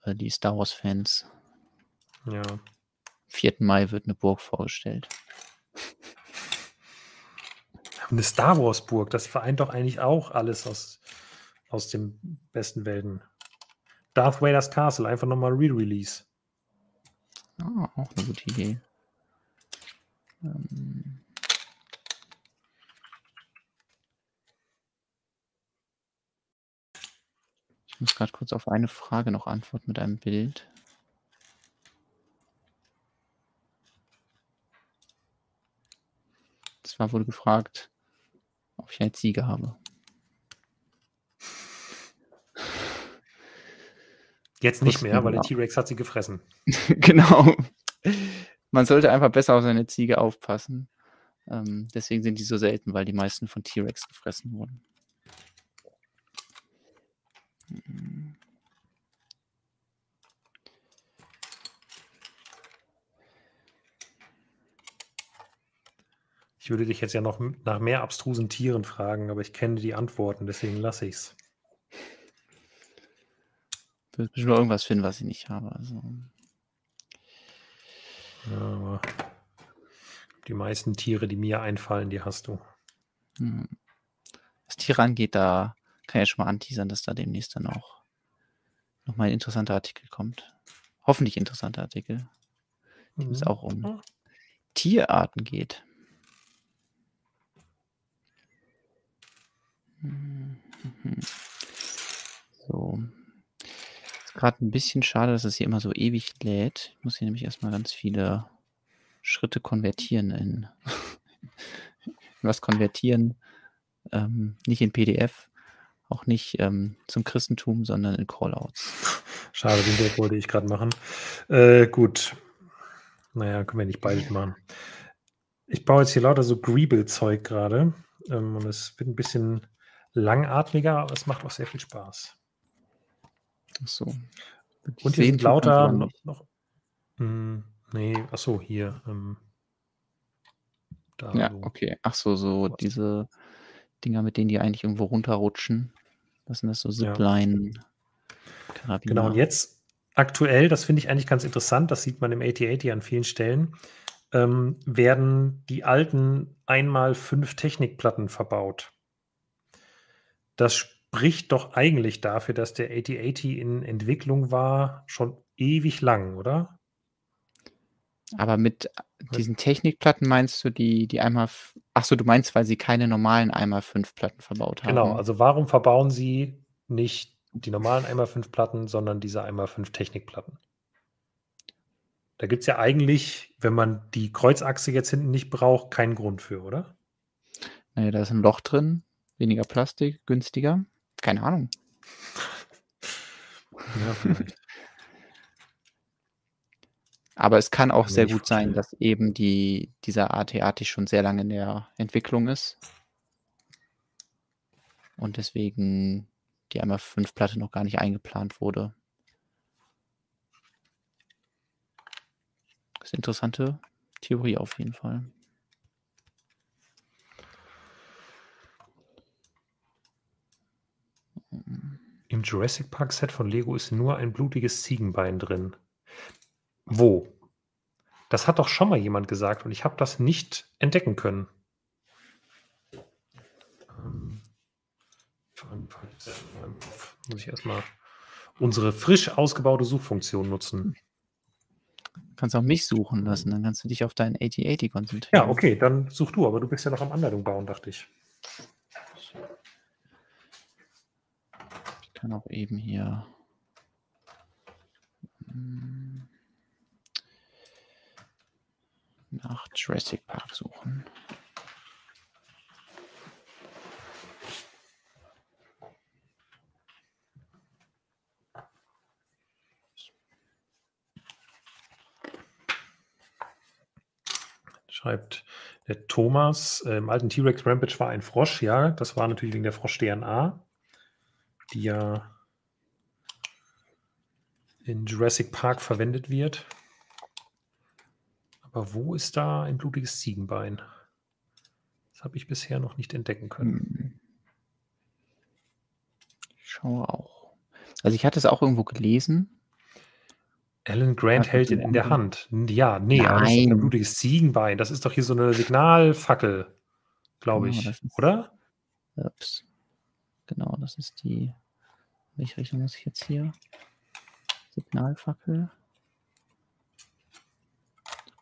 äh, die Star Wars Fans. Ja. 4. Mai wird eine Burg vorgestellt. Eine Star Wars Burg, das vereint doch eigentlich auch alles aus, aus den besten Welten. Darth Vader's Castle, einfach nochmal Re-Release. Ah, auch eine gute Idee. Ähm, ich muss gerade kurz auf eine Frage noch antworten mit einem Bild. Zwar wurde gefragt, ob ich eine Ziege habe. Jetzt nicht mehr, weil der T-Rex hat sie gefressen. [laughs] genau. Man sollte einfach besser auf seine Ziege aufpassen. Ähm, deswegen sind die so selten, weil die meisten von T-Rex gefressen wurden. Hm. Ich würde dich jetzt ja noch nach mehr abstrusen Tieren fragen, aber ich kenne die Antworten, deswegen lasse ich's. Du wirst bestimmt irgendwas finden, was ich nicht habe. Also. Ja, aber die meisten Tiere, die mir einfallen, die hast du. Hm. Was Tiere angeht, da kann ich ja schon mal anteasern, dass da demnächst dann auch nochmal ein interessanter Artikel kommt. Hoffentlich interessanter Artikel, dem es Mhm. auch um Tierarten geht. So. Ist gerade ein bisschen schade, dass es hier immer so ewig lädt. Ich muss hier nämlich erstmal ganz viele Schritte konvertieren in, in [laughs] was konvertieren. Ähm, nicht in PDF, auch nicht ähm, zum Christentum, sondern in Callouts. Schade, den Gag wollte ich gerade machen. Äh, gut. Naja, können wir nicht beides machen. Ich baue jetzt hier lauter so Greeble-Zeug gerade. Ähm, und es wird ein bisschen langatmiger, aber es macht auch sehr viel Spaß. Ach so. Wirklich Und hier sind lauter noch. noch hm, nee, achso, hier. Ähm, da Ja, so. okay. Ach so, so Was? diese Dinger, mit denen die eigentlich irgendwo runterrutschen. Was sind das so Ja. Zipline? Genau, und jetzt aktuell, das finde ich eigentlich ganz interessant, das sieht man im AT-80 an vielen Stellen, ähm, werden die alten einmal fünf Technikplatten verbaut. Das spricht doch eigentlich dafür, dass der AT-80 in Entwicklung war, schon ewig lang, oder? Aber mit diesen Technikplatten meinst du die, die einmal. Ach so, du meinst, weil sie keine normalen einmal fünf Platten verbaut haben. Genau, also warum verbauen sie nicht die normalen einmal fünf Platten, sondern diese einmal fünf Technikplatten? Da gibt es ja eigentlich, wenn man die Kreuzachse jetzt hinten nicht braucht, keinen Grund für, oder? Naja, da ist ein Loch drin, weniger Plastik, günstiger. Keine Ahnung. Ja, vielleicht. Aber es kann auch sehr gut sein, dass eben die, dieser AT-AT schon sehr lange in der Entwicklung ist. Und deswegen die einmal fünf Platte noch gar nicht eingeplant wurde. Das ist eine interessante Theorie auf jeden Fall. Im Jurassic Park Set von Lego ist nur ein blutiges Ziegenbein drin. Wo? Das hat doch schon mal jemand gesagt und ich habe das nicht entdecken können. Ähm, Muss ich erstmal unsere frisch ausgebaute Suchfunktion nutzen. Du kannst auch mich suchen lassen, dann kannst du dich auf deinen AT-80 konzentrieren. Ja, okay, dann such du, aber du bist ja noch am Anleitung bauen, dachte ich. Kann auch eben hier. hm, nach Jurassic Park suchen. Schreibt der Thomas, äh, im alten T-Rex Rampage war ein Frosch, ja, das war natürlich wegen der Frosch-DNA, die ja in Jurassic Park verwendet wird. Aber wo ist da ein blutiges Ziegenbein? Das habe ich bisher noch nicht entdecken können. Ich schaue auch. Also ich hatte es auch irgendwo gelesen. Alan Grant Hat hält ihn in der Hand. Ja, nee, aber das ist ein Nein. blutiges Ziegenbein. Das ist doch hier so eine Signalfackel, glaube Genau, ich. das ist- Oder? Ups. Genau, das ist die. Welche Richtung muss ich jetzt hier? Signalfackel.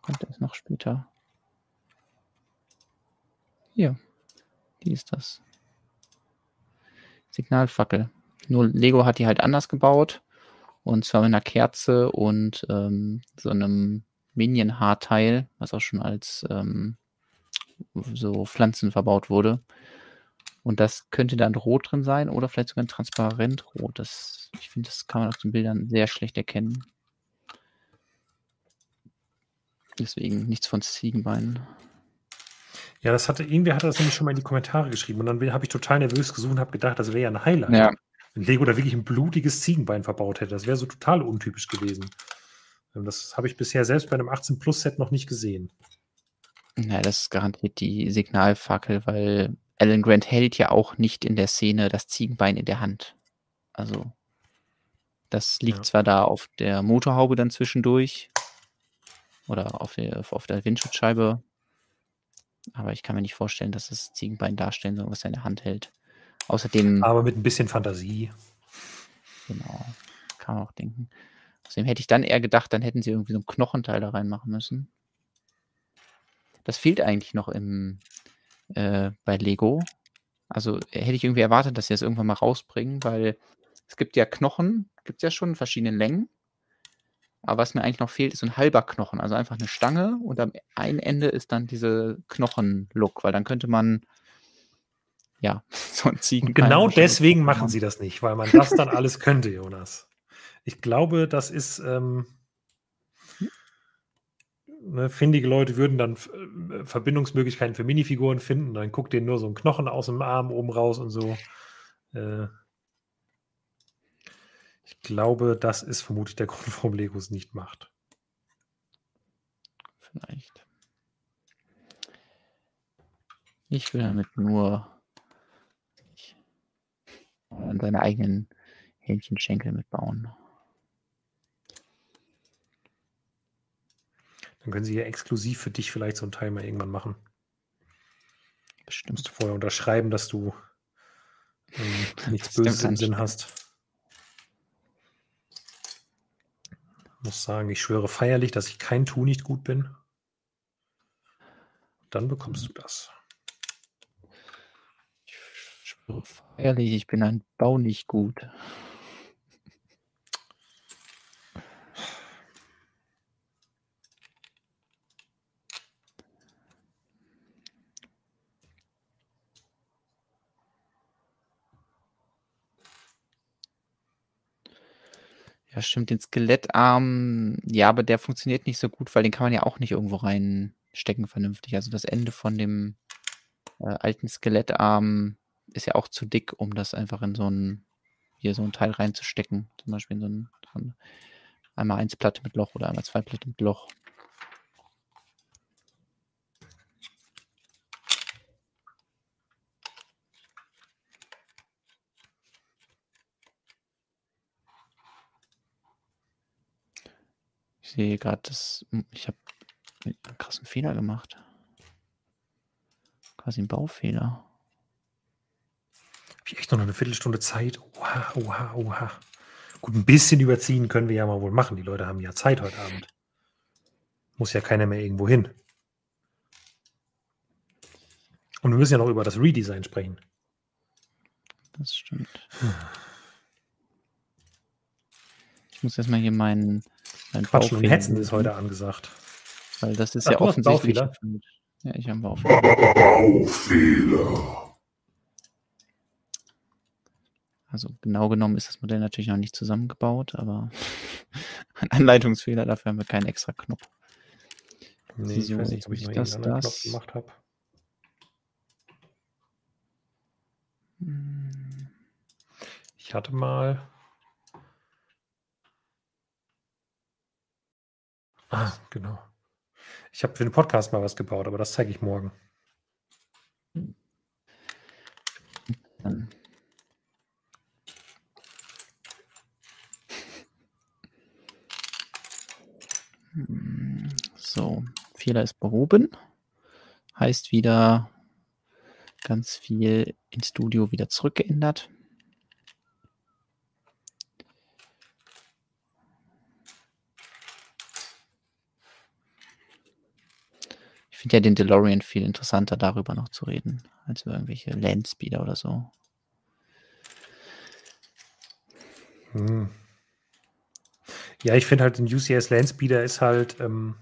Kommt erst noch später. Hier. Die ist das. Signalfackel. Nur Lego hat die halt anders gebaut. Und zwar mit einer Kerze und ähm, so einem Minion-Haarteil, was auch schon als ähm, so Pflanzen verbaut wurde. Und das könnte dann rot drin sein oder vielleicht sogar ein transparent rot. Das, ich finde, das kann man auf den Bildern sehr schlecht erkennen. Deswegen nichts von Ziegenbeinen. Ja, das hatte, irgendwer hatte das nämlich schon mal in die Kommentare geschrieben. Und dann habe ich total nervös gesucht und habe gedacht, das wäre ja ein Highlight. Ja. Wenn Lego da wirklich ein blutiges Ziegenbein verbaut hätte. Das wäre so total untypisch gewesen. Ähm, Das habe ich bisher selbst bei einem 18-Plus-Set noch nicht gesehen. Ja, das ist garantiert die Signalfackel, weil Alan Grant hält ja auch nicht in der Szene das Ziegenbein in der Hand. Also, das liegt Ja. zwar da auf der Motorhaube dann zwischendurch oder auf der, auf der Windschutzscheibe. Aber ich kann mir nicht vorstellen, dass das Ziegenbein darstellen soll, was er in der Hand hält. Außerdem. Aber mit ein bisschen Fantasie. Genau. Kann man auch denken. Außerdem hätte ich dann eher gedacht, dann hätten sie irgendwie so einen Knochenteil da reinmachen müssen. Das fehlt eigentlich noch im, äh, bei Lego. Also hätte ich irgendwie erwartet, dass sie das irgendwann mal rausbringen, weil es gibt ja Knochen, gibt es ja schon in verschiedenen Längen. Aber was mir eigentlich noch fehlt, ist ein halber Knochen. Also einfach eine Stange und am einen Ende ist dann diese Knochen-Look, weil dann könnte man ja [laughs] so ein Ziegen. Genau deswegen machen sie das nicht, weil man das dann alles könnte, Jonas. Ich glaube, das ist. Ähm, ne, findige Leute würden dann äh, Verbindungsmöglichkeiten für Minifiguren finden. Dann guckt denen nur so ein Knochen aus dem Arm oben raus und so. Äh, ich glaube, das ist vermutlich der [laughs] Grund, warum Lego es nicht macht. Vielleicht. Ich will damit nur an seine eigenen Hähnchenschenkel mitbauen. Dann können sie ja exklusiv für dich vielleicht so einen Teil mal irgendwann machen. Bestimmt. Musst du vorher unterschreiben, dass du ähm, [laughs] nichts Böses im Sinn hast. muss sagen, ich schwöre feierlich, dass ich kein Tu nicht gut bin. Dann bekommst du das. Ich schwöre feierlich, ich bin ein Bau nicht gut. Ja, stimmt, den Skelettarm, ja, aber der funktioniert nicht so gut, weil den kann man ja auch nicht irgendwo reinstecken vernünftig. Also das Ende von dem äh, alten Skelettarm ist ja auch zu dick, um das einfach in so ein, hier so ein Teil reinzustecken. Zum Beispiel in so ein, so ein einmal eins Platte mit Loch oder einmal zwei Platte mit Loch. Ich sehe gerade, dass hm, ich habe einen krassen Fehler gemacht. Quasi einen Baufehler. Habe ich echt noch eine Viertelstunde Zeit? Oha, oha, oha. Gut, ein bisschen überziehen können wir ja mal wohl machen. Die Leute haben ja Zeit heute Abend. Muss ja keiner mehr irgendwo hin. Und wir müssen ja noch über das Redesign sprechen. Das stimmt. Ich muss erstmal hier meinen mein Quatschen und Hetzen ist heute angesagt. Weil das ist Ach, ja offensichtlich. Ja, ich habe Baufehler. Baufehler. Also genau genommen ist das Modell natürlich noch nicht zusammengebaut, aber [laughs] ein Anleitungsfehler, dafür haben wir keinen extra Knopf. Nee, so, ich weiß nicht, ob ich das, das Knopf gemacht habe. Hm. Ich hatte mal Ah, genau. Ich habe für den Podcast mal was gebaut, aber das zeige ich morgen. So, Fehler ist behoben. Heißt wieder ganz viel ins Studio wieder zurückgeändert. Finde ja den DeLorean viel interessanter, darüber noch zu reden, als über irgendwelche Landspeeder oder so. Hm. Ja, ich finde halt, den UCS Landspeeder ist halt ähm,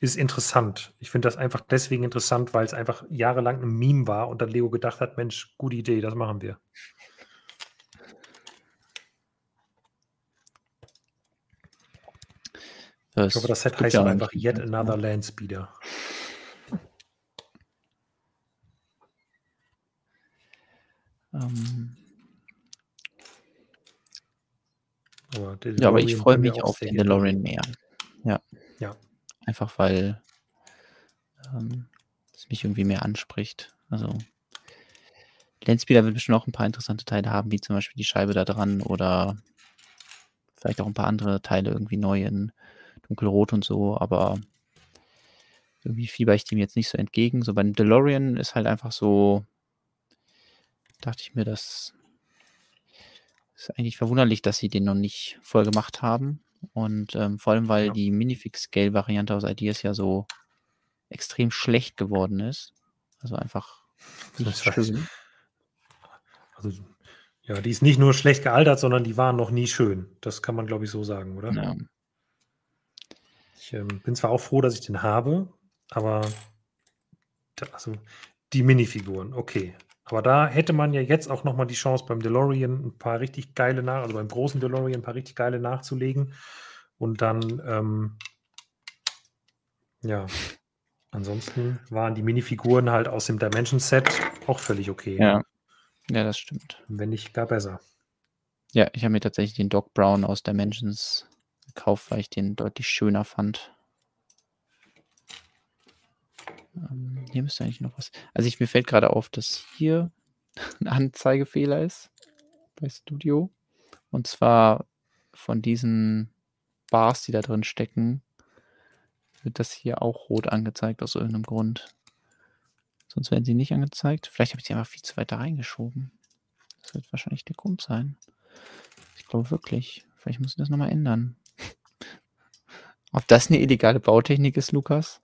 ist interessant. Ich finde das einfach deswegen interessant, weil es einfach jahrelang ein Meme war und dann Leo gedacht hat, Mensch, gute Idee, das machen wir. Das ich hoffe, das Set heißt ja einfach Yet Another Landspeeder. Ähm, aber ja, aber ich freue mich auf den DeLorean mehr. Ja. Ja. Einfach weil ähm, es mich irgendwie mehr anspricht. Also Landspeeder wird bestimmt auch ein paar interessante Teile haben, wie zum Beispiel die Scheibe da dran oder vielleicht auch ein paar andere Teile irgendwie neu in dunkelrot und so, aber irgendwie fieber ich dem jetzt nicht so entgegen. So beim DeLorean ist halt einfach so, dachte ich mir, das ist eigentlich verwunderlich, dass sie den noch nicht voll gemacht haben. Und ähm, vor allem, weil Ja. die Minifix-Scale-Variante aus Ideas ja so extrem schlecht geworden ist. Also einfach nicht schön. also, ja, die ist nicht nur schlecht gealtert, sondern die waren noch nie schön. Das kann man, glaube ich, so sagen, oder? Ja. Ich ähm, bin zwar auch froh, dass ich den habe, aber da, also die Minifiguren, okay. Aber da hätte man ja jetzt auch nochmal die Chance, beim DeLorean ein paar richtig geile nach, also beim großen DeLorean ein paar richtig geile nachzulegen. Und dann, ähm, ja, ansonsten waren die Minifiguren halt aus dem Dimension Set auch völlig okay. Ja. Ja, das stimmt. Wenn nicht gar besser. Ja, ich habe mir tatsächlich den Doc Brown aus Dimensions gekauft, weil ich den deutlich schöner fand. Ähm, hier müsste eigentlich noch was. Also ich, mir fällt gerade auf, dass hier [laughs] ein Anzeigefehler ist bei Studio. Und zwar von diesen Bars, die da drin stecken, wird das hier auch rot angezeigt aus irgendeinem Grund. Sonst werden sie nicht angezeigt. Vielleicht habe ich sie einfach viel zu weit da reingeschoben. Das wird wahrscheinlich der Grund sein. Ich glaube wirklich. Vielleicht muss ich das nochmal ändern. [laughs] Ob das eine illegale Bautechnik ist, Lukas?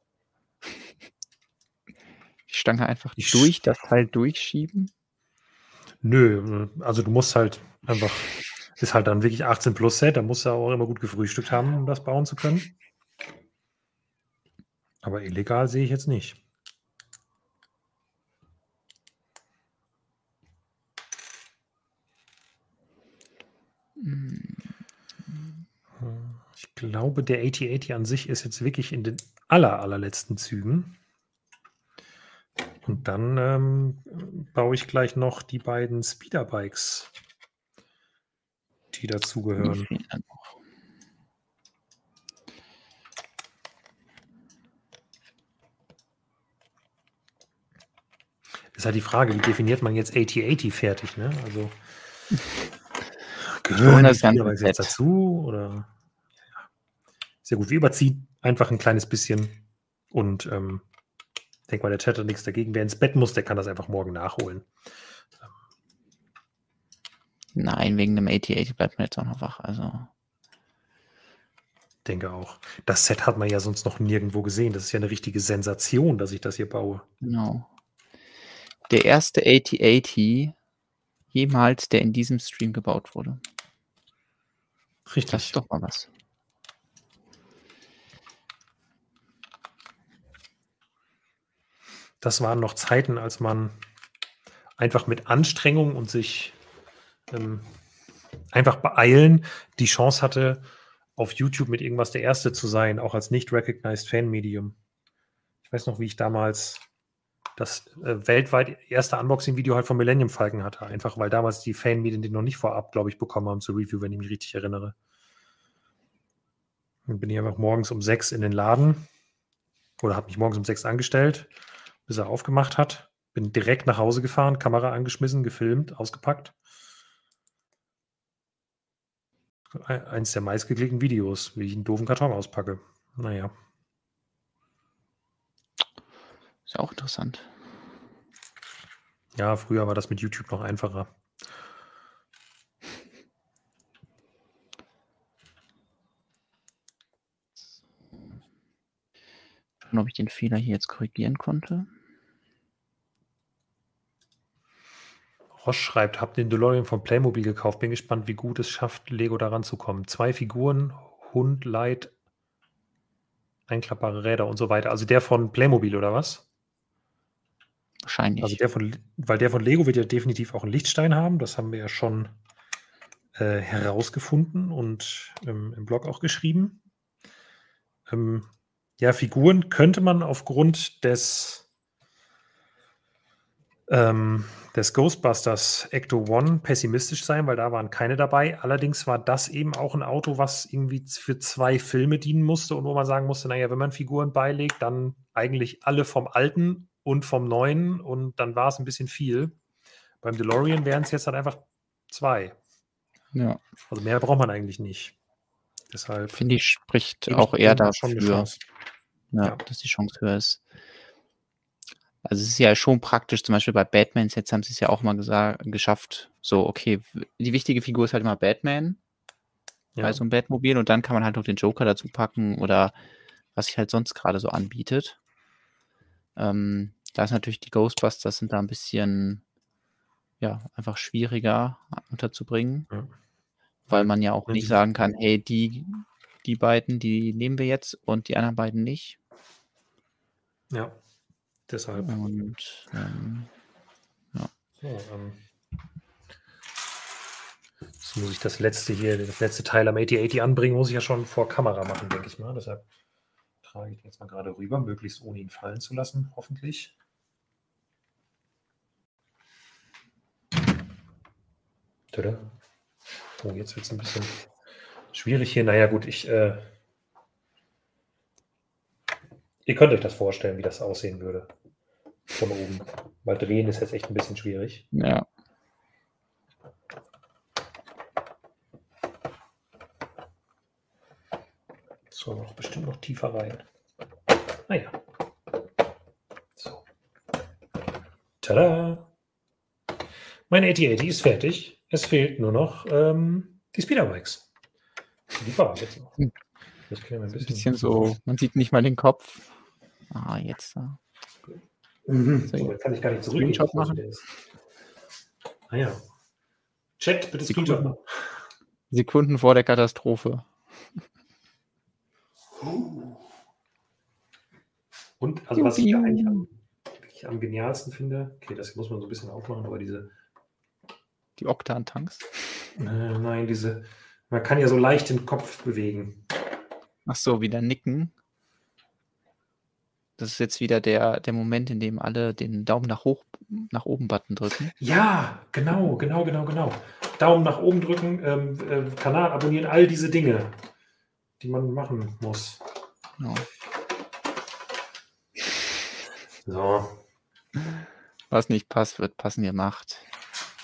Die Stange einfach Ich durch das Teil durchschieben? Nö, also du musst halt einfach, ist halt dann wirklich 18 plus Set, da musst du auch immer gut gefrühstückt haben, um das bauen zu können. Aber illegal sehe ich jetzt nicht. Hm, Ich glaube, der 8080 an sich ist jetzt wirklich in den aller, allerletzten Zügen. Und dann ähm, baue ich gleich noch die beiden Speederbikes, die dazugehören. Ist halt die Frage, wie definiert man jetzt 8080 fertig, ne? Also gehören die Speederbikes jetzt dazu? Oder. Sehr gut. Wir überziehen einfach ein kleines bisschen und ähm, denke mal, der Chat hat nichts dagegen. Wer ins Bett muss, der kann das einfach morgen nachholen. Nein, wegen dem 8080 bleibt man jetzt auch noch wach. Also, Denke auch. Das Set hat man ja sonst noch nirgendwo gesehen. Das ist ja eine richtige Sensation, dass ich das hier baue. genau. Der erste 8080 jemals, der in diesem Stream gebaut wurde. Das Richtig. ist doch mal was. Das waren noch Zeiten, als man einfach mit Anstrengung und sich ähm, einfach beeilen die Chance hatte, auf YouTube mit irgendwas der Erste zu sein, auch als nicht recognized Fan-Medium. Ich weiß noch, wie ich damals das äh, weltweit erste Unboxing-Video halt von Millennium Falcon hatte, einfach weil damals die Fan-Medien den noch nicht vorab, glaube ich, bekommen haben zur Review, wenn ich mich richtig erinnere. Dann bin ich einfach morgens um sechs in den Laden oder habe mich morgens um sechs angestellt, bis er aufgemacht hat. Bin direkt nach Hause gefahren, Kamera angeschmissen, gefilmt, ausgepackt. Eins der meistgeklickten Videos, wie ich einen doofen Karton auspacke. Naja. Ist ja auch interessant. Ja, früher war das mit YouTube noch einfacher. Schauen, ob ich den Fehler hier jetzt korrigieren konnte. Roche schreibt, hab den DeLorean von Playmobil gekauft. Bin gespannt, wie gut es schafft, Lego daran zu kommen. Zwei Figuren, Hund, Light, einklappbare Räder und so weiter. Also der von Playmobil oder was? Wahrscheinlich. Also der von, weil der von Lego wird ja definitiv auch einen Lichtstein haben. Das haben wir ja schon äh, herausgefunden und ähm, im Blog auch geschrieben. Ähm, ja, Figuren könnte man aufgrund des, ähm, des Ghostbusters Ecto One pessimistisch sein, weil da waren keine dabei. Allerdings war das eben auch ein Auto, was irgendwie für zwei Filme dienen musste und wo man sagen musste, naja, wenn man Figuren beilegt, dann eigentlich alle vom alten und vom neuen und dann war es ein bisschen viel. Beim DeLorean wären es jetzt halt einfach zwei. ja. Also mehr braucht man eigentlich nicht. Deshalb Finde ich, spricht auch eher schon dafür, Chance. Ja, Ja. dass die Chance höher ist. Also es ist ja schon praktisch, zum Beispiel bei Batman, jetzt haben sie es ja auch mal geschafft, so, okay, die wichtige Figur ist halt immer Batman bei Ja. so einem Batmobil und dann kann man halt noch den Joker dazu packen oder was sich halt sonst gerade so anbietet. Ähm, da ist natürlich die Ghostbusters sind da ein bisschen, ja, einfach schwieriger unterzubringen, Ja. weil man ja auch Und nicht sagen kann, hey, die, die beiden, die nehmen wir jetzt und die anderen beiden nicht. Ja. Deshalb. Und ähm, So, ähm, jetzt muss ich das letzte hier, das letzte Teil am 8080 anbringen, muss ich ja schon vor Kamera machen, denke ich mal. Deshalb trage ich den jetzt mal gerade rüber, möglichst ohne ihn fallen zu lassen, hoffentlich. Tada. Oh, jetzt wird es ein bisschen schwierig hier. Naja, gut, ich. Äh, ihr könnt euch das vorstellen, wie das aussehen würde. Von oben. Weil drehen ist jetzt echt ein bisschen schwierig. ja, So, noch bestimmt noch tiefer rein. Naja. So. Tada! Mein 8080 ist fertig. Es fehlt nur noch ähm, die Speederbikes. Die ich jetzt noch. Hm. Das können wir ein ein bisschen, bisschen so, man sieht nicht mal den Kopf. Ah, jetzt da. Mhm. So, jetzt kann ich gar nicht zurückgehen. Screenshot machen? Ah ja. Chat, bitte Sekunden. Screenshot machen. Sekunden vor der Katastrophe. Und also was ich da Juhu. eigentlich am, am genialsten finde, okay, das muss man so ein bisschen aufmachen, aber diese, Die Oktan-Tanks. äh, nein, diese, man kann ja so leicht den Kopf bewegen. Ach so, wieder nicken. Das ist jetzt wieder der, der Moment, in dem alle den Daumen nach hoch, nach oben Button drücken. Ja, genau, genau, genau, genau. Daumen nach oben drücken, ähm, äh, Kanal abonnieren, all diese Dinge, die man machen muss. Genau. So. Was nicht passt, wird passen gemacht.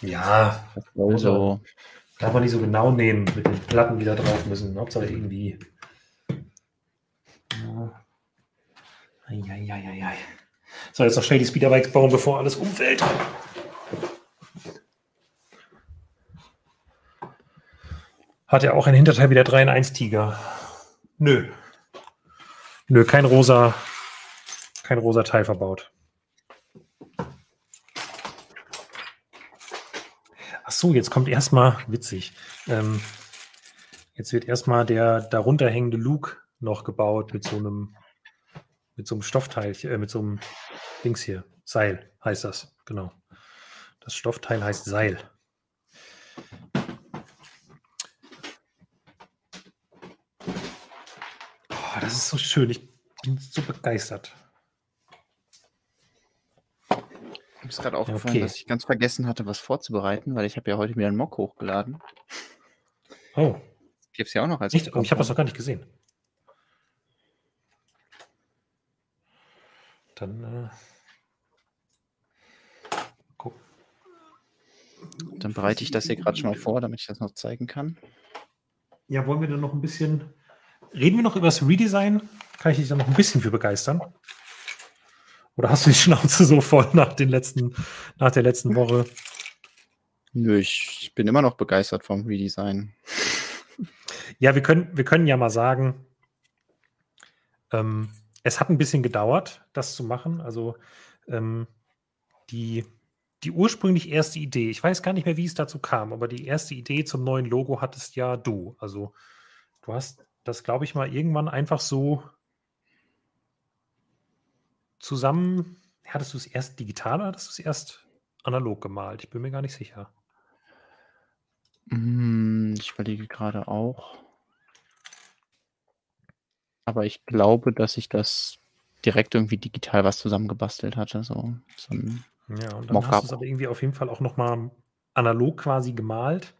Ja, Das soll Muss so. darf man nicht so genau nehmen mit den Platten, die da drauf müssen. Hauptsache irgendwie. Eieieiei. So, jetzt noch schnell die Speederbikes bauen, bevor alles umfällt. Hat ja auch ein Hinterteil wie der 3 in 1 Tiger. Nö. Nö, kein rosa, kein rosa Teil verbaut. Ach so, jetzt kommt erstmal, witzig, ähm, jetzt wird erstmal der darunter hängende Luke noch gebaut mit so einem, mit so einem Stoffteil, äh, mit so einem Dings hier. Seil heißt das, genau. Das Stoffteil heißt Seil. Oh, das ist so schön. Ich bin so begeistert. Mir ist gerade aufgefallen, okay. dass ich ganz vergessen hatte, was vorzubereiten, weil ich habe ja heute wieder einen Mock hochgeladen. Oh, Gibt es ja auch noch als? Und ich habe das noch gar nicht gesehen. Dann, äh, guck. Dann bereite ich das hier gerade schon mal vor, damit ich das noch zeigen kann. Ja, wollen wir dann noch ein bisschen. Reden wir noch über das Redesign? Kann ich dich da noch ein bisschen für begeistern? Oder hast du die Schnauze so voll nach, den letzten, nach der letzten Woche? Nö, ich, ich bin immer noch begeistert vom Redesign. Ja, wir können, wir können ja mal sagen, ähm, es hat ein bisschen gedauert, das zu machen. Also ähm, die, die ursprünglich erste Idee, ich weiß gar nicht mehr, wie es dazu kam, aber die erste Idee zum neuen Logo hattest ja du. Also du hast das, glaube ich, mal irgendwann einfach so zusammen. Hattest du es erst digital oder hattest du es erst analog gemalt? Ich bin mir gar nicht sicher. Hm, ich überlege gerade auch. Aber ich glaube, dass ich das direkt irgendwie digital was zusammengebastelt hatte. So, so ein, Ja, und dann Mockup. hast du es aber irgendwie auf jeden Fall auch nochmal analog quasi gemalt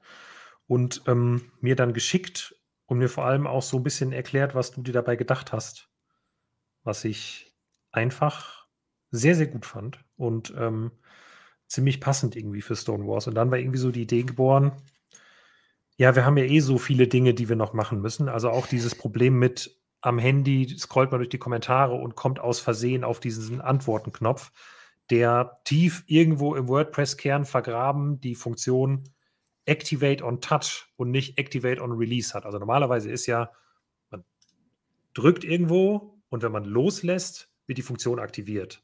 und ähm, mir dann geschickt und mir vor allem auch so ein bisschen erklärt, was du dir dabei gedacht hast. Was ich einfach sehr, sehr gut fand und ähm, ziemlich passend irgendwie für Stone Wars. Und dann war irgendwie so die Idee geboren, Ja, wir haben ja eh so viele Dinge, die wir noch machen müssen. Also auch dieses Problem mit am Handy scrollt man durch die Kommentare und kommt aus Versehen auf diesen Antwortenknopf, der tief irgendwo im WordPress-Kern vergraben die Funktion Activate on Touch und nicht Activate on Release hat. Also normalerweise ist ja, man drückt irgendwo und wenn man loslässt, wird die Funktion aktiviert.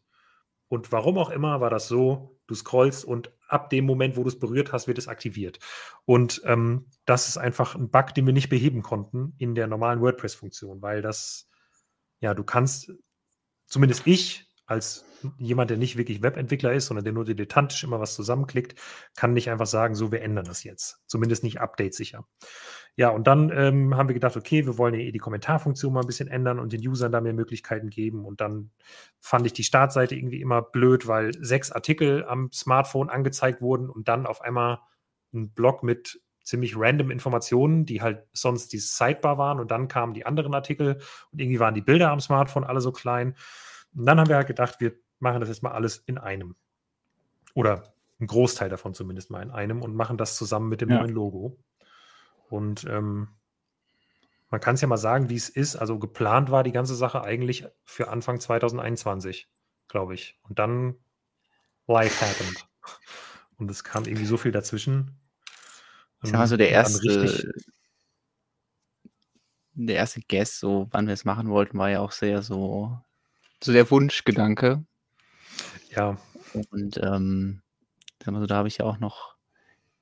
Und warum auch immer war das so, du scrollst und ab dem Moment, wo du es berührt hast, wird es aktiviert. Und ähm, das ist einfach ein Bug, den wir nicht beheben konnten in der normalen WordPress-Funktion, weil das, ja, du kannst, zumindest ich als jemand, der nicht wirklich Webentwickler ist, sondern der nur dilettantisch immer was zusammenklickt, kann nicht einfach sagen, so, wir ändern das jetzt. Zumindest nicht update-sicher. Ja, und dann ähm, haben wir gedacht, okay, wir wollen ja eh die Kommentarfunktion mal ein bisschen ändern und den Usern da mehr Möglichkeiten geben. Und dann fand ich die Startseite irgendwie immer blöd, weil sechs Artikel am Smartphone angezeigt wurden und dann auf einmal ein Blog mit ziemlich random Informationen, die halt sonst die Sidebar waren und dann kamen die anderen Artikel und irgendwie waren die Bilder am Smartphone alle so klein. Und dann haben wir halt gedacht, wir machen das jetzt mal alles in einem. Oder ein Großteil davon zumindest mal in einem und machen das zusammen mit dem ja. neuen Logo. Und ähm, man kann es ja mal sagen, wie es ist. Also geplant war die ganze Sache eigentlich für Anfang 2021, glaube ich. Und dann live happened. Und es kam irgendwie so viel dazwischen. Ich sag mal so, der erste, der erste Guess, so wann wir es machen wollten, war ja auch sehr so so der Wunschgedanke. Ja. Und ähm, so, da habe ich ja auch noch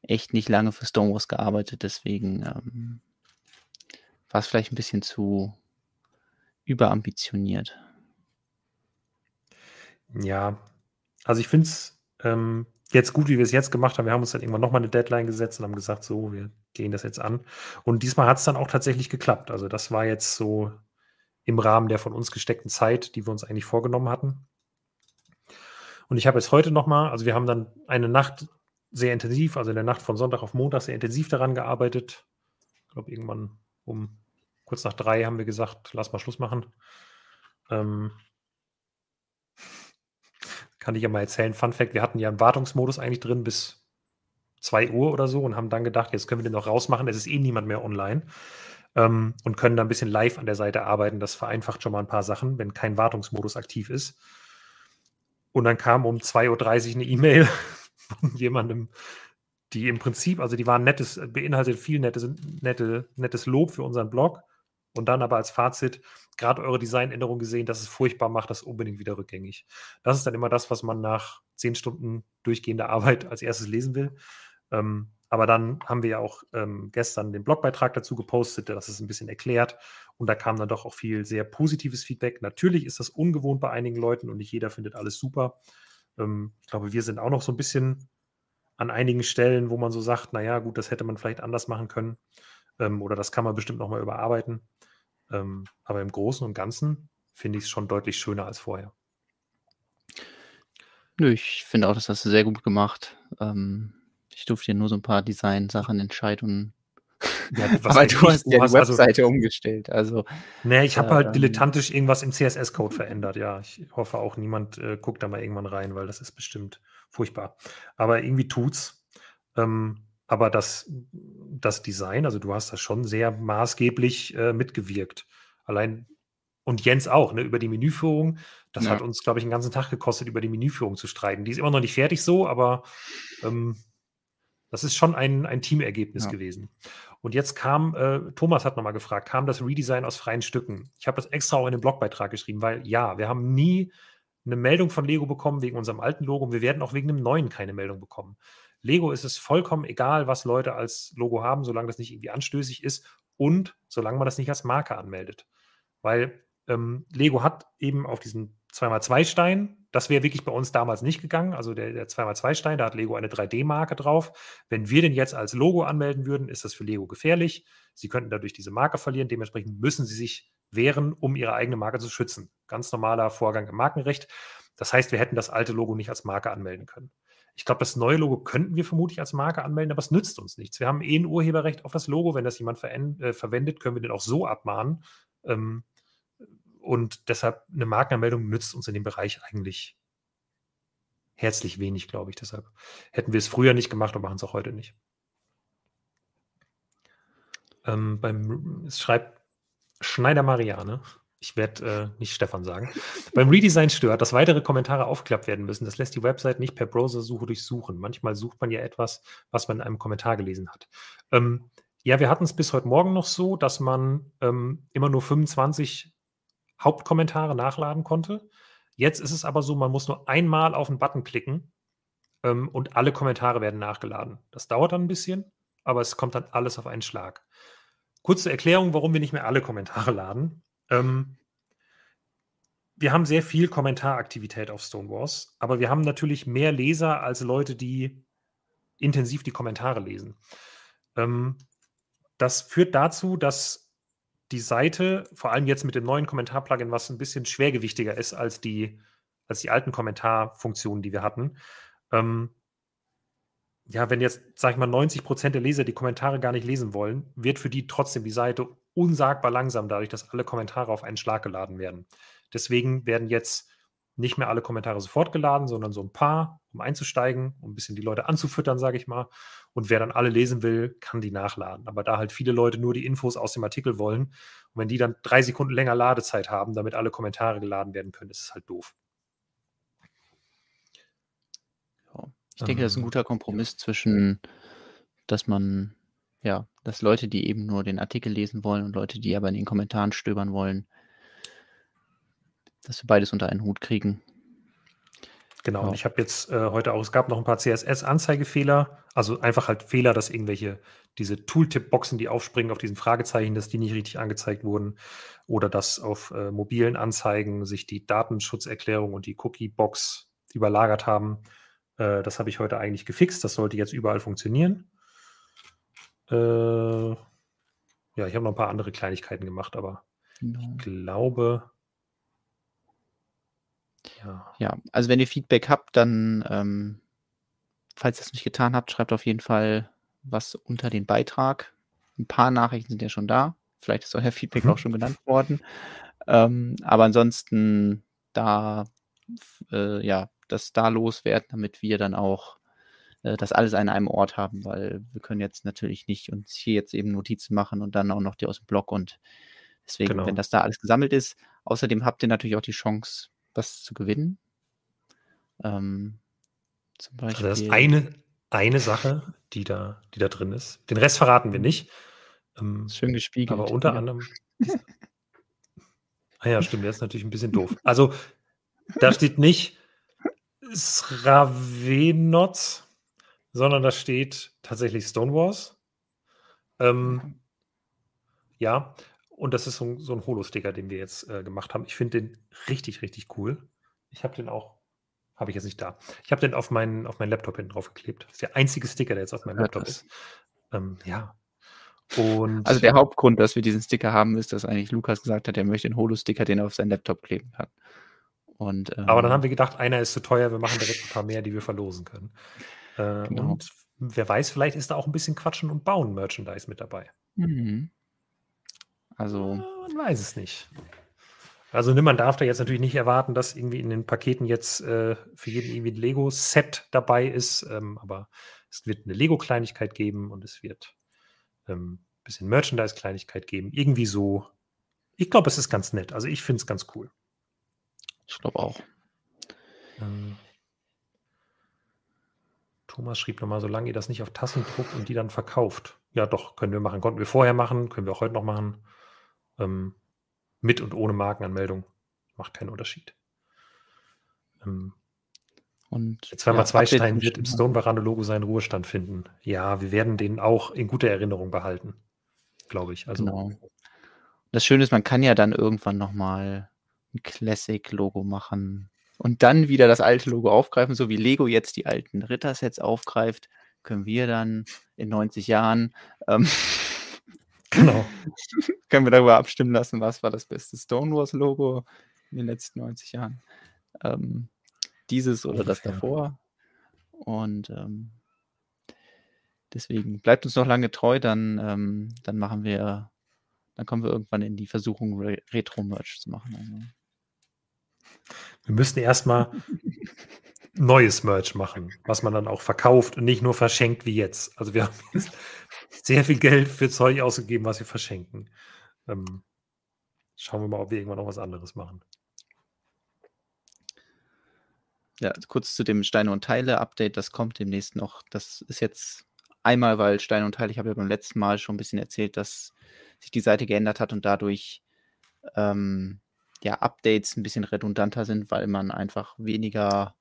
echt nicht lange für Stonewalls gearbeitet, deswegen ähm, war es vielleicht ein bisschen zu überambitioniert. Ja, also ich finde es ähm, jetzt gut, wie wir es jetzt gemacht haben. Wir haben uns dann irgendwann nochmal eine Deadline gesetzt und haben gesagt, so, wir gehen das jetzt an. Und diesmal hat es dann auch tatsächlich geklappt. Also das war jetzt so im Rahmen der von uns gesteckten Zeit, die wir uns eigentlich vorgenommen hatten. Und ich habe jetzt heute nochmal, also wir haben dann eine Nacht sehr intensiv, also in der Nacht von Sonntag auf Montag sehr intensiv daran gearbeitet. Ich glaube, irgendwann um kurz nach drei haben wir gesagt, lass mal Schluss machen. Ähm, kann ich ja mal erzählen. Fun Fact: Wir hatten ja einen Wartungsmodus eigentlich drin bis 2 Uhr oder so und haben dann gedacht, jetzt können wir den noch rausmachen. Es ist eh niemand mehr online ähm, und können da ein bisschen live an der Seite arbeiten. Das vereinfacht schon mal ein paar Sachen, wenn kein Wartungsmodus aktiv ist. Und dann kam um 2.30 Uhr eine E-Mail [laughs] von jemandem, die im Prinzip, also die waren nettes, beinhaltet viel nettes, nette, nettes Lob für unseren Blog. Und dann aber als Fazit, gerade eure Designänderung gesehen, dass es furchtbar macht, das unbedingt wieder rückgängig. Das ist dann immer das, was man nach zehn Stunden durchgehender Arbeit als erstes lesen will. Ähm, aber dann haben wir ja auch ähm, gestern den Blogbeitrag dazu gepostet, das ist ein bisschen erklärt. Und da kam dann doch auch viel sehr positives Feedback. Natürlich ist das ungewohnt bei einigen Leuten und nicht jeder findet alles super. Ähm, ich glaube, wir sind auch noch so ein bisschen an einigen Stellen, wo man so sagt, naja, gut, das hätte man vielleicht anders machen können. Ähm, oder das kann man bestimmt nochmal überarbeiten. Ähm, aber im Großen und Ganzen finde ich es schon deutlich schöner als vorher. Nö, ich finde auch, das hast du sehr gut gemacht. Ähm, ich durfte ja nur so ein paar Design-Sachen entscheiden. Ja, [laughs] Aber du hast ja die also Webseite also, umgestellt. Also, nee, ich habe halt ähm, halt dilettantisch irgendwas im CSS-Code verändert. Ja, ich hoffe auch, niemand äh, guckt da mal irgendwann rein, weil das ist bestimmt furchtbar. Aber irgendwie tut's. Ähm, aber das, das Design, also du hast da schon sehr maßgeblich äh, mitgewirkt. Allein und Jens auch, ne, über die Menüführung. Das ja. hat uns, glaube ich, einen ganzen Tag gekostet, über die Menüführung zu streiten. Die ist immer noch nicht fertig so, aber ähm, das ist schon ein, ein Teamergebnis ja. gewesen. Und jetzt kam, äh, Thomas hat nochmal gefragt, kam das Redesign aus freien Stücken? Ich habe das extra auch in den Blogbeitrag geschrieben, weil ja, wir haben nie eine Meldung von Lego bekommen wegen unserem alten Logo und wir werden auch wegen dem neuen keine Meldung bekommen. Lego ist es vollkommen egal, was Leute als Logo haben, solange das nicht irgendwie anstößig ist und solange man das nicht als Marke anmeldet. Weil ähm, Lego hat eben auf diesen 2x2-Stein das wäre wirklich bei uns damals nicht gegangen. Also der, der 2x2-Stein, da hat Lego eine 3D-Marke drauf. Wenn wir den jetzt als Logo anmelden würden, ist das für Lego gefährlich. Sie könnten dadurch diese Marke verlieren. Dementsprechend müssen sie sich wehren, um ihre eigene Marke zu schützen. Ganz normaler Vorgang im Markenrecht. Das heißt, wir hätten das alte Logo nicht als Marke anmelden können. Ich glaube, das neue Logo könnten wir vermutlich als Marke anmelden, aber es nützt uns nichts. Wir haben eh ein Urheberrecht auf das Logo. Wenn das jemand äh, verwendet, können wir den auch so abmahnen. Ähm, und deshalb eine Markenanmeldung nützt uns in dem Bereich eigentlich herzlich wenig, glaube ich. Deshalb hätten wir es früher nicht gemacht und machen es auch heute nicht. Ähm, beim, es schreibt Schneider Mariane. Ich werde äh, nicht Stefan sagen. Beim Redesign stört, dass weitere Kommentare aufgeklappt werden müssen. Das lässt die Website nicht per Browser-Suche durchsuchen. Manchmal sucht man ja etwas, was man in einem Kommentar gelesen hat. Ähm, ja, wir hatten es bis heute Morgen noch so, dass man ähm, immer nur 25 Hauptkommentare nachladen konnte. Jetzt ist es aber so, man muss nur einmal auf den Button klicken ähm, und alle Kommentare werden nachgeladen. Das dauert dann ein bisschen, aber es kommt dann alles auf einen Schlag. Kurze Erklärung, warum wir nicht mehr alle Kommentare [laughs] laden. Ähm, wir haben sehr viel Kommentaraktivität auf Stonewalls, aber wir haben natürlich mehr Leser als Leute, die intensiv die Kommentare lesen. Ähm, das führt dazu, dass die Seite, vor allem jetzt mit dem neuen Kommentar-Plugin, was ein bisschen schwergewichtiger ist als die, als die alten Kommentarfunktionen, die wir hatten, ähm, ja, wenn jetzt, sag ich mal, 90 Prozent der Leser die Kommentare gar nicht lesen wollen, wird für die trotzdem die Seite unsagbar langsam, dadurch, dass alle Kommentare auf einen Schlag geladen werden. Deswegen werden jetzt nicht mehr alle Kommentare sofort geladen, sondern so ein paar, um einzusteigen, um ein bisschen die Leute anzufüttern, sage ich mal. Und wer dann alle lesen will, kann die nachladen. Aber da halt viele Leute nur die Infos aus dem Artikel wollen und wenn die dann drei Sekunden länger Ladezeit haben, damit alle Kommentare geladen werden können, ist es halt doof. Ich denke, das ist ein ähm, guter Kompromiss zwischen, dass man, ja, dass Leute, die eben nur den Artikel lesen wollen und Leute, die aber in den Kommentaren stöbern wollen, dass wir beides unter einen Hut kriegen. Genau, ja. und ich habe jetzt äh, heute auch, es gab noch ein paar CSS-Anzeigefehler, also einfach halt Fehler, dass irgendwelche, diese Tooltip-Boxen, die aufspringen auf diesen Fragezeichen, dass die nicht richtig angezeigt wurden oder dass auf äh, mobilen Anzeigen sich die Datenschutzerklärung und die Cookie-Box überlagert haben. Äh, das habe ich heute eigentlich gefixt. Das sollte jetzt überall funktionieren. Äh, ja, ich habe noch ein paar andere Kleinigkeiten gemacht, aber genau. ich glaube. Ja. ja, also wenn ihr Feedback habt, dann, ähm, falls ihr es nicht getan habt, schreibt auf jeden Fall was unter den Beitrag. Ein paar Nachrichten sind ja schon da. Vielleicht ist euer Feedback mhm. auch schon genannt worden. Ähm, aber ansonsten da äh, ja, das da loswerden, damit wir dann auch äh, das alles an einem Ort haben, weil wir können jetzt natürlich nicht uns hier jetzt eben Notizen machen und dann auch noch die aus dem Blog und deswegen, genau. wenn das da alles gesammelt ist, außerdem habt ihr natürlich auch die Chance, was zu gewinnen. Ähm, zum Beispiel. Also das ist eine, eine Sache, die da, die da drin ist. Den Rest verraten wir nicht. Ähm, Schön gespiegelt. Aber unter ja. anderem. ah ja, stimmt, der ist natürlich ein bisschen doof. Also, da steht nicht, Sravenots, sondern da steht tatsächlich Stonewalls. Ähm, ja, und das ist so, so ein Holo-Sticker, den wir jetzt äh, gemacht haben. Ich finde den richtig, richtig cool. Ich habe den auch, habe ich jetzt nicht da. Ich habe den auf meinen, auf meinen Laptop hinten drauf geklebt. Das ist der einzige Sticker, der jetzt auf meinem Laptop ist. Ähm, ja. Und, also der Hauptgrund, dass wir diesen Sticker haben, ist, dass eigentlich Lukas gesagt hat, er möchte einen Holo-Sticker, den er auf seinen Laptop kleben kann. Und, ähm, Aber dann haben wir gedacht, einer ist zu teuer, wir machen direkt ein paar mehr, die wir verlosen können. Äh, genau. Und wer weiß, vielleicht ist da auch ein bisschen Quatschen und Bauen Merchandise mit dabei. Mhm. Also. Man weiß es nicht. Also ne, man darf da jetzt natürlich nicht erwarten, dass irgendwie in den Paketen jetzt äh, für jeden irgendwie ein Lego-Set dabei ist, ähm, aber es wird eine Lego-Kleinigkeit geben und es wird ähm, ein bisschen Merchandise-Kleinigkeit geben. Irgendwie so. Ich glaube, es ist ganz nett. Also ich finde es ganz cool. Ich glaube auch. Ähm, Thomas schrieb nochmal, solange ihr das nicht auf Tassen druckt und die dann verkauft. Ja, doch, können wir machen. Konnten wir vorher machen, können wir auch heute noch machen. Ähm, mit und ohne Markenanmeldung. Macht keinen Unterschied. Ähm, und der 2x2-Stein ja, wird im Stone Varane Logo seinen Ruhestand finden. Ja, wir werden den auch in guter Erinnerung behalten. Glaube ich. Also, genau. Das Schöne ist, man kann ja dann irgendwann nochmal ein Classic-Logo machen und dann wieder das alte Logo aufgreifen, so wie Lego jetzt die alten Rittersets aufgreift, können wir dann in 90 Jahren ähm, genau. [laughs] können wir darüber abstimmen lassen, was war das beste Stonewalls-Logo in den letzten 90 Jahren. Ähm, dieses oder das davor. Und ähm, deswegen bleibt uns noch lange treu, dann, ähm, dann machen wir, dann kommen wir irgendwann in die Versuchung, Re Retro-Merch zu machen. Also. Wir müssten erstmal [laughs] neues Merch machen, was man dann auch verkauft und nicht nur verschenkt wie jetzt. Also wir haben jetzt sehr viel Geld für Zeug ausgegeben, was wir verschenken. Ähm, schauen wir mal, ob wir irgendwann noch was anderes machen. Ja, kurz zu dem Steine und Teile-Update, das kommt demnächst noch. Das ist jetzt einmal, weil Steine und Teile, ich habe ja beim letzten Mal schon ein bisschen erzählt, dass sich die Seite geändert hat und dadurch ähm, ja, Updates ein bisschen redundanter sind, weil man einfach weniger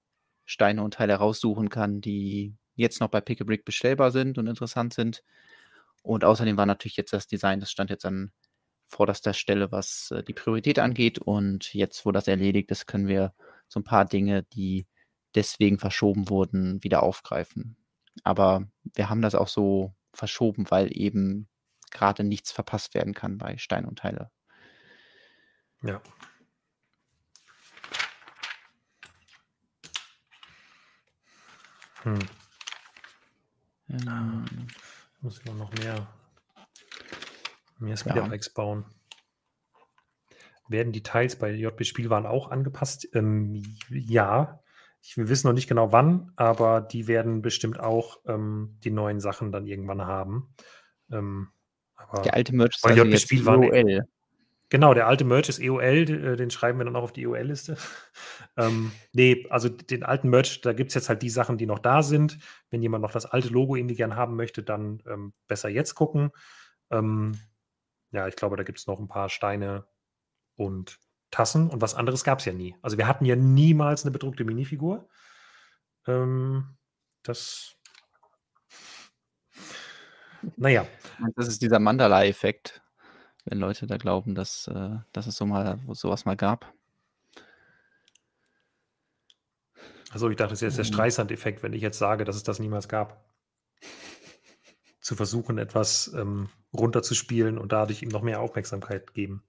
Steine und Teile raussuchen kann, die jetzt noch bei Pick a Brick bestellbar sind und interessant sind. Und außerdem war natürlich jetzt das Design, das stand jetzt an vorderster Stelle, was äh, die Priorität angeht. Und jetzt, wo das erledigt ist, können wir so ein paar Dinge, die deswegen verschoben wurden, wieder aufgreifen. Aber wir haben das auch so verschoben, weil eben gerade nichts verpasst werden kann bei Stein und Teile. Ja. Hm. Ähm, muss ich noch mehr, mehr Speederbikes ja. bauen. Werden die Teils bei JB Spielwaren auch angepasst? Ähm, ja. Ich, wir wissen noch nicht genau wann, aber die werden bestimmt auch ähm, die neuen Sachen dann irgendwann haben. Ähm, der alte Merch ist also jetzt EOL. Genau, der alte Merch ist EOL, äh, den schreiben wir dann auch auf die EOL-Liste. [laughs] ähm, nee, also den alten Merch, da gibt es jetzt halt die Sachen, die noch da sind. Wenn jemand noch das alte Logo irgendwie gern haben möchte, dann ähm, besser jetzt gucken. Ähm, ja, ich glaube, da gibt es noch ein paar Steine und Tassen und was anderes gab es ja nie. Also wir hatten ja niemals eine bedruckte Minifigur. Ähm, das. [laughs] Naja. Das ist dieser Mandala-Effekt wenn Leute da glauben, dass, äh, dass es so mal sowas mal gab. Also ich dachte, das ist jetzt der ähm. Streisand-Effekt, wenn ich jetzt sage, dass es das niemals gab. Zu versuchen, etwas ähm, runterzuspielen und dadurch ihm noch mehr Aufmerksamkeit geben.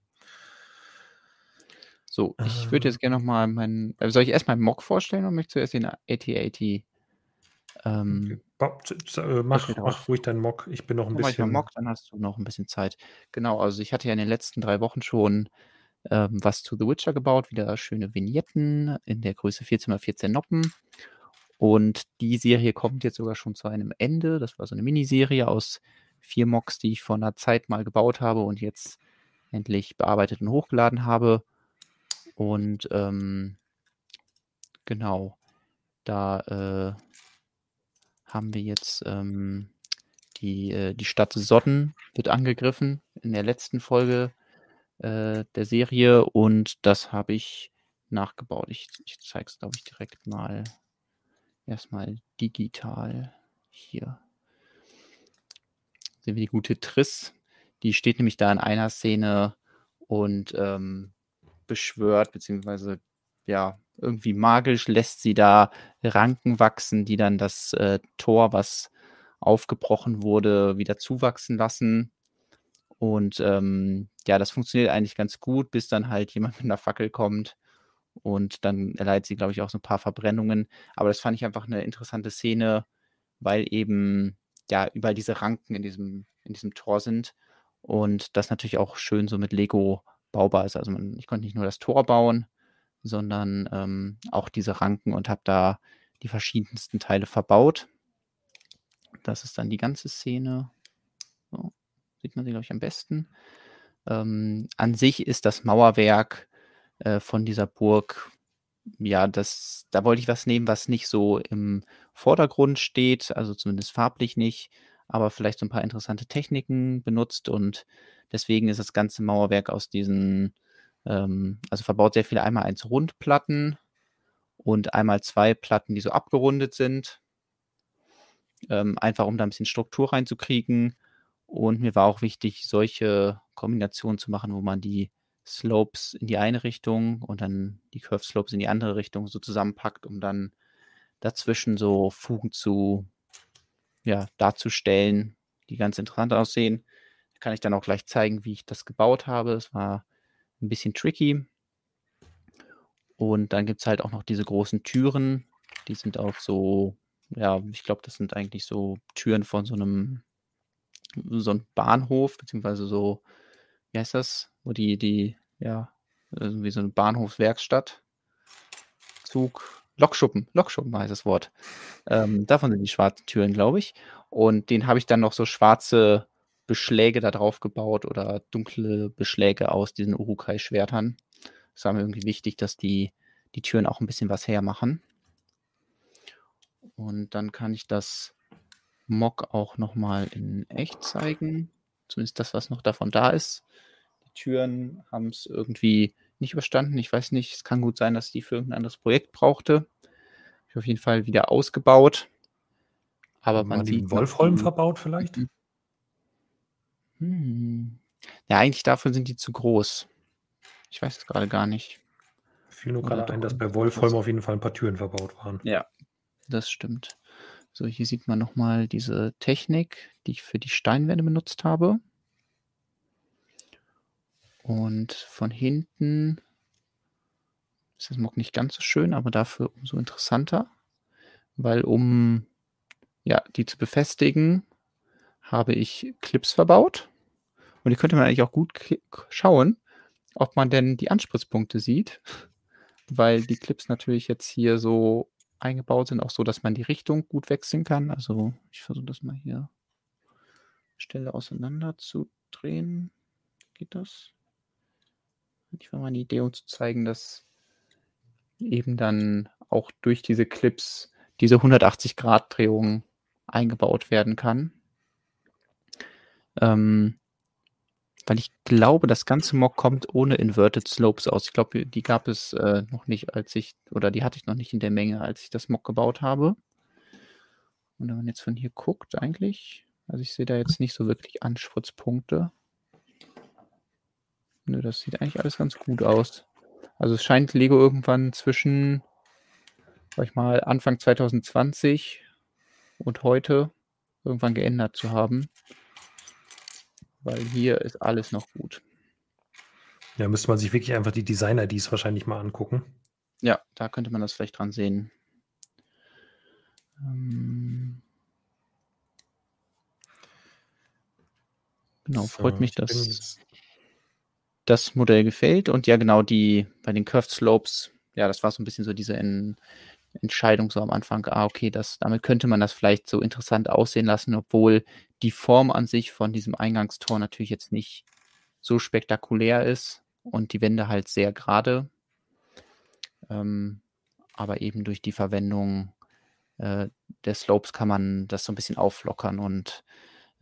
So, ich würde jetzt ähm. gerne nochmal meinen. Soll ich erst meinen Mock vorstellen oder möchtest du erst den AT-AT? Ähm, äh, mach, mach ruhig deinen Mock. Ich bin noch ein bisschen. Mock, dann hast du noch ein bisschen Zeit. Genau, also ich hatte ja in den letzten drei Wochen schon ähm, was zu The Witcher gebaut, wieder schöne Vignetten in der Größe 14x14 Noppen. Und die Serie kommt jetzt sogar schon zu einem Ende. Das war so eine Miniserie aus vier Mocks, die ich vor einer Zeit mal gebaut habe und jetzt endlich bearbeitet und hochgeladen habe. Und ähm, genau, da äh, haben wir jetzt ähm, die, äh, die Stadt Sodden wird angegriffen in der letzten Folge äh, der Serie und das habe ich nachgebaut. Ich, ich zeige es, glaube ich, direkt mal erstmal digital hier. Sehen wir die gute Triss. Die steht nämlich da in einer Szene und ähm, beschwört, beziehungsweise ja, irgendwie magisch lässt sie da Ranken wachsen, die dann das äh, Tor, was aufgebrochen wurde, wieder zuwachsen lassen. Und ähm, ja, das funktioniert eigentlich ganz gut, bis dann halt jemand [laughs] mit einer Fackel kommt. Und dann erleidet sie, glaube ich, auch so ein paar Verbrennungen. Aber das fand ich einfach eine interessante Szene, weil eben ja überall diese Ranken in diesem, in diesem Tor sind. Und das natürlich auch schön so mit Lego baubar ist. Also man, ich konnte nicht nur das Tor bauen, sondern ähm, auch diese Ranken und habe da die verschiedensten Teile verbaut. Das ist dann die ganze Szene. So, sieht man sie, glaube ich, am besten. Ähm, an sich ist das Mauerwerk äh, von dieser Burg, ja, das, da wollte ich was nehmen, was nicht so im Vordergrund steht, also zumindest farblich nicht, aber vielleicht so ein paar interessante Techniken benutzt und deswegen ist das ganze Mauerwerk aus diesen ähm, also verbaut sehr viele einmal eins Rundplatten und einmal zwei Platten, die so abgerundet sind. Ähm, einfach um da ein bisschen Struktur reinzukriegen. Und mir war auch wichtig, solche Kombinationen zu machen, wo man die Slopes in die eine Richtung und dann die Curve Slopes in die andere Richtung so zusammenpackt, um dann dazwischen so Fugen zu, ja, darzustellen, die ganz interessant aussehen. Kann ich dann auch gleich zeigen, wie ich das gebaut habe. Es war ein bisschen tricky. Und dann gibt es halt auch noch diese großen Türen. Die sind auch so, ja, ich glaube, das sind eigentlich so Türen von so einem, so einem Bahnhof, beziehungsweise so, wie heißt das? Wo die, die, ja, irgendwie so eine Bahnhofswerkstatt, Zug, Lokschuppen, Lokschuppen heißt das Wort. Ähm, davon sind die schwarzen Türen, glaube ich. Und den habe ich dann noch so schwarze Beschläge da drauf gebaut oder dunkle Beschläge aus diesen Urukai-Schwertern. Es war mir irgendwie wichtig, dass die, die Türen auch ein bisschen was hermachen. Und dann kann ich das Mock auch nochmal in echt zeigen. Zumindest das, was noch davon da ist. Die Türen haben es irgendwie nicht überstanden. Ich weiß nicht, es kann gut sein, dass die für irgendein anderes Projekt brauchte. Ich auf jeden Fall wieder ausgebaut. Aber man sieht. Wolfholm verbaut vielleicht? Hm. Ja, eigentlich dafür sind die zu groß. Ich weiß es gerade gar nicht. Fiel nur gerade ein, dass bei Wolfholm auf jeden Fall ein paar Türen verbaut waren. Ja, das stimmt. So, hier sieht man nochmal diese Technik, die ich für die Steinwände benutzt habe. Und von hinten ist das Mock nicht ganz so schön, aber dafür umso interessanter, weil um ja, die zu befestigen, habe ich Clips verbaut. Und die könnte man eigentlich auch gut schauen, ob man denn die Anspritzpunkte sieht, weil die Clips natürlich jetzt hier so eingebaut sind, auch so, dass man die Richtung gut wechseln kann. Also ich versuche das mal hier Stelle auseinander zu drehen. Geht das? Ich war mal eine Idee, um zu zeigen, dass eben dann auch durch diese Clips diese 180-Grad-Drehung eingebaut werden kann. Ähm, weil ich glaube, das ganze Mock kommt ohne Inverted Slopes aus. Ich glaube, die gab es äh, noch nicht, als ich, oder die hatte ich noch nicht in der Menge, als ich das Mock gebaut habe. Und wenn man jetzt von hier guckt, eigentlich, also ich sehe da jetzt nicht so wirklich Anspritzpunkte. Nö, das sieht eigentlich alles ganz gut aus. Also es scheint Lego irgendwann zwischen, sag ich mal, Anfang 2020 und heute irgendwann geändert zu haben weil hier ist alles noch gut. Ja, müsste man sich wirklich einfach die Designer-IDs wahrscheinlich mal angucken. Ja, da könnte man das vielleicht dran sehen. Ähm genau, freut so, mich, dass das Modell gefällt. Und ja, genau, die bei den Curved Slopes, ja, das war so ein bisschen so diese in, Entscheidung so am Anfang, ah, okay, das, damit könnte man das vielleicht so interessant aussehen lassen, obwohl die Form an sich von diesem Eingangstor natürlich jetzt nicht so spektakulär ist und die Wände halt sehr gerade. Ähm, aber eben durch die Verwendung äh, der Slopes kann man das so ein bisschen auflockern und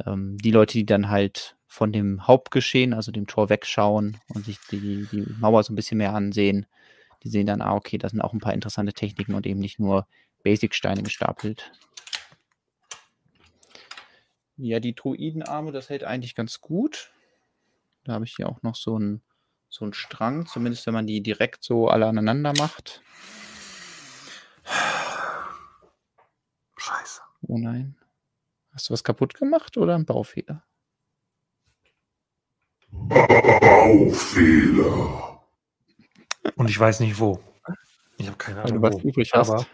ähm, die Leute, die dann halt von dem Hauptgeschehen, also dem Tor wegschauen und sich die, die Mauer so ein bisschen mehr ansehen, die sehen dann, ah, okay, da sind auch ein paar interessante Techniken und eben nicht nur Basic-Steine gestapelt. Ja, die Druidenarme, das hält eigentlich ganz gut. Da habe ich hier auch noch so einen so einen Strang, zumindest wenn man die direkt so alle aneinander macht. Scheiße. Oh nein. Hast du was kaputt gemacht oder ein Baufehler? Baufehler. Und ich weiß nicht wo. Ich habe keine Ahnung. Weil du was übrig hast. Aber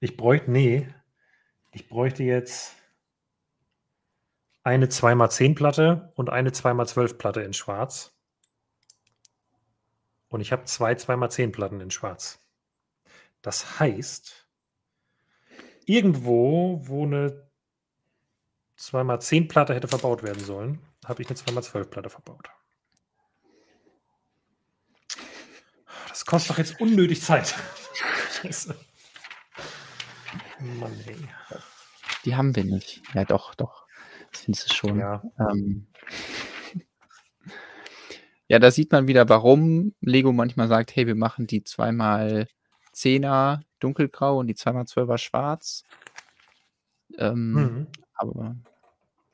ich bräuchte, nee, ich bräuchte jetzt eine 2x10 Platte und eine 2x12 Platte in schwarz. Und ich habe zwei 2x10 Platten in schwarz. Das heißt, irgendwo, wo eine 2x10 Platte hätte verbaut werden sollen, habe ich eine 2x12 Platte verbaut. Das kostet doch jetzt unnötig Zeit. Scheiße. Mann, ey. Die haben wir nicht. Ja, doch, doch. Das findest du schon. Ja. Ähm, ja, da sieht man wieder, warum Lego manchmal sagt, hey, wir machen die zweimal Zehner dunkelgrau und die zweimal Zwölfer schwarz. Ähm, mhm. Aber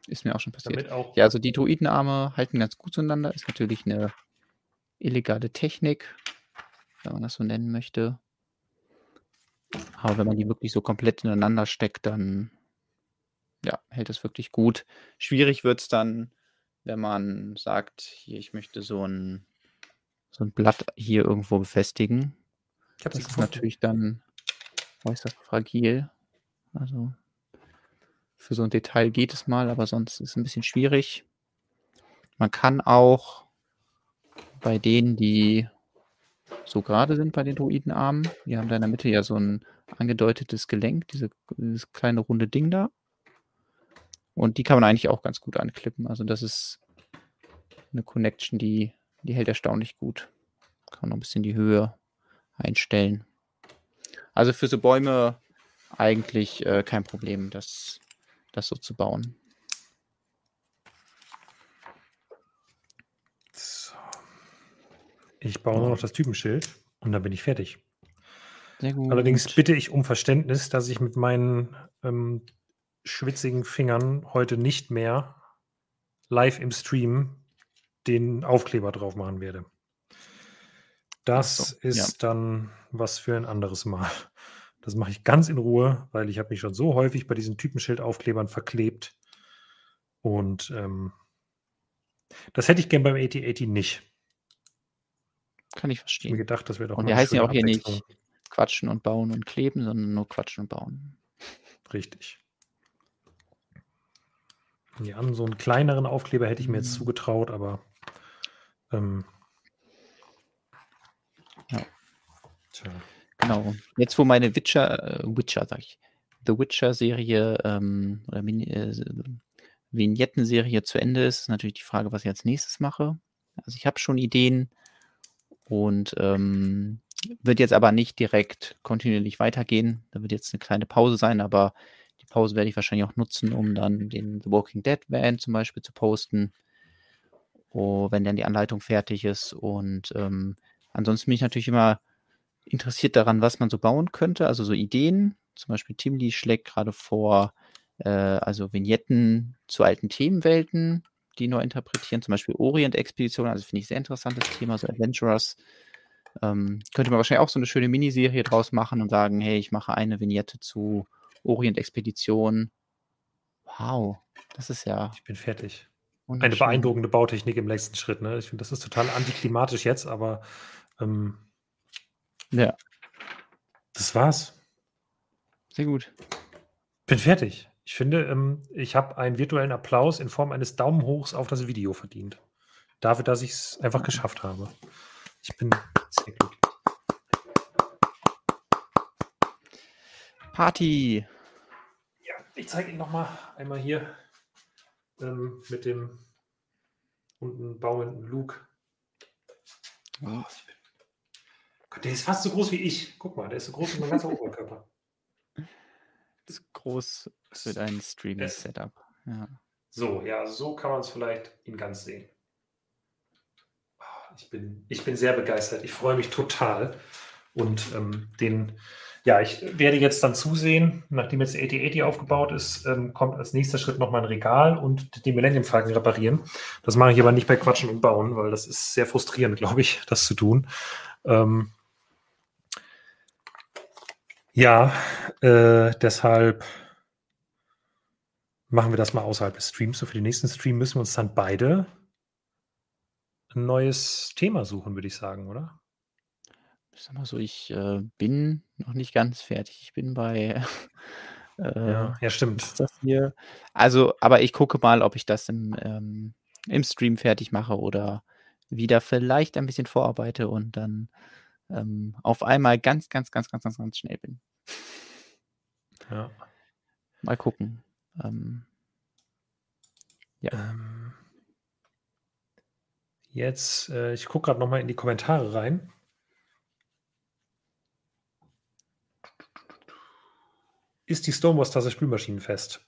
ist mir auch schon passiert. Auch ja, also die Druidenarme halten ganz gut zueinander. Ist natürlich eine illegale Technik wenn man das so nennen möchte. Aber wenn man die wirklich so komplett ineinander steckt, dann ja, hält es wirklich gut. Schwierig wird es dann, wenn man sagt, hier, ich möchte so ein, so ein Blatt hier irgendwo befestigen. Ich das ist natürlich dann äußerst fragil. Also für so ein Detail geht es mal, aber sonst ist es ein bisschen schwierig. Man kann auch bei denen, die so gerade sind bei den Druidenarmen. Die haben da in der Mitte ja so ein angedeutetes Gelenk, diese, dieses kleine runde Ding da. Und die kann man eigentlich auch ganz gut anklippen. Also das ist eine Connection, die, die hält erstaunlich gut. Kann man noch ein bisschen die Höhe einstellen. Also für so Bäume eigentlich äh, kein Problem, das, das so zu bauen. So. Ich baue nur noch das Typenschild und dann bin ich fertig. Sehr gut. Allerdings bitte ich um Verständnis, dass ich mit meinen ähm, schwitzigen Fingern heute nicht mehr live im Stream den Aufkleber drauf machen werde. Das so, ist ja. dann was für ein anderes Mal. Das mache ich ganz in Ruhe, weil ich habe mich schon so häufig bei diesen Typenschildaufklebern verklebt. Und ähm, das hätte ich gern beim 8080 nicht. Kann ich Ich habe mir verstehen. gedacht, das wäre doch Und wir heißen ja auch hier nicht quatschen und bauen und kleben, sondern nur quatschen und bauen. Richtig. Ja, so einen kleineren Aufkleber hätte ich mir jetzt Mhm. zugetraut, aber ähm, Ja. tja. Genau. Jetzt, wo meine Witcher, äh, Witcher, sag ich, The Witcher-Serie ähm, oder Mini, äh, Vignetten-Serie zu Ende ist, ist natürlich die Frage, was ich als nächstes mache. Also ich habe schon Ideen und ähm, wird jetzt aber nicht direkt kontinuierlich weitergehen. Da wird jetzt eine kleine Pause sein, aber die Pause werde ich wahrscheinlich auch nutzen, um dann den The Walking Dead Van zum Beispiel zu posten, oh, wenn dann die Anleitung fertig ist. Und ähm, ansonsten bin ich natürlich immer interessiert daran, was man so bauen könnte, also so Ideen. Zum Beispiel Timli schlägt gerade vor, äh, also Vignetten zu alten Themenwelten, die neu interpretieren, zum Beispiel Orient-Expedition, also finde ich sehr interessantes Thema, so Adventurers. Ähm, könnte man wahrscheinlich auch so eine schöne Miniserie draus machen und sagen, hey, ich mache eine Vignette zu Orient-Expedition. Wow, das ist ja Ich bin fertig. Eine beeindruckende Bautechnik im nächsten Schritt. Ne? Ich finde, das ist total antiklimatisch jetzt, aber ähm, Ja, das war's. sehr gut. Bin fertig. Ich finde, ähm, ich habe einen virtuellen Applaus in Form eines Daumenhochs auf das Video verdient. Dafür, dass ich es einfach geschafft habe. Ich bin sehr glücklich. Party. Ich zeige Ihnen nochmal einmal hier ähm, mit dem unten baumelnden Luke. Oh, Gott, der ist fast so groß wie ich. Guck mal, der ist so groß wie mein ganzer [laughs] Oberkörper. Das ist groß für dein Streaming-Setup. Ja. So, ja, so kann man es vielleicht in ganz sehen. Ah, Ich bin, ich bin sehr begeistert. Ich freue mich total. Und ähm, den, ja, ich werde jetzt dann zusehen, nachdem jetzt der 8080 aufgebaut ist, ähm, kommt als nächster Schritt nochmal ein Regal und den Millennium Falcon reparieren. Das mache ich aber nicht bei Quatschen und Bauen, weil das ist sehr frustrierend, glaube ich, das zu tun. Ähm, ja, äh, deshalb machen wir das mal außerhalb des Streams. So für den nächsten Stream müssen wir uns dann beide ein neues Thema suchen, würde ich sagen, oder? Ich sag mal so, ich äh, bin noch nicht ganz fertig. Ich bin bei, [laughs] äh, Ja, ja, stimmt. ist das hier? Also, aber ich gucke mal, ob ich das im, ähm, im Stream fertig mache oder wieder vielleicht ein bisschen vorarbeite und dann ähm, auf einmal ganz, ganz, ganz, ganz, ganz, ganz schnell bin. Ja. Mal gucken. Ähm, ja. Ähm, jetzt, äh, ich gucke gerade nochmal in die Kommentare rein. Ist die Stonewalls-Tasse spülmaschinenfest?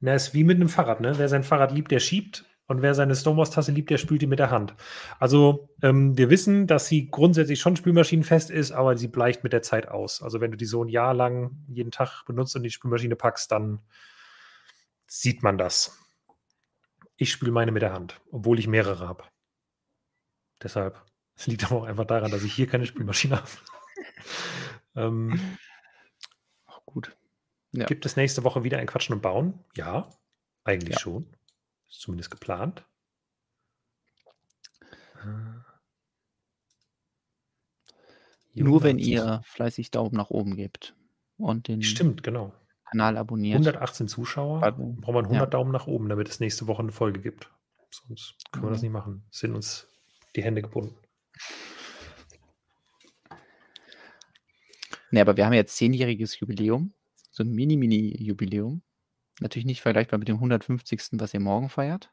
Na, ist wie mit einem Fahrrad, ne? Wer sein Fahrrad liebt, der schiebt. Und wer seine Stonewalls-Tasse liebt, der spült die mit der Hand. Also, ähm, wir wissen, dass sie grundsätzlich schon spülmaschinenfest ist, aber sie bleicht mit der Zeit aus. Also, wenn du die so ein Jahr lang jeden Tag benutzt und die Spülmaschine packst, dann sieht man das. Ich spüle meine mit der Hand, obwohl ich mehrere habe. Deshalb, es liegt aber auch einfach daran, dass ich hier keine Spülmaschine [laughs] habe. ähm. Ja. Gibt es nächste Woche wieder ein Quatschen und Bauen? Ja, eigentlich ja. schon. Ist zumindest geplant. Äh, Nur wenn ihr fleißig Daumen nach oben gebt und den Stimmt, genau. Kanal abonniert. 118 Zuschauer, Abo. braucht man 100 ja. Daumen nach oben, damit es nächste Woche eine Folge gibt. Sonst können mhm. wir das mhm. nicht machen. Sind uns die Hände gebunden. Nee, aber wir haben jetzt zehnjähriges Jubiläum so 'n Mini Mini Jubiläum. Natürlich nicht vergleichbar mit dem 150., was ihr morgen feiert.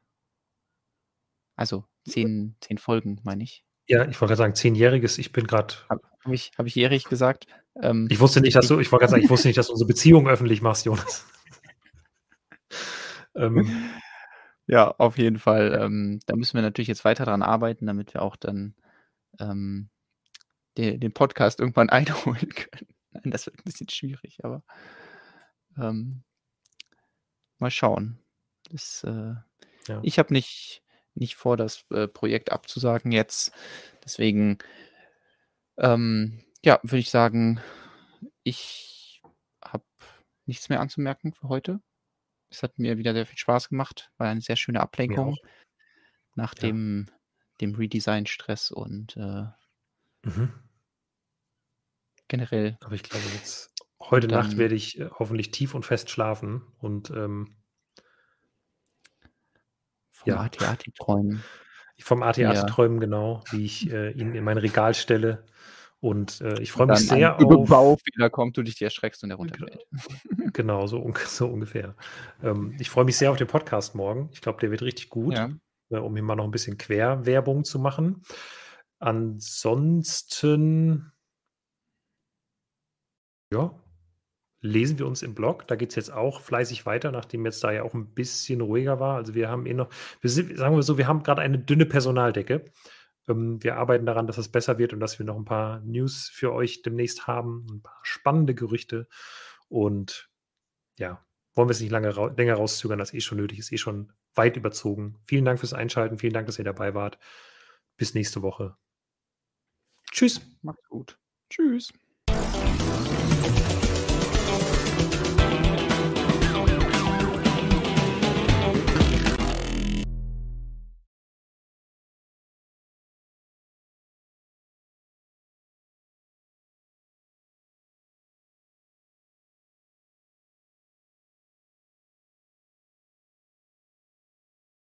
Also 10 10 Folgen, meine ich. Ja, ich wollte grad sagen, zehnjähriges. Ich bin grad Habe habe ich habe ich jährig gesagt? Ähm, Ich wusste nicht, dass du ich wollte grad sagen, ich wusste nicht, dass du unsere Beziehung öffentlich machst, Jonas. [laughs] Ähm. Ja, auf jeden Fall. Ähm, da müssen wir natürlich jetzt weiter dran arbeiten, damit wir auch dann, ähm, de den Podcast irgendwann [laughs] einholen können. Nein, das wird 'n bisschen schwierig, aber, ähm mal schauen. Das, äh Ja. ich habe nicht nicht vor, das, äh, Projekt abzusagen jetzt. Deswegen, ähm, ja, würde ich sagen, ich habe nichts mehr anzumerken für heute. Es hat mir wieder sehr viel Spaß gemacht. War eine sehr schöne Ablenkung nach Ja. dem dem Redesign-Stress und, äh Mhm. generell. Aber ich glaube jetzt heute Und Nacht dann werde ich, äh, hoffentlich tief und fest schlafen und, ähm vom ja. AT-AT träumen. Vom AT-AT Ja. träumen, genau, wie ich, äh, ihn in mein Regal stelle. Und, äh, ich freue mich dann sehr ein auf Baufehler kommt, du dich erschreckst und er runterfällt. [laughs] genau, so unge [laughs] so ungefähr. Ähm, ich freue mich sehr auf den Podcast morgen. Ich glaube, der wird richtig gut, Ja. äh, um hier mal noch 'n bisschen Querwerbung zu machen. Ansonsten ja, lesen wir uns im Blog. Da geht's jetzt auch fleißig weiter, nachdem jetzt da ja auch 'n bisschen ruhiger war. Also, wir haben eh noch wir sind sagen wir so, wir haben grad eine dünne Personaldecke. Ähm, wir arbeiten daran, dass es besser wird und dass wir noch 'n paar News für euch demnächst haben, 'n paar spannende Gerüchte. Und ja, wollen wir es nicht lange rau länger rauszögern, als eh schon nötig ist, eh schon weit überzogen. Vielen Dank fürs Einschalten. Vielen Dank, dass ihr dabei wart. Bis nächste Woche. Tschüss. Macht's gut. Tschüss.